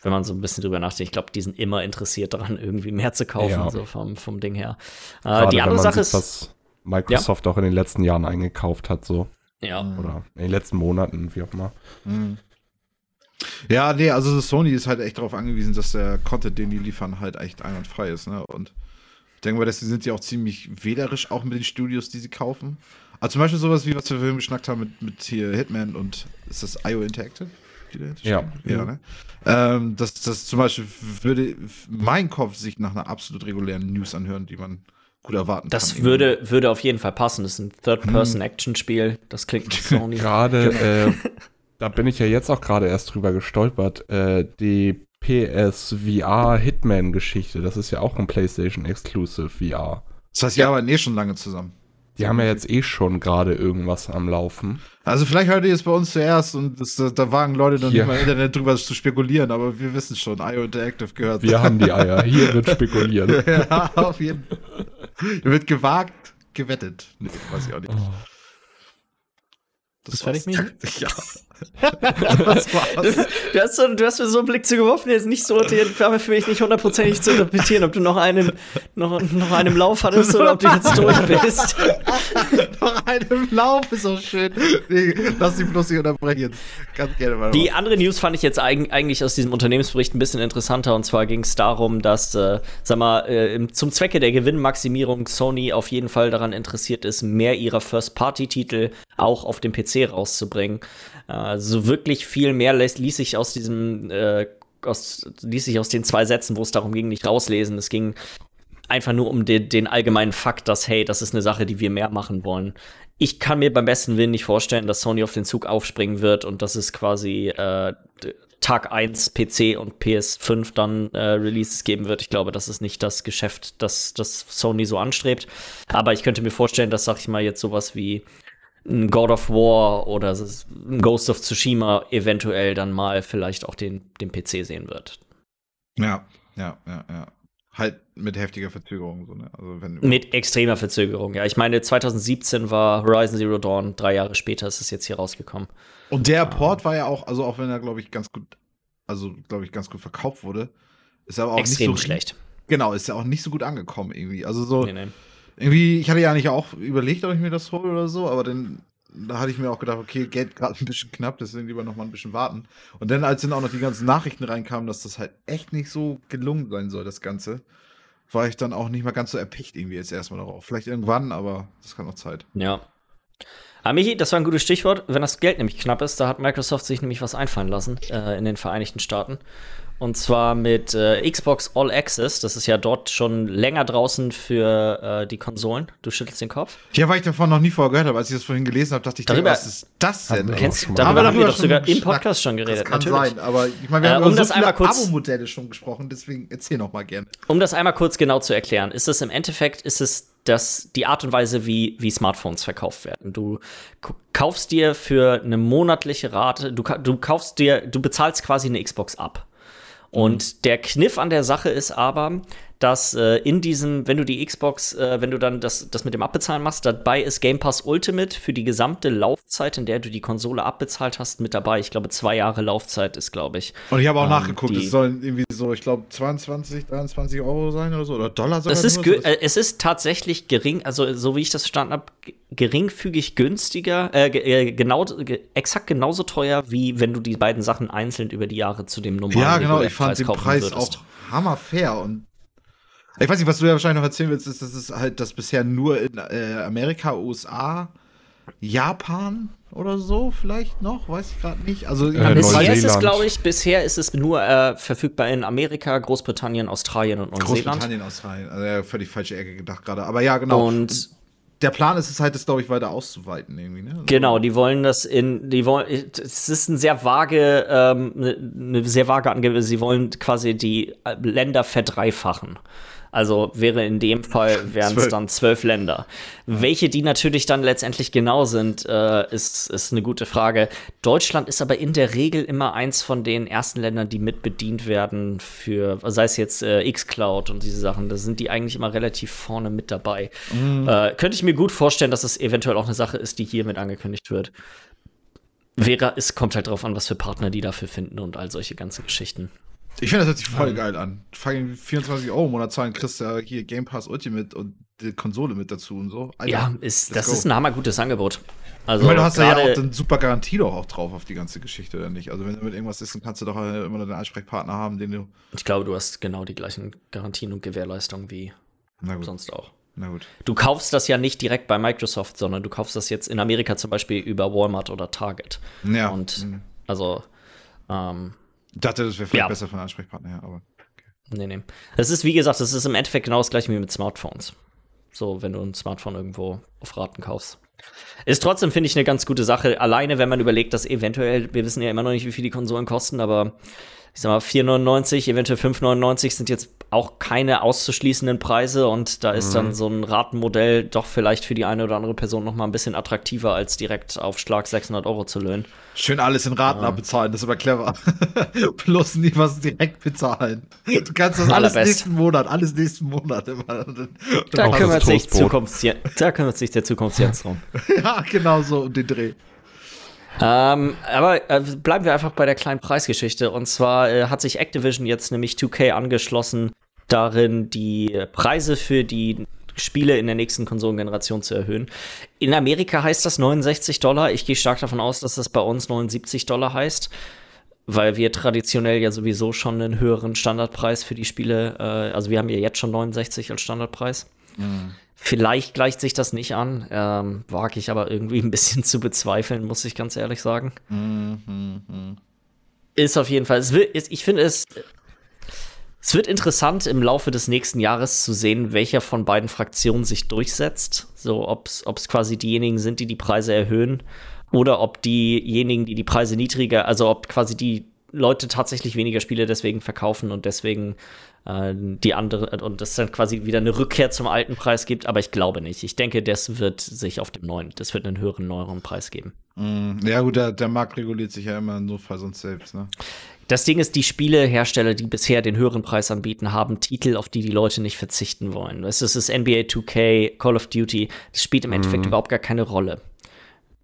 [SPEAKER 2] wenn man so ein bisschen drüber nachdenkt. Ich glaube, die sind immer interessiert daran, irgendwie mehr zu kaufen,
[SPEAKER 3] Ja.
[SPEAKER 2] so vom, vom Ding her. Äh, die andere Sache
[SPEAKER 3] sieht,
[SPEAKER 2] ist,
[SPEAKER 3] was Microsoft auch in den letzten Jahren eingekauft hat, so.
[SPEAKER 2] Ja,
[SPEAKER 3] Oder in den letzten Monaten, wie auch immer.
[SPEAKER 1] Mhm. Ja, nee, also Sony ist halt echt darauf angewiesen, dass der Content, den die liefern, halt echt einwandfrei ist, ne? Und ich denke mal, deswegen sind die auch ziemlich wählerisch, auch mit den Studios, die sie kaufen. Also zum Beispiel sowas wie, was wir vorhin geschnackt haben mit, mit hier Hitman und ist das IO Interactive?
[SPEAKER 3] Ja.
[SPEAKER 1] Ja, ne? Ähm, das, das zum Beispiel würde mein Kopf sich nach einer absolut regulären News anhören, die man gut erwarten
[SPEAKER 2] das
[SPEAKER 1] kann.
[SPEAKER 2] würde, würde auf jeden Fall passen. Das ist ein Third-Person-Action-Spiel. Das klingt Sony.
[SPEAKER 3] Gerade, äh, da bin ich ja jetzt auch gerade erst drüber gestolpert, äh, die PSVR Hitman-Geschichte, das ist ja auch ein PlayStation Exclusive VR.
[SPEAKER 1] Das heißt, wir arbeiten eh schon lange zusammen.
[SPEAKER 3] Die haben ja jetzt eh schon gerade irgendwas am Laufen.
[SPEAKER 1] Also vielleicht hört ihr es bei uns zuerst und das, da wagen Leute noch
[SPEAKER 3] Hier.
[SPEAKER 1] nicht mal im Internet drüber zu spekulieren, aber wir wissen schon, IO Interactive gehört.
[SPEAKER 3] Wir haben die Eier. Hier wird spekuliert.
[SPEAKER 1] ja, auf jeden Fall. Wird gewagt, gewettet. Nee, weiß ich auch nicht.
[SPEAKER 2] Bist du fertig,
[SPEAKER 1] war's. Ja. Das war's.
[SPEAKER 2] Du hast, so, du hast mir so einen Blick zugeworfen, der ist nicht so, der war für mich nicht hundertprozentig zu interpretieren, ob du noch einen, noch, noch einen Lauf hattest oder ob du jetzt durch bist.
[SPEAKER 1] Noch einem Lauf ist auch schön. Nee, lass sie bloß nicht unterbrechen. Jetzt. Ganz gerne mal.
[SPEAKER 2] Die andere News fand ich jetzt eig eigentlich aus diesem Unternehmensbericht ein bisschen interessanter. Und zwar ging es darum, dass, äh, sag mal, äh, zum Zwecke der Gewinnmaximierung Sony auf jeden Fall daran interessiert ist, mehr ihrer First-Party-Titel auch auf dem PC rauszubringen. Äh, so wirklich viel mehr lässt, ließ sich aus diesem, äh, aus, ließ sich aus den zwei Sätzen, wo es darum ging, nicht rauslesen. Es ging einfach nur um den, den allgemeinen Fakt, dass, hey, das ist eine Sache, die wir mehr machen wollen. Ich kann mir beim besten Willen nicht vorstellen, dass Sony auf den Zug aufspringen wird und dass es quasi äh, Tag 1 PC und PS5 dann äh, Releases geben wird. Ich glaube, das ist nicht das Geschäft, das, das Sony so anstrebt. Aber ich könnte mir vorstellen, dass, sag ich mal, jetzt sowas wie ein God of War oder ein Ghost of Tsushima eventuell dann mal vielleicht auch den, den PC sehen wird.
[SPEAKER 1] Ja, ja, ja, ja. Halt mit heftiger Verzögerung. So, ne? also wenn
[SPEAKER 2] Mit extremer Verzögerung, ja. Ich meine, 2017 war Horizon Zero Dawn, drei Jahre später ist es jetzt hier rausgekommen.
[SPEAKER 1] Und der Port war ja auch, also auch wenn er, glaube ich, ganz gut, also glaube ich, ganz gut verkauft wurde, ist er aber auch
[SPEAKER 2] Extrem
[SPEAKER 1] nicht so
[SPEAKER 2] schlecht.
[SPEAKER 1] Genau, ist ja auch nicht so gut angekommen irgendwie. Also so
[SPEAKER 2] Nee, nee.
[SPEAKER 1] irgendwie, ich hatte ja nicht auch überlegt, ob ich mir das hole oder so, aber dann da hatte ich mir auch gedacht, okay, Geld gerade ein bisschen knapp, deswegen lieber noch mal ein bisschen warten. Und dann, als dann auch noch die ganzen Nachrichten reinkamen, dass das halt echt nicht so gelungen sein soll, das Ganze, war ich dann auch nicht mal ganz so erpicht irgendwie jetzt erstmal darauf. Vielleicht irgendwann, aber das kann noch Zeit.
[SPEAKER 2] Ja. Aber Michi, das war ein gutes Stichwort. Wenn das Geld nämlich knapp ist, da hat Microsoft sich nämlich was einfallen lassen äh, in den Vereinigten Staaten. Und zwar mit äh, Xbox All Access. Das ist ja dort schon länger draußen für äh, die Konsolen. Du schüttelst den Kopf.
[SPEAKER 1] Ja, weil ich davon noch nie vorher gehört habe. Als ich das vorhin gelesen habe, dachte ich,
[SPEAKER 2] Darüber-
[SPEAKER 1] was ist das denn?
[SPEAKER 3] Haben wir
[SPEAKER 1] ey?
[SPEAKER 3] Kennst-
[SPEAKER 2] darüber haben wir doch
[SPEAKER 1] schon
[SPEAKER 2] sogar im. Podcast schon geredet,
[SPEAKER 1] Das kann
[SPEAKER 2] natürlich.
[SPEAKER 1] sein, aber ich meine, wir
[SPEAKER 2] Äh,
[SPEAKER 1] haben
[SPEAKER 2] um
[SPEAKER 1] über
[SPEAKER 2] das
[SPEAKER 1] so viele
[SPEAKER 2] einmal kurz-
[SPEAKER 1] Abo-Modelle schon gesprochen, deswegen erzähl noch mal gerne.
[SPEAKER 2] Um das einmal kurz genau zu erklären, ist es im Endeffekt, ist es das, die Art und Weise, wie, wie Smartphones verkauft werden. Du kaufst dir für eine monatliche Rate, du, du kaufst dir, du bezahlst quasi eine Xbox ab. Und der Kniff an der Sache ist aber, dass äh, in diesem, wenn du die Xbox, äh, wenn du dann das, das mit dem Abbezahlen machst, dabei ist Game Pass Ultimate für die gesamte Laufzeit, in der du die Konsole abbezahlt hast, mit dabei. Ich glaube, zwei Jahre Laufzeit ist, glaube ich.
[SPEAKER 1] Und ich habe auch
[SPEAKER 2] Ähm,
[SPEAKER 1] nachgeguckt, es sollen irgendwie so, ich glaube, 22, 23 Euro sein oder so, oder Dollar sogar.
[SPEAKER 2] Das ist
[SPEAKER 1] nur,
[SPEAKER 2] äh, es ist tatsächlich gering, also so wie ich das verstanden habe, geringfügig günstiger, äh, äh, genau, ge exakt genauso teuer, wie wenn du die beiden Sachen einzeln über die Jahre zu dem normalen
[SPEAKER 1] Ja, genau, ich fand den Preis
[SPEAKER 2] würdest.
[SPEAKER 1] auch hammerfair und ich weiß nicht, was du ja wahrscheinlich noch erzählen willst, ist, dass es halt das bisher nur in äh, Amerika, USA, Japan oder so vielleicht noch, weiß ich gerade nicht. Also
[SPEAKER 3] Äh,
[SPEAKER 2] Bisher ist es, glaube ich, bisher ist es nur äh, verfügbar in Amerika, Großbritannien, Australien und Neuseeland.
[SPEAKER 1] Großbritannien, Australien, also ja, völlig falsche Ecke gedacht gerade, aber ja, genau.
[SPEAKER 2] Und
[SPEAKER 1] der Plan ist es halt, das glaube ich weiter auszuweiten irgendwie, ne?
[SPEAKER 2] Genau, die wollen das in, die wollen, es ist ein sehr vage, ähm, eine ne sehr vage Angabe, sie wollen quasi die Länder verdreifachen. Also wäre in dem Fall, wären es dann zwölf Länder. Welche die natürlich dann letztendlich genau sind, äh, ist, ist eine gute Frage. Deutschland ist aber in der Regel immer eins von den ersten Ländern, die mit bedient werden für, sei es jetzt äh, Xcloud und diese Sachen, da sind die eigentlich immer relativ vorne mit dabei. Äh, könnte ich mir gut vorstellen, dass es eventuell auch eine Sache ist, die hier mit angekündigt wird. Wäre, es kommt halt drauf an, was für Partner die dafür finden und all solche ganze Geschichten.
[SPEAKER 1] Ich finde, das hört sich voll ähm, geil an. Fucking 24 Euro im Monat zahlen, kriegst du ja hier Game Pass Ultimate und die Konsole mit dazu und so.
[SPEAKER 2] Alter, ja, ist, das go. ist ein hammergutes Angebot.
[SPEAKER 1] Also, ich meine, du hast ja auch eine super Garantie doch auch drauf auf die ganze Geschichte, oder nicht? Also, wenn du mit irgendwas ist, dann kannst du doch immer einen Ansprechpartner haben, den du.
[SPEAKER 2] Ich glaube, du hast genau die gleichen Garantien und Gewährleistungen wie sonst auch.
[SPEAKER 1] Na gut.
[SPEAKER 2] Du kaufst das ja nicht direkt bei Microsoft, sondern du kaufst das jetzt in Amerika zum Beispiel über Walmart oder Target.
[SPEAKER 1] Ja.
[SPEAKER 2] Und mhm. also. Ähm,
[SPEAKER 1] dachte, das wäre vielleicht ja. besser von Ansprechpartner her, aber.
[SPEAKER 2] Okay. Nee, nee. Es ist, wie gesagt, es ist im Endeffekt genau das gleiche wie mit Smartphones. So, wenn du ein Smartphone irgendwo auf Raten kaufst. Ist trotzdem, finde ich, eine ganz gute Sache. Alleine, wenn man überlegt, dass eventuell, wir wissen ja immer noch nicht, wie viel die Konsolen kosten, aber ich sag mal, 4,99, eventuell 5,99 sind jetzt auch keine auszuschließenden Preise und da ist mhm. dann so ein Ratenmodell doch vielleicht für die eine oder andere Person noch mal ein bisschen attraktiver, als direkt auf Schlag 600 Euro zu löhnen.
[SPEAKER 1] Schön alles in Raten ja. abbezahlen, das ist aber clever. Bloß nicht was direkt bezahlen. Du kannst das alles nächsten Monat, alles nächsten Monat immer.
[SPEAKER 2] Da kümmert, sich Zukunfts da kümmert sich der Zukunft jetzt drum.
[SPEAKER 1] ja, genau so um den Dreh.
[SPEAKER 2] Ähm, aber äh, bleiben wir einfach bei der kleinen Preisgeschichte. Und zwar äh, hat sich Activision jetzt nämlich 2K angeschlossen, darin die Preise für die Spiele in der nächsten Konsolengeneration zu erhöhen. In Amerika heißt das 69 Dollar. Ich gehe stark davon aus, dass das bei uns 79 Dollar heißt, weil wir traditionell ja sowieso schon einen höheren Standardpreis für die Spiele, äh, also wir haben ja jetzt schon 69 als Standardpreis. Mhm. Vielleicht gleicht sich das nicht an, ähm, wage ich aber irgendwie ein bisschen zu bezweifeln, muss ich ganz ehrlich sagen. Mhm. Ist auf jeden Fall, es wird, ich finde es, es wird interessant im Laufe des nächsten Jahres zu sehen, welcher von beiden Fraktionen sich durchsetzt. So, ob es quasi diejenigen sind, die die Preise erhöhen oder ob diejenigen, die die Preise niedriger, also ob quasi die Leute tatsächlich weniger Spiele deswegen verkaufen und deswegen äh, die andere und es dann quasi wieder eine Rückkehr zum alten Preis gibt, aber ich glaube nicht. Ich denke, das wird sich auf dem neuen, das wird einen höheren, neueren Preis geben.
[SPEAKER 1] Mm, ja, gut, der, der Markt reguliert sich ja immer Fall sonst selbst, ne?
[SPEAKER 2] Das Ding ist, die Spielehersteller, die bisher den höheren Preis anbieten, haben Titel, auf die die Leute nicht verzichten wollen. Es ist NBA 2K, Call of Duty, das spielt im Endeffekt mm. überhaupt gar keine Rolle.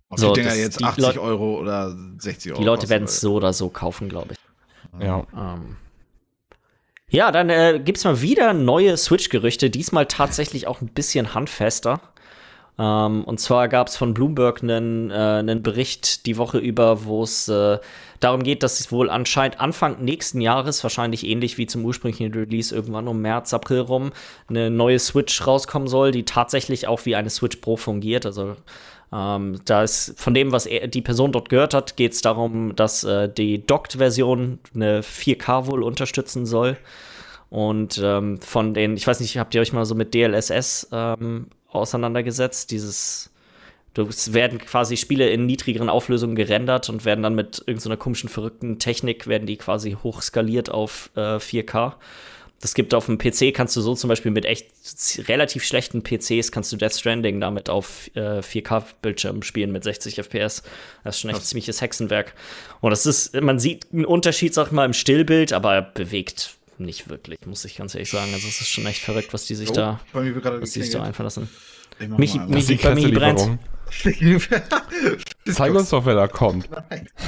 [SPEAKER 1] Auf so, die Dinger jetzt 80 Leute, Euro oder 60 Euro.
[SPEAKER 2] Die Leute werden es so oder so kaufen, glaube ich.
[SPEAKER 3] Ja.
[SPEAKER 2] Ähm, ja, dann äh, gibt es mal wieder neue Switch-Gerüchte, diesmal tatsächlich auch ein bisschen handfester. Ähm, und zwar gab es von Bloomberg einen, äh, einen Bericht die Woche über, wo es äh, darum geht, dass es wohl anscheinend Anfang nächsten Jahres, wahrscheinlich ähnlich wie zum ursprünglichen Release, irgendwann um März, April rum, eine neue Switch rauskommen soll, die tatsächlich auch wie eine Switch Pro fungiert. Also ähm, da ist von dem, was er, die Person dort gehört hat, geht es darum, dass äh, die Docked-Version eine 4K wohl unterstützen soll. Und ähm, von den, ich weiß nicht, habt ihr euch mal so mit DLSS ähm, auseinandergesetzt? Dieses, es werden quasi Spiele in niedrigeren Auflösungen gerendert und werden dann mit irgendeiner so komischen, verrückten Technik, werden die quasi hochskaliert auf äh, 4K. Das gibt auf dem PC, kannst du so zum Beispiel mit echt relativ schlechten PCs, kannst du Death Stranding damit auf äh, 4K-Bildschirm spielen mit 60 FPS. Das ist schon echt ein ziemliches Hexenwerk. Und das ist, man sieht einen Unterschied, sag ich mal, im Stillbild, aber er bewegt nicht wirklich, muss ich ganz ehrlich sagen. Also es ist schon echt verrückt, was die sich oh, da, was die sich da einfallen lassen.
[SPEAKER 3] Michi, Michi, bei Michi brennt. Zeig uns doch, wer da kommt. Nein.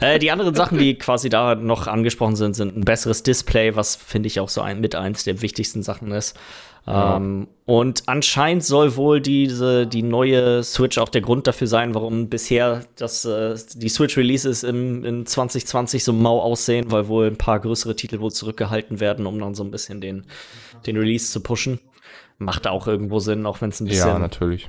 [SPEAKER 2] Äh, die anderen Sachen, die quasi da noch angesprochen sind, sind ein besseres Display, was finde ich auch so ein, mit eins der wichtigsten Sachen ist. Ja. Ähm, und anscheinend soll wohl diese, die neue Switch auch der Grund dafür sein, warum bisher das, äh, die Switch-Releases im, in 2020 so mau aussehen, weil wohl ein paar größere Titel wohl zurückgehalten werden, um dann so ein bisschen den, den Release zu pushen. Macht auch irgendwo Sinn, auch wenn es ein bisschen.
[SPEAKER 3] Ja, natürlich.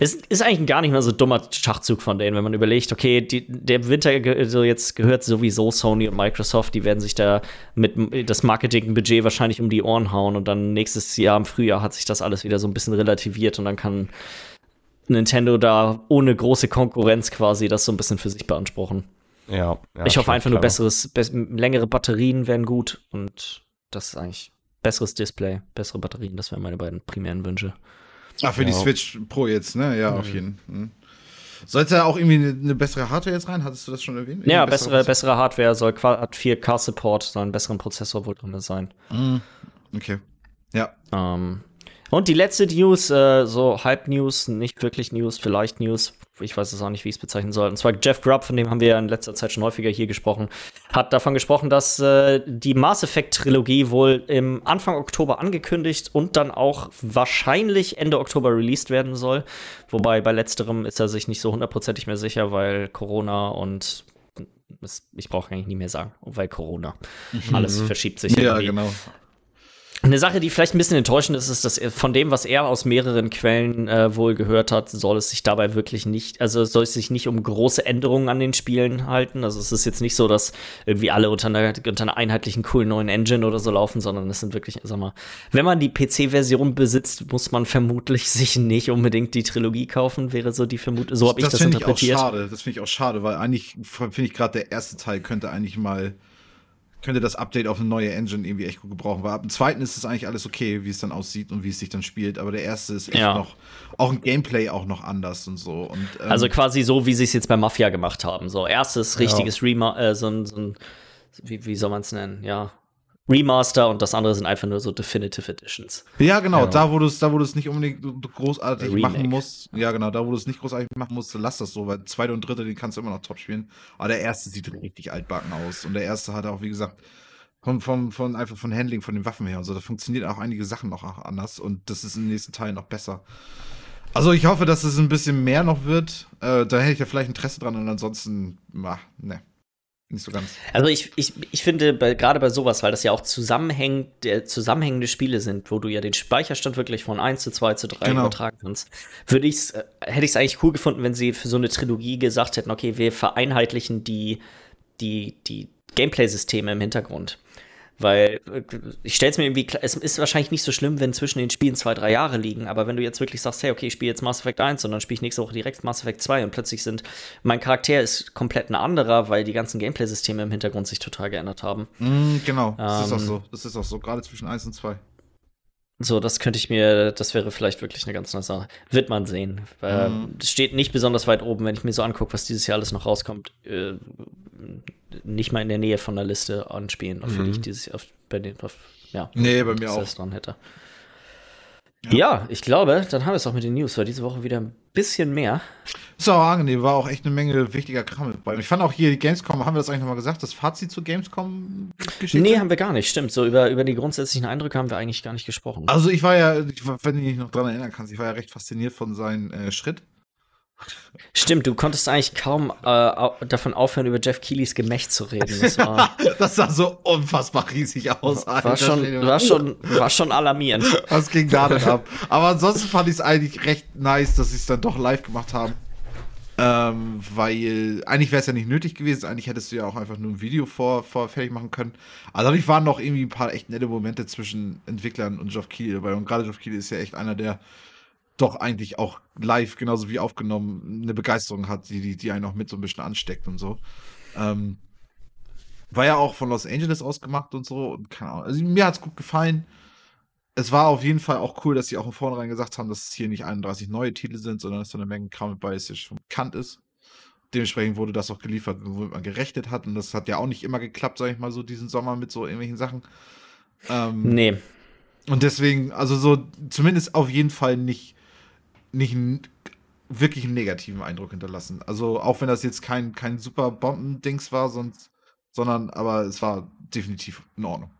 [SPEAKER 2] Es ist eigentlich ein gar nicht mehr so dummer Schachzug von denen, wenn man überlegt, okay, die, der Winter ge so jetzt gehört sowieso Sony und Microsoft, die werden sich da mit das Marketingbudget wahrscheinlich um die Ohren hauen und dann nächstes Jahr im Frühjahr hat sich das alles wieder so ein bisschen relativiert und dann kann Nintendo da ohne große Konkurrenz quasi das so ein bisschen für sich beanspruchen.
[SPEAKER 3] Ja.
[SPEAKER 2] ja ich hoffe einfach nur besseres, be längere Batterien wären gut und das ist eigentlich besseres Display, bessere Batterien, das wären meine beiden primären Wünsche.
[SPEAKER 1] Ah, für ja. die Switch Pro jetzt, ne? Ja, mhm. auf jeden Fall. Mhm. Soll es ja auch irgendwie eine, eine, bessere Hardware jetzt rein? Hattest du das schon erwähnt? Irgendwie
[SPEAKER 2] ja, bessere, bessere, bessere Hardware soll hat 4K-Support, soll einen besseren Prozessor wohl drin sein.
[SPEAKER 1] Mhm. Okay. Ja.
[SPEAKER 2] Ähm, und die letzte News, äh, so Hype-News, nicht wirklich News, vielleicht News, ich weiß es auch nicht, wie ich es bezeichnen soll. Und zwar Jeff Grubb, von dem haben wir ja in letzter Zeit schon häufiger hier gesprochen, hat davon gesprochen, dass äh, die Mass Effect-Trilogie wohl im Anfang Oktober angekündigt und dann auch wahrscheinlich Ende Oktober released werden soll. Wobei bei letzterem ist er sich nicht so hundertprozentig mehr sicher, weil Corona und ich brauche eigentlich nie mehr sagen, weil Corona. Mhm. Alles verschiebt sich.
[SPEAKER 1] Ja, irgendwie. genau.
[SPEAKER 2] Eine Sache, die vielleicht ein bisschen enttäuschend ist, ist, dass von dem, was er aus mehreren Quellen äh, wohl gehört hat, soll es sich dabei wirklich nicht, also soll es sich nicht um große Änderungen an den Spielen halten. Also es ist jetzt nicht so, dass irgendwie alle unter einer, unter einer einheitlichen, coolen neuen Engine oder so laufen, sondern es sind wirklich, sag mal, wenn man die PC-Version besitzt, muss man vermutlich sich nicht unbedingt die Trilogie kaufen, wäre so die Vermutung. So habe ich das, das interpretiert.
[SPEAKER 1] Ich auch schade. Das finde ich auch schade, weil eigentlich finde ich gerade der erste Teil könnte eigentlich mal könnte das Update auf eine neue Engine irgendwie echt gut gebrauchen. Weil ab dem zweiten ist es eigentlich alles okay, wie es dann aussieht und wie es sich dann spielt. Aber der erste ist echt ja. noch, auch ein Gameplay auch noch anders und so. Und,
[SPEAKER 2] ähm, also quasi so, wie sie es jetzt bei Mafia gemacht haben. So erstes richtiges ja. Rema äh, so, so ein, wie, wie soll man es nennen? Ja, Remaster und das andere sind einfach nur so Definitive Editions.
[SPEAKER 1] Ja, genau, ja. da wo du es, da wo du es nicht unbedingt großartig Remake. machen musst. Ja, genau, da wo du es nicht großartig machen musst, lass das so, weil zweite und dritte, den kannst du immer noch top spielen. Aber der erste sieht richtig altbacken aus. Und der erste hat auch, wie gesagt, von, von, von einfach von Handling, von den Waffen her und so, da funktionieren auch einige Sachen noch anders und das ist im nächsten Teil noch besser. Also ich hoffe, dass es ein bisschen mehr noch wird. Äh, da hätte ich ja vielleicht Interesse dran und ansonsten, ach, ne nicht so ganz.
[SPEAKER 2] Also ich, ich, ich finde, gerade bei sowas, weil das ja auch zusammenhängt, äh, zusammenhängende Spiele sind, wo du ja den Speicherstand wirklich von 1 zu 2 zu 3 genau. übertragen kannst, würde ich's, äh, hätte ich es eigentlich cool gefunden, wenn sie für so eine Trilogie gesagt hätten, okay, wir vereinheitlichen die, die, die Gameplay-Systeme im Hintergrund. Weil äh, ich stelle es mir irgendwie, es ist wahrscheinlich nicht so schlimm, wenn zwischen den Spielen zwei, drei Jahre liegen, aber wenn du jetzt wirklich sagst, hey, okay, ich spiele jetzt Mass Effect 1 und dann spiele ich nächste Woche direkt Mass Effect 2 und plötzlich sind, mein Charakter ist komplett ein anderer, weil die ganzen Gameplay-Systeme im Hintergrund sich total geändert haben.
[SPEAKER 1] Mm, genau, das ähm, ist auch ähm, so. Das ist auch so, gerade zwischen 1 und 2.
[SPEAKER 2] So, das könnte ich mir, das wäre vielleicht wirklich eine ganz neue Sache. Wird man sehen. Äh, mhm. Es steht nicht besonders weit oben, wenn ich mir so angucke, was dieses Jahr alles noch rauskommt. Äh, nicht mal in der Nähe von der Liste an Spielen, auf mhm. die ich dieses Jahr bei den, auf, ja,
[SPEAKER 1] nee, bei mir auch.
[SPEAKER 2] dran hätte. Ja. ja. ich glaube, dann haben wir es auch mit den News. War diese Woche wieder ein bisschen mehr.
[SPEAKER 1] Ist auch angenehm, war auch echt eine Menge wichtiger Kram mit. Ich fand auch hier die Gamescom, haben wir das eigentlich nochmal gesagt, das Fazit zu Gamescom
[SPEAKER 2] geschickt? Nee, haben wir gar nicht, stimmt. So über, über die grundsätzlichen Eindrücke haben wir eigentlich gar nicht gesprochen.
[SPEAKER 1] Also ich war ja, wenn du dich noch dran erinnern kannst, ich war ja recht fasziniert von seinem äh, Schritt.
[SPEAKER 2] Stimmt, du konntest eigentlich kaum äh, davon aufhören, über Jeff Keelys Gemächt zu reden. Das, war,
[SPEAKER 1] das sah so unfassbar riesig aus.
[SPEAKER 2] War, schon, war, schon, war schon alarmierend.
[SPEAKER 1] Was ging da denn ab? Aber ansonsten fand ich es eigentlich recht nice, dass sie es dann doch live gemacht haben. Ähm, weil eigentlich wäre es ja nicht nötig gewesen. Eigentlich hättest du ja auch einfach nur ein Video vor, vor fertig machen können. Also dadurch waren noch irgendwie ein paar echt nette Momente zwischen Entwicklern und Geoff Keighley dabei. Und gerade Geoff Keighley ist ja echt einer der doch eigentlich auch live, genauso wie aufgenommen, eine Begeisterung hat, die, die, die einen auch mit so ein bisschen ansteckt und so. Ähm, war ja auch von Los Angeles aus gemacht und so. Und keine Ahnung. Also mir hat es gut gefallen. Es war auf jeden Fall auch cool, dass sie auch von vornherein gesagt haben, dass es hier nicht 31 neue Titel sind, sondern dass da eine Menge Kram dabei ist, der schon bekannt ist. Dementsprechend wurde das auch geliefert, womit man gerechnet hat. Und das hat ja auch nicht immer geklappt, sag ich mal, so diesen Sommer mit so irgendwelchen Sachen.
[SPEAKER 2] Ähm, nee.
[SPEAKER 1] Und deswegen, also so, zumindest auf jeden Fall nicht nicht wirklich einen negativen Eindruck hinterlassen. Also auch wenn das jetzt kein, kein super Bombendings war, sonst, sondern aber es war definitiv in Ordnung.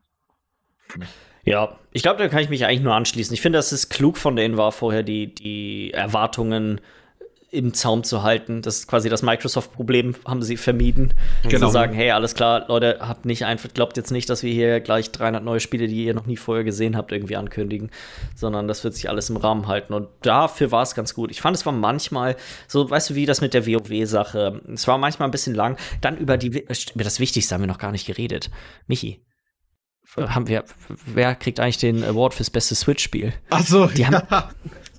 [SPEAKER 2] Ja, ich glaube, da kann ich mich eigentlich nur anschließen. Ich finde, dass es klug von denen war, vorher die, die Erwartungen im Zaum zu halten. Das ist quasi das Microsoft-Problem, haben sie vermieden. Genau. Zu sagen, hey, alles klar, Leute, habt nicht einfach, glaubt jetzt nicht, dass wir hier gleich 300 neue Spiele, die ihr noch nie vorher gesehen habt, irgendwie ankündigen, sondern das wird sich alles im Rahmen halten. Und dafür war es ganz gut. Ich fand, es war manchmal so, weißt du, wie das mit der WoW-Sache. Es war manchmal ein bisschen lang. Dann über die, über das Wichtigste haben wir noch gar nicht geredet. Michi. Haben wir, wer kriegt eigentlich den Award fürs beste Switch-Spiel?
[SPEAKER 1] Achso, die haben, ja.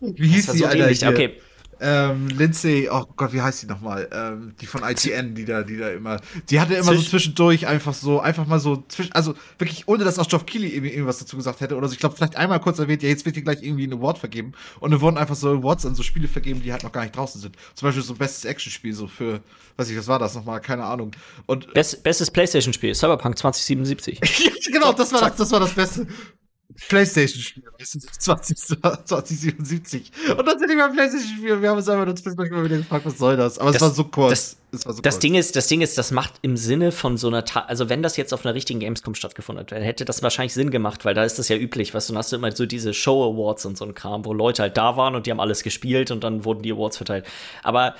[SPEAKER 1] Wie hieß die, so Alter?
[SPEAKER 2] Okay,
[SPEAKER 1] ähm, Lindsay, oh Gott, wie heißt die nochmal? Ähm, die von ITN, die da, die da immer, die hatte immer Zwisch so zwischendurch einfach so, einfach mal so, zwischen, also wirklich, ohne dass auch Geoff Keighley irgendwie irgendwas dazu gesagt hätte oder so. Ich glaube, vielleicht einmal kurz erwähnt, ja, jetzt wird hier gleich irgendwie ein Award vergeben. Und dann wurden einfach so Awards an so Spiele vergeben, die halt noch gar nicht draußen sind. Zum Beispiel so bestes Actionspiel, so für, weiß ich, was war das nochmal? Keine Ahnung. Und,
[SPEAKER 2] Best, bestes Playstation-Spiel, Cyberpunk 2077.
[SPEAKER 1] genau, das war das, das war das Beste. Playstation-Spiel, weißt du, 20, 2077. Und dann sind die beim Playstation-Spiel wir haben uns einfach nur zwischendurch mal wieder gefragt, was soll das? Aber
[SPEAKER 2] Das-
[SPEAKER 1] es war so kurz.
[SPEAKER 2] das-
[SPEAKER 1] war so
[SPEAKER 2] Das
[SPEAKER 1] kurz.
[SPEAKER 2] Ding ist, das Ding ist, das macht im Sinne von so einer, Ta also wenn das jetzt auf einer richtigen Gamescom stattgefunden hätte, hätte das wahrscheinlich Sinn gemacht, weil da ist das ja üblich, weißt du, dann hast du immer so diese Show Awards und so ein Kram, wo Leute halt da waren und die haben alles gespielt und dann wurden die Awards verteilt. Aber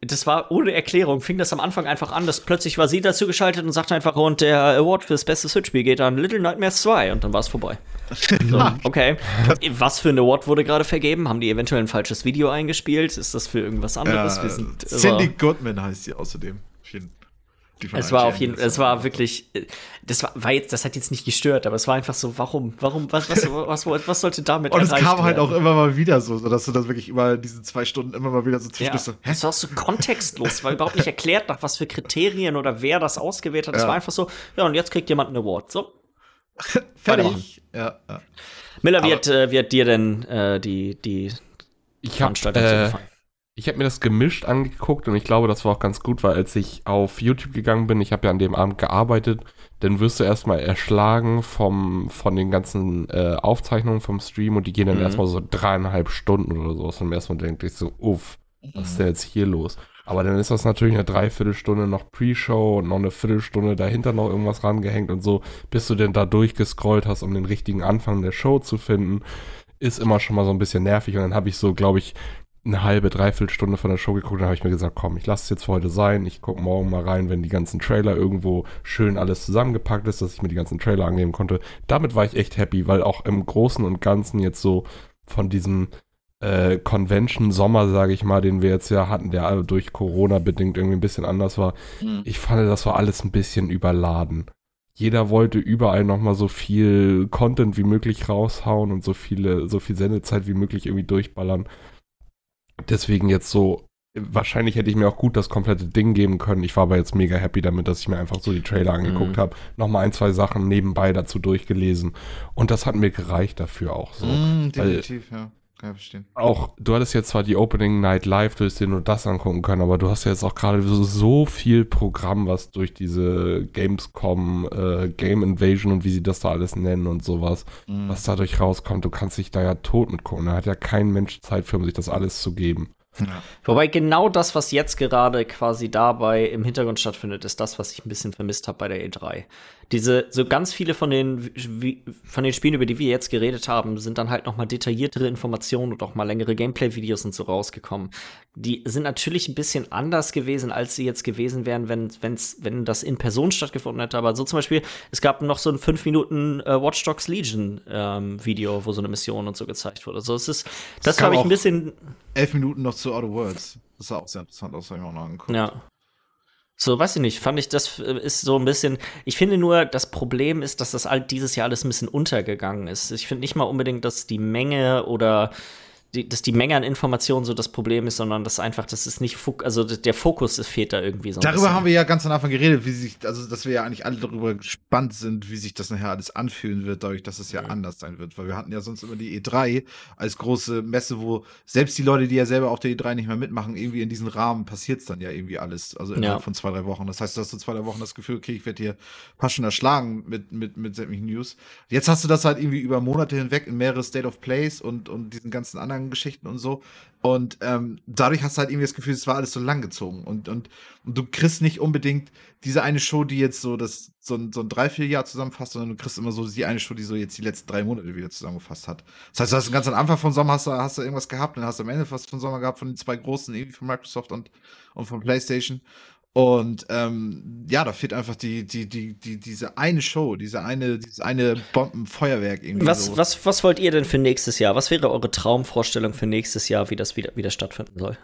[SPEAKER 2] das war ohne Erklärung, fing das am Anfang einfach an, dass plötzlich war sie dazu geschaltet und sagte einfach, und der Award fürs beste Switch-Spiel geht an Little Nightmares 2 und dann war es vorbei. So, okay. Was für ein Award wurde gerade vergeben? Haben die eventuell ein falsches Video eingespielt? Ist das für irgendwas anderes?
[SPEAKER 1] Ja,
[SPEAKER 2] Wir sind,
[SPEAKER 1] Cindy Goodman heißt sie außerdem. Vielen-
[SPEAKER 2] Es war auf jeden
[SPEAKER 1] das
[SPEAKER 2] es war wirklich, äh, das war, war jetzt, das hat jetzt nicht gestört, aber es war einfach so, warum, warum, was, was, was, was, was sollte damit
[SPEAKER 1] Und es kam halt
[SPEAKER 2] werden?
[SPEAKER 1] auch immer mal wieder so, dass du das wirklich über diese zwei Stunden immer mal wieder so
[SPEAKER 2] ja,
[SPEAKER 1] zwischendurch so, hä?
[SPEAKER 2] das war auch so kontextlos, war überhaupt nicht erklärt, nach was für Kriterien oder wer das ausgewählt hat. Es
[SPEAKER 1] Ja.
[SPEAKER 2] war einfach so, ja, und jetzt kriegt jemand einen Award. So.
[SPEAKER 1] Fertig. Ja, ja.
[SPEAKER 2] Miller, wie hat, äh, wie hat dir denn äh, die, die
[SPEAKER 3] Ich
[SPEAKER 2] Veranstaltung so
[SPEAKER 3] äh,
[SPEAKER 2] gefallen?
[SPEAKER 3] Ich hab mir das gemischt angeguckt und ich glaube, das war auch ganz gut, weil als ich auf YouTube gegangen bin, ich habe ja an dem Abend gearbeitet, dann wirst du erstmal erschlagen vom, von den ganzen äh, Aufzeichnungen vom Stream und die gehen dann
[SPEAKER 2] Mhm.
[SPEAKER 3] erstmal so dreieinhalb Stunden oder so. Und erstmal denkt ich so, uff, was ist denn jetzt hier los? Aber dann ist das natürlich eine Dreiviertelstunde noch Pre-Show und noch eine Viertelstunde dahinter noch irgendwas rangehängt und so, bis du denn da durchgescrollt hast, um den richtigen Anfang der Show zu finden, ist immer schon mal so ein bisschen nervig. Und dann habe ich so, glaube ich, eine halbe, dreiviertel von der Show geguckt und habe ich mir gesagt, komm, ich lasse es jetzt für heute sein. Ich gucke morgen mal rein, wenn die ganzen Trailer irgendwo schön alles zusammengepackt ist, dass ich mir die ganzen Trailer annehmen konnte. Damit war ich echt happy, weil auch im Großen und Ganzen jetzt so von diesem äh, Convention-Sommer, sage ich mal, den wir jetzt ja hatten, der alle durch Corona bedingt irgendwie ein bisschen anders war.
[SPEAKER 1] Mhm.
[SPEAKER 3] Ich fand, das war alles ein bisschen überladen. Jeder wollte überall nochmal so viel Content wie möglich raushauen und so viele, so viel Sendezeit wie möglich irgendwie durchballern. Deswegen jetzt so, wahrscheinlich hätte ich mir auch gut das komplette Ding geben können. Ich war aber jetzt mega happy damit, dass ich mir einfach so die Trailer angeguckt
[SPEAKER 2] Mhm.
[SPEAKER 3] habe, nochmal ein, zwei Sachen nebenbei dazu durchgelesen. Und das hat mir gereicht dafür auch so.
[SPEAKER 1] Mm, definitiv, ja. Kann ich verstehen.
[SPEAKER 3] Auch, du hattest jetzt zwar die Opening Night Live, du hättest dir nur das angucken können, aber du hast ja jetzt auch gerade so, so viel Programm, was durch diese Gamescom, äh, Game Invasion und wie sie das da alles nennen und sowas,
[SPEAKER 1] Mhm.
[SPEAKER 3] was dadurch rauskommt, du kannst dich da ja tot mit gucken. Da hat ja kein Mensch Zeit für, um sich das alles zu geben.
[SPEAKER 1] Ja.
[SPEAKER 2] Wobei genau das, was jetzt gerade quasi dabei im Hintergrund stattfindet, ist das, was ich ein bisschen vermisst habe bei der E3. Diese, so ganz viele von den, wie, von den Spielen, über die wir jetzt geredet haben, sind dann halt noch mal detailliertere Informationen und auch mal längere Gameplay-Videos und so rausgekommen. Die sind natürlich ein bisschen anders gewesen, als sie jetzt gewesen wären, wenn, wenn's, wenn das in Person stattgefunden hätte. Aber so zum Beispiel, es gab noch so ein 5 Minuten äh, Watch Dogs Legion ähm, Video, wo so eine Mission und so gezeigt wurde. So, es ist, das habe ich ein bisschen,
[SPEAKER 1] Elf Minuten noch zu Outer Worlds. Das sah auch sehr interessant aus, habe ich mir auch noch angeguckt.
[SPEAKER 2] Ja. So, weiß ich nicht, fand ich, das äh, ist so ein bisschen. Ich finde nur, das Problem ist, dass das all dieses Jahr alles ein bisschen untergegangen ist. Ich finde nicht mal unbedingt, dass die Menge oder die, dass die Menge an Informationen so das Problem ist, sondern dass einfach, das ist nicht, also der Fokus ist, fehlt da irgendwie so.
[SPEAKER 1] Darüber
[SPEAKER 2] bisschen.
[SPEAKER 1] haben wir ja ganz am Anfang geredet, wie sich, also dass wir ja eigentlich alle darüber gespannt sind, wie sich das nachher alles anfühlen wird, dadurch, dass es ja
[SPEAKER 2] Mhm.
[SPEAKER 1] anders sein wird. Weil wir hatten ja sonst immer die E3 als große Messe, wo selbst die Leute, die ja selber auf der E3 nicht mehr mitmachen, irgendwie in diesen Rahmen passiert es dann ja irgendwie alles. Also innerhalb
[SPEAKER 2] Ja.
[SPEAKER 1] von zwei, drei Wochen. Das heißt, du hast so zwei, drei Wochen das Gefühl, okay, ich werde hier fast schon erschlagen mit, mit, mit sämtlichen News. Jetzt hast du das halt irgendwie über Monate hinweg in mehrere State of Plays und, und diesen ganzen anderen Geschichten und so. Und ähm, dadurch hast du halt irgendwie das Gefühl, es war alles so langgezogen. Und, und, und du kriegst nicht unbedingt diese eine Show, die jetzt so das so ein, so ein Dreivierteljahr zusammenfasst, sondern du kriegst immer so die eine Show, die so jetzt die letzten drei Monate wieder zusammengefasst hat. Das heißt, du hast ganz am Anfang von Sommer hast du, hast du irgendwas gehabt, dann hast du am Ende was von Sommer gehabt von den zwei großen, irgendwie von Microsoft und, und von PlayStation. Und ähm, ja, da fehlt einfach die, die, die, die, diese eine Show, diese eine, dieses eine Bombenfeuerwerk irgendwie.
[SPEAKER 2] Was,
[SPEAKER 1] so.
[SPEAKER 2] was, was wollt ihr denn für nächstes Jahr? Was wäre eure Traumvorstellung für nächstes Jahr, wie das wieder, wieder stattfinden soll?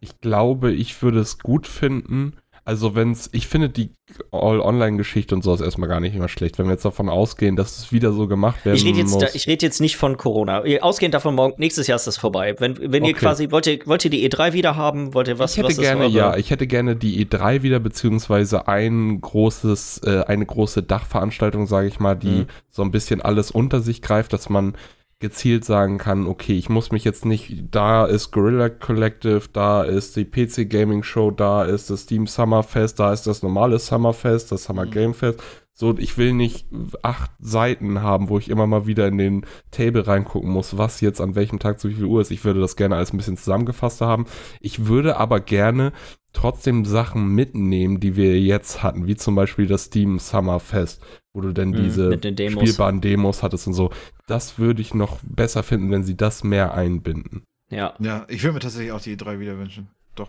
[SPEAKER 3] Ich glaube, ich würde es gut finden. Also wenn's, ich finde die All-Online-Geschichte und sowas erstmal gar nicht immer schlecht. Wenn wir jetzt davon ausgehen, dass es wieder so gemacht werden
[SPEAKER 2] Ich rede jetzt,
[SPEAKER 3] muss.
[SPEAKER 2] da, ich red jetzt nicht von Corona. Ausgehend davon, morgen, nächstes Jahr ist das vorbei. Wenn, wenn ihr
[SPEAKER 3] Okay.
[SPEAKER 2] quasi, wollt ihr, wollt ihr die E3 wieder haben? Wollt ihr was?
[SPEAKER 3] ich hätte
[SPEAKER 2] was
[SPEAKER 3] gerne, ja, ich hätte gerne die E3 wieder, beziehungsweise ein großes, äh, eine große Dachveranstaltung, sage ich mal, die
[SPEAKER 2] Mhm.
[SPEAKER 3] so ein bisschen alles unter sich greift, dass man gezielt sagen kann, okay, ich muss mich jetzt nicht, da ist Gorilla Collective, da ist die PC Gaming Show, da ist das Steam Summerfest, da ist das normale Summerfest, das Summer
[SPEAKER 1] Mhm.
[SPEAKER 3] Game Fest. So, ich will nicht acht Seiten haben, wo ich immer mal wieder in den Table reingucken muss, was jetzt an welchem Tag zu wie viel Uhr ist. Ich würde das gerne alles ein bisschen zusammengefasster haben. Ich würde aber gerne trotzdem Sachen mitnehmen, die wir jetzt hatten, wie zum Beispiel das Steam Summerfest, wo du denn
[SPEAKER 2] Mhm,
[SPEAKER 3] diese
[SPEAKER 2] den Demos.
[SPEAKER 3] spielbaren Demos hattest und so. Das würde ich noch besser finden, wenn sie das mehr einbinden.
[SPEAKER 2] Ja.
[SPEAKER 1] Ja, ich würde mir tatsächlich auch die E3 wieder wünschen. Doch.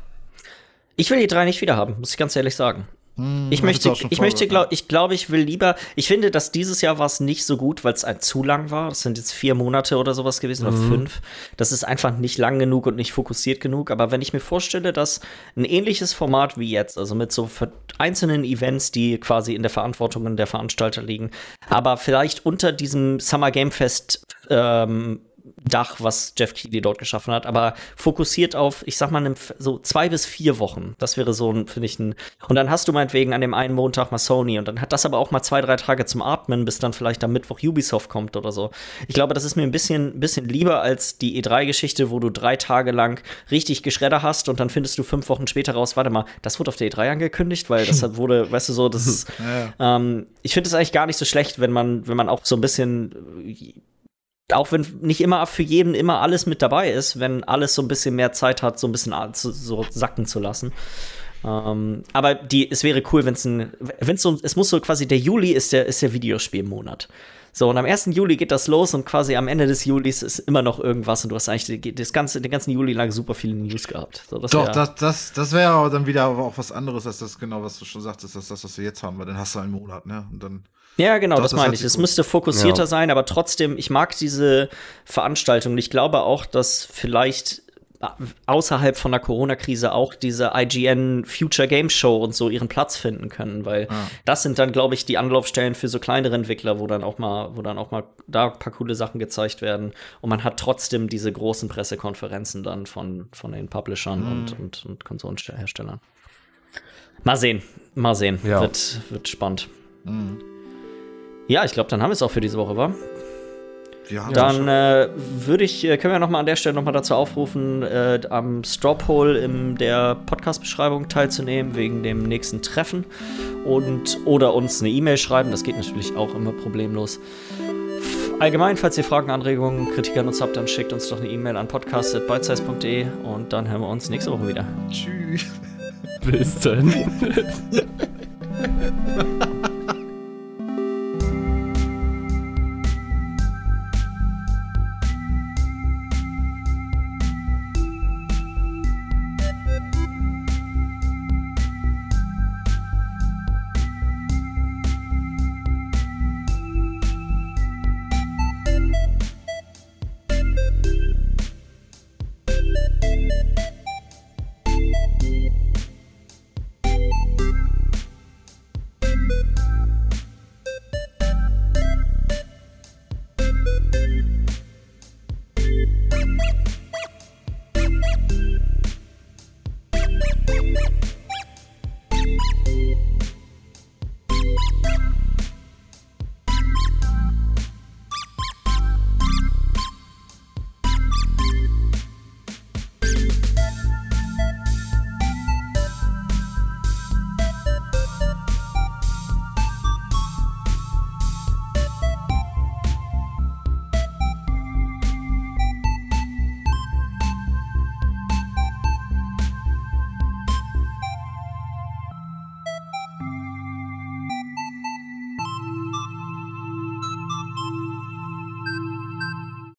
[SPEAKER 2] Ich will die drei nicht wieder haben, muss ich ganz ehrlich sagen.
[SPEAKER 1] Hm,
[SPEAKER 2] Ich möchte, ich möchte,
[SPEAKER 1] vorgebracht,
[SPEAKER 2] glaub, ich glaube, ich will lieber. Ich finde, dass dieses Jahr war es nicht so gut, weil es ein zu lang war. Das sind jetzt vier Monate oder sowas gewesen oder
[SPEAKER 3] Mhm.
[SPEAKER 2] fünf. Das ist einfach nicht lang genug und nicht fokussiert genug. Aber wenn ich mir vorstelle, dass ein ähnliches Format wie jetzt, also mit so einzelnen Events, die quasi in der Verantwortung der Veranstalter liegen, aber vielleicht unter diesem Summer Game Fest ähm, Dach, was Jeff Keighley dort geschaffen hat, aber fokussiert auf, ich sag mal, so zwei bis vier Wochen. Das wäre so ein, finde ich, ein. Und dann hast du meinetwegen an dem einen Montag mal Sony und dann hat das aber auch mal zwei, drei Tage zum Atmen, bis dann vielleicht am Mittwoch Ubisoft kommt oder so. Ich glaube, das ist mir ein bisschen, bisschen lieber als die E3-Geschichte, wo du drei Tage lang richtig Geschredder hast und dann findest du fünf Wochen später raus, warte mal, das wurde auf der E3 angekündigt, weil das wurde, weißt du so, das ist,
[SPEAKER 1] Ja, ja.
[SPEAKER 2] ähm, ich finde es eigentlich gar nicht so schlecht, wenn man, wenn man auch so ein bisschen, äh, auch wenn nicht immer für jeden immer alles mit dabei ist, wenn alles so ein bisschen mehr Zeit hat, so ein bisschen so sacken zu lassen. Ähm, aber die, es wäre cool, wenn es ein, wenn es so, es muss so quasi, der Juli ist der, ist der Videospielmonat. So, und am 1. Juli geht das los und quasi am Ende des Julis ist immer noch irgendwas und du hast eigentlich das ganze, den ganzen Juli lang super viele News gehabt. So, das
[SPEAKER 1] Doch, das, das, das wäre aber dann wieder auch was anderes als das, genau, was du schon sagtest, als das, was wir jetzt haben, weil dann hast du einen Monat, ne? Und dann.
[SPEAKER 2] Ja, genau,
[SPEAKER 1] Doch,
[SPEAKER 2] das,
[SPEAKER 1] das
[SPEAKER 2] meine ich. Es müsste fokussierter
[SPEAKER 3] Ja.
[SPEAKER 2] sein, aber trotzdem, ich mag diese Veranstaltung. Und ich glaube auch, dass vielleicht äh, außerhalb von der Corona-Krise auch diese IGN Future Game Show und so ihren Platz finden können, weil
[SPEAKER 1] Ja.
[SPEAKER 2] das sind dann, glaube ich, die Anlaufstellen für so kleinere Entwickler, wo dann auch mal, wo dann auch mal da ein paar coole Sachen gezeigt werden. Und man hat trotzdem diese großen Pressekonferenzen dann von, von den Publishern
[SPEAKER 1] Mhm.
[SPEAKER 2] und, und, und Konsolenherstellern. Mal sehen, mal sehen.
[SPEAKER 3] Ja.
[SPEAKER 2] Wird, wird spannend.
[SPEAKER 1] Mhm.
[SPEAKER 2] Ja, ich glaube, dann haben wir es auch für diese Woche, wa?
[SPEAKER 1] Wir haben
[SPEAKER 2] Dann äh, würde ich, äh, können wir noch mal an der Stelle noch mal dazu aufrufen, äh, am Strawpoll in der Podcast-Beschreibung teilzunehmen, wegen dem nächsten Treffen. Und, oder uns eine E-Mail schreiben, das geht natürlich auch immer problemlos. Allgemein, falls ihr Fragen, Anregungen, Kritik an uns habt, dann schickt uns doch eine E-Mail an podcast.bitesize.de und dann hören wir uns nächste Woche wieder.
[SPEAKER 1] Tschüss.
[SPEAKER 3] Bis dann.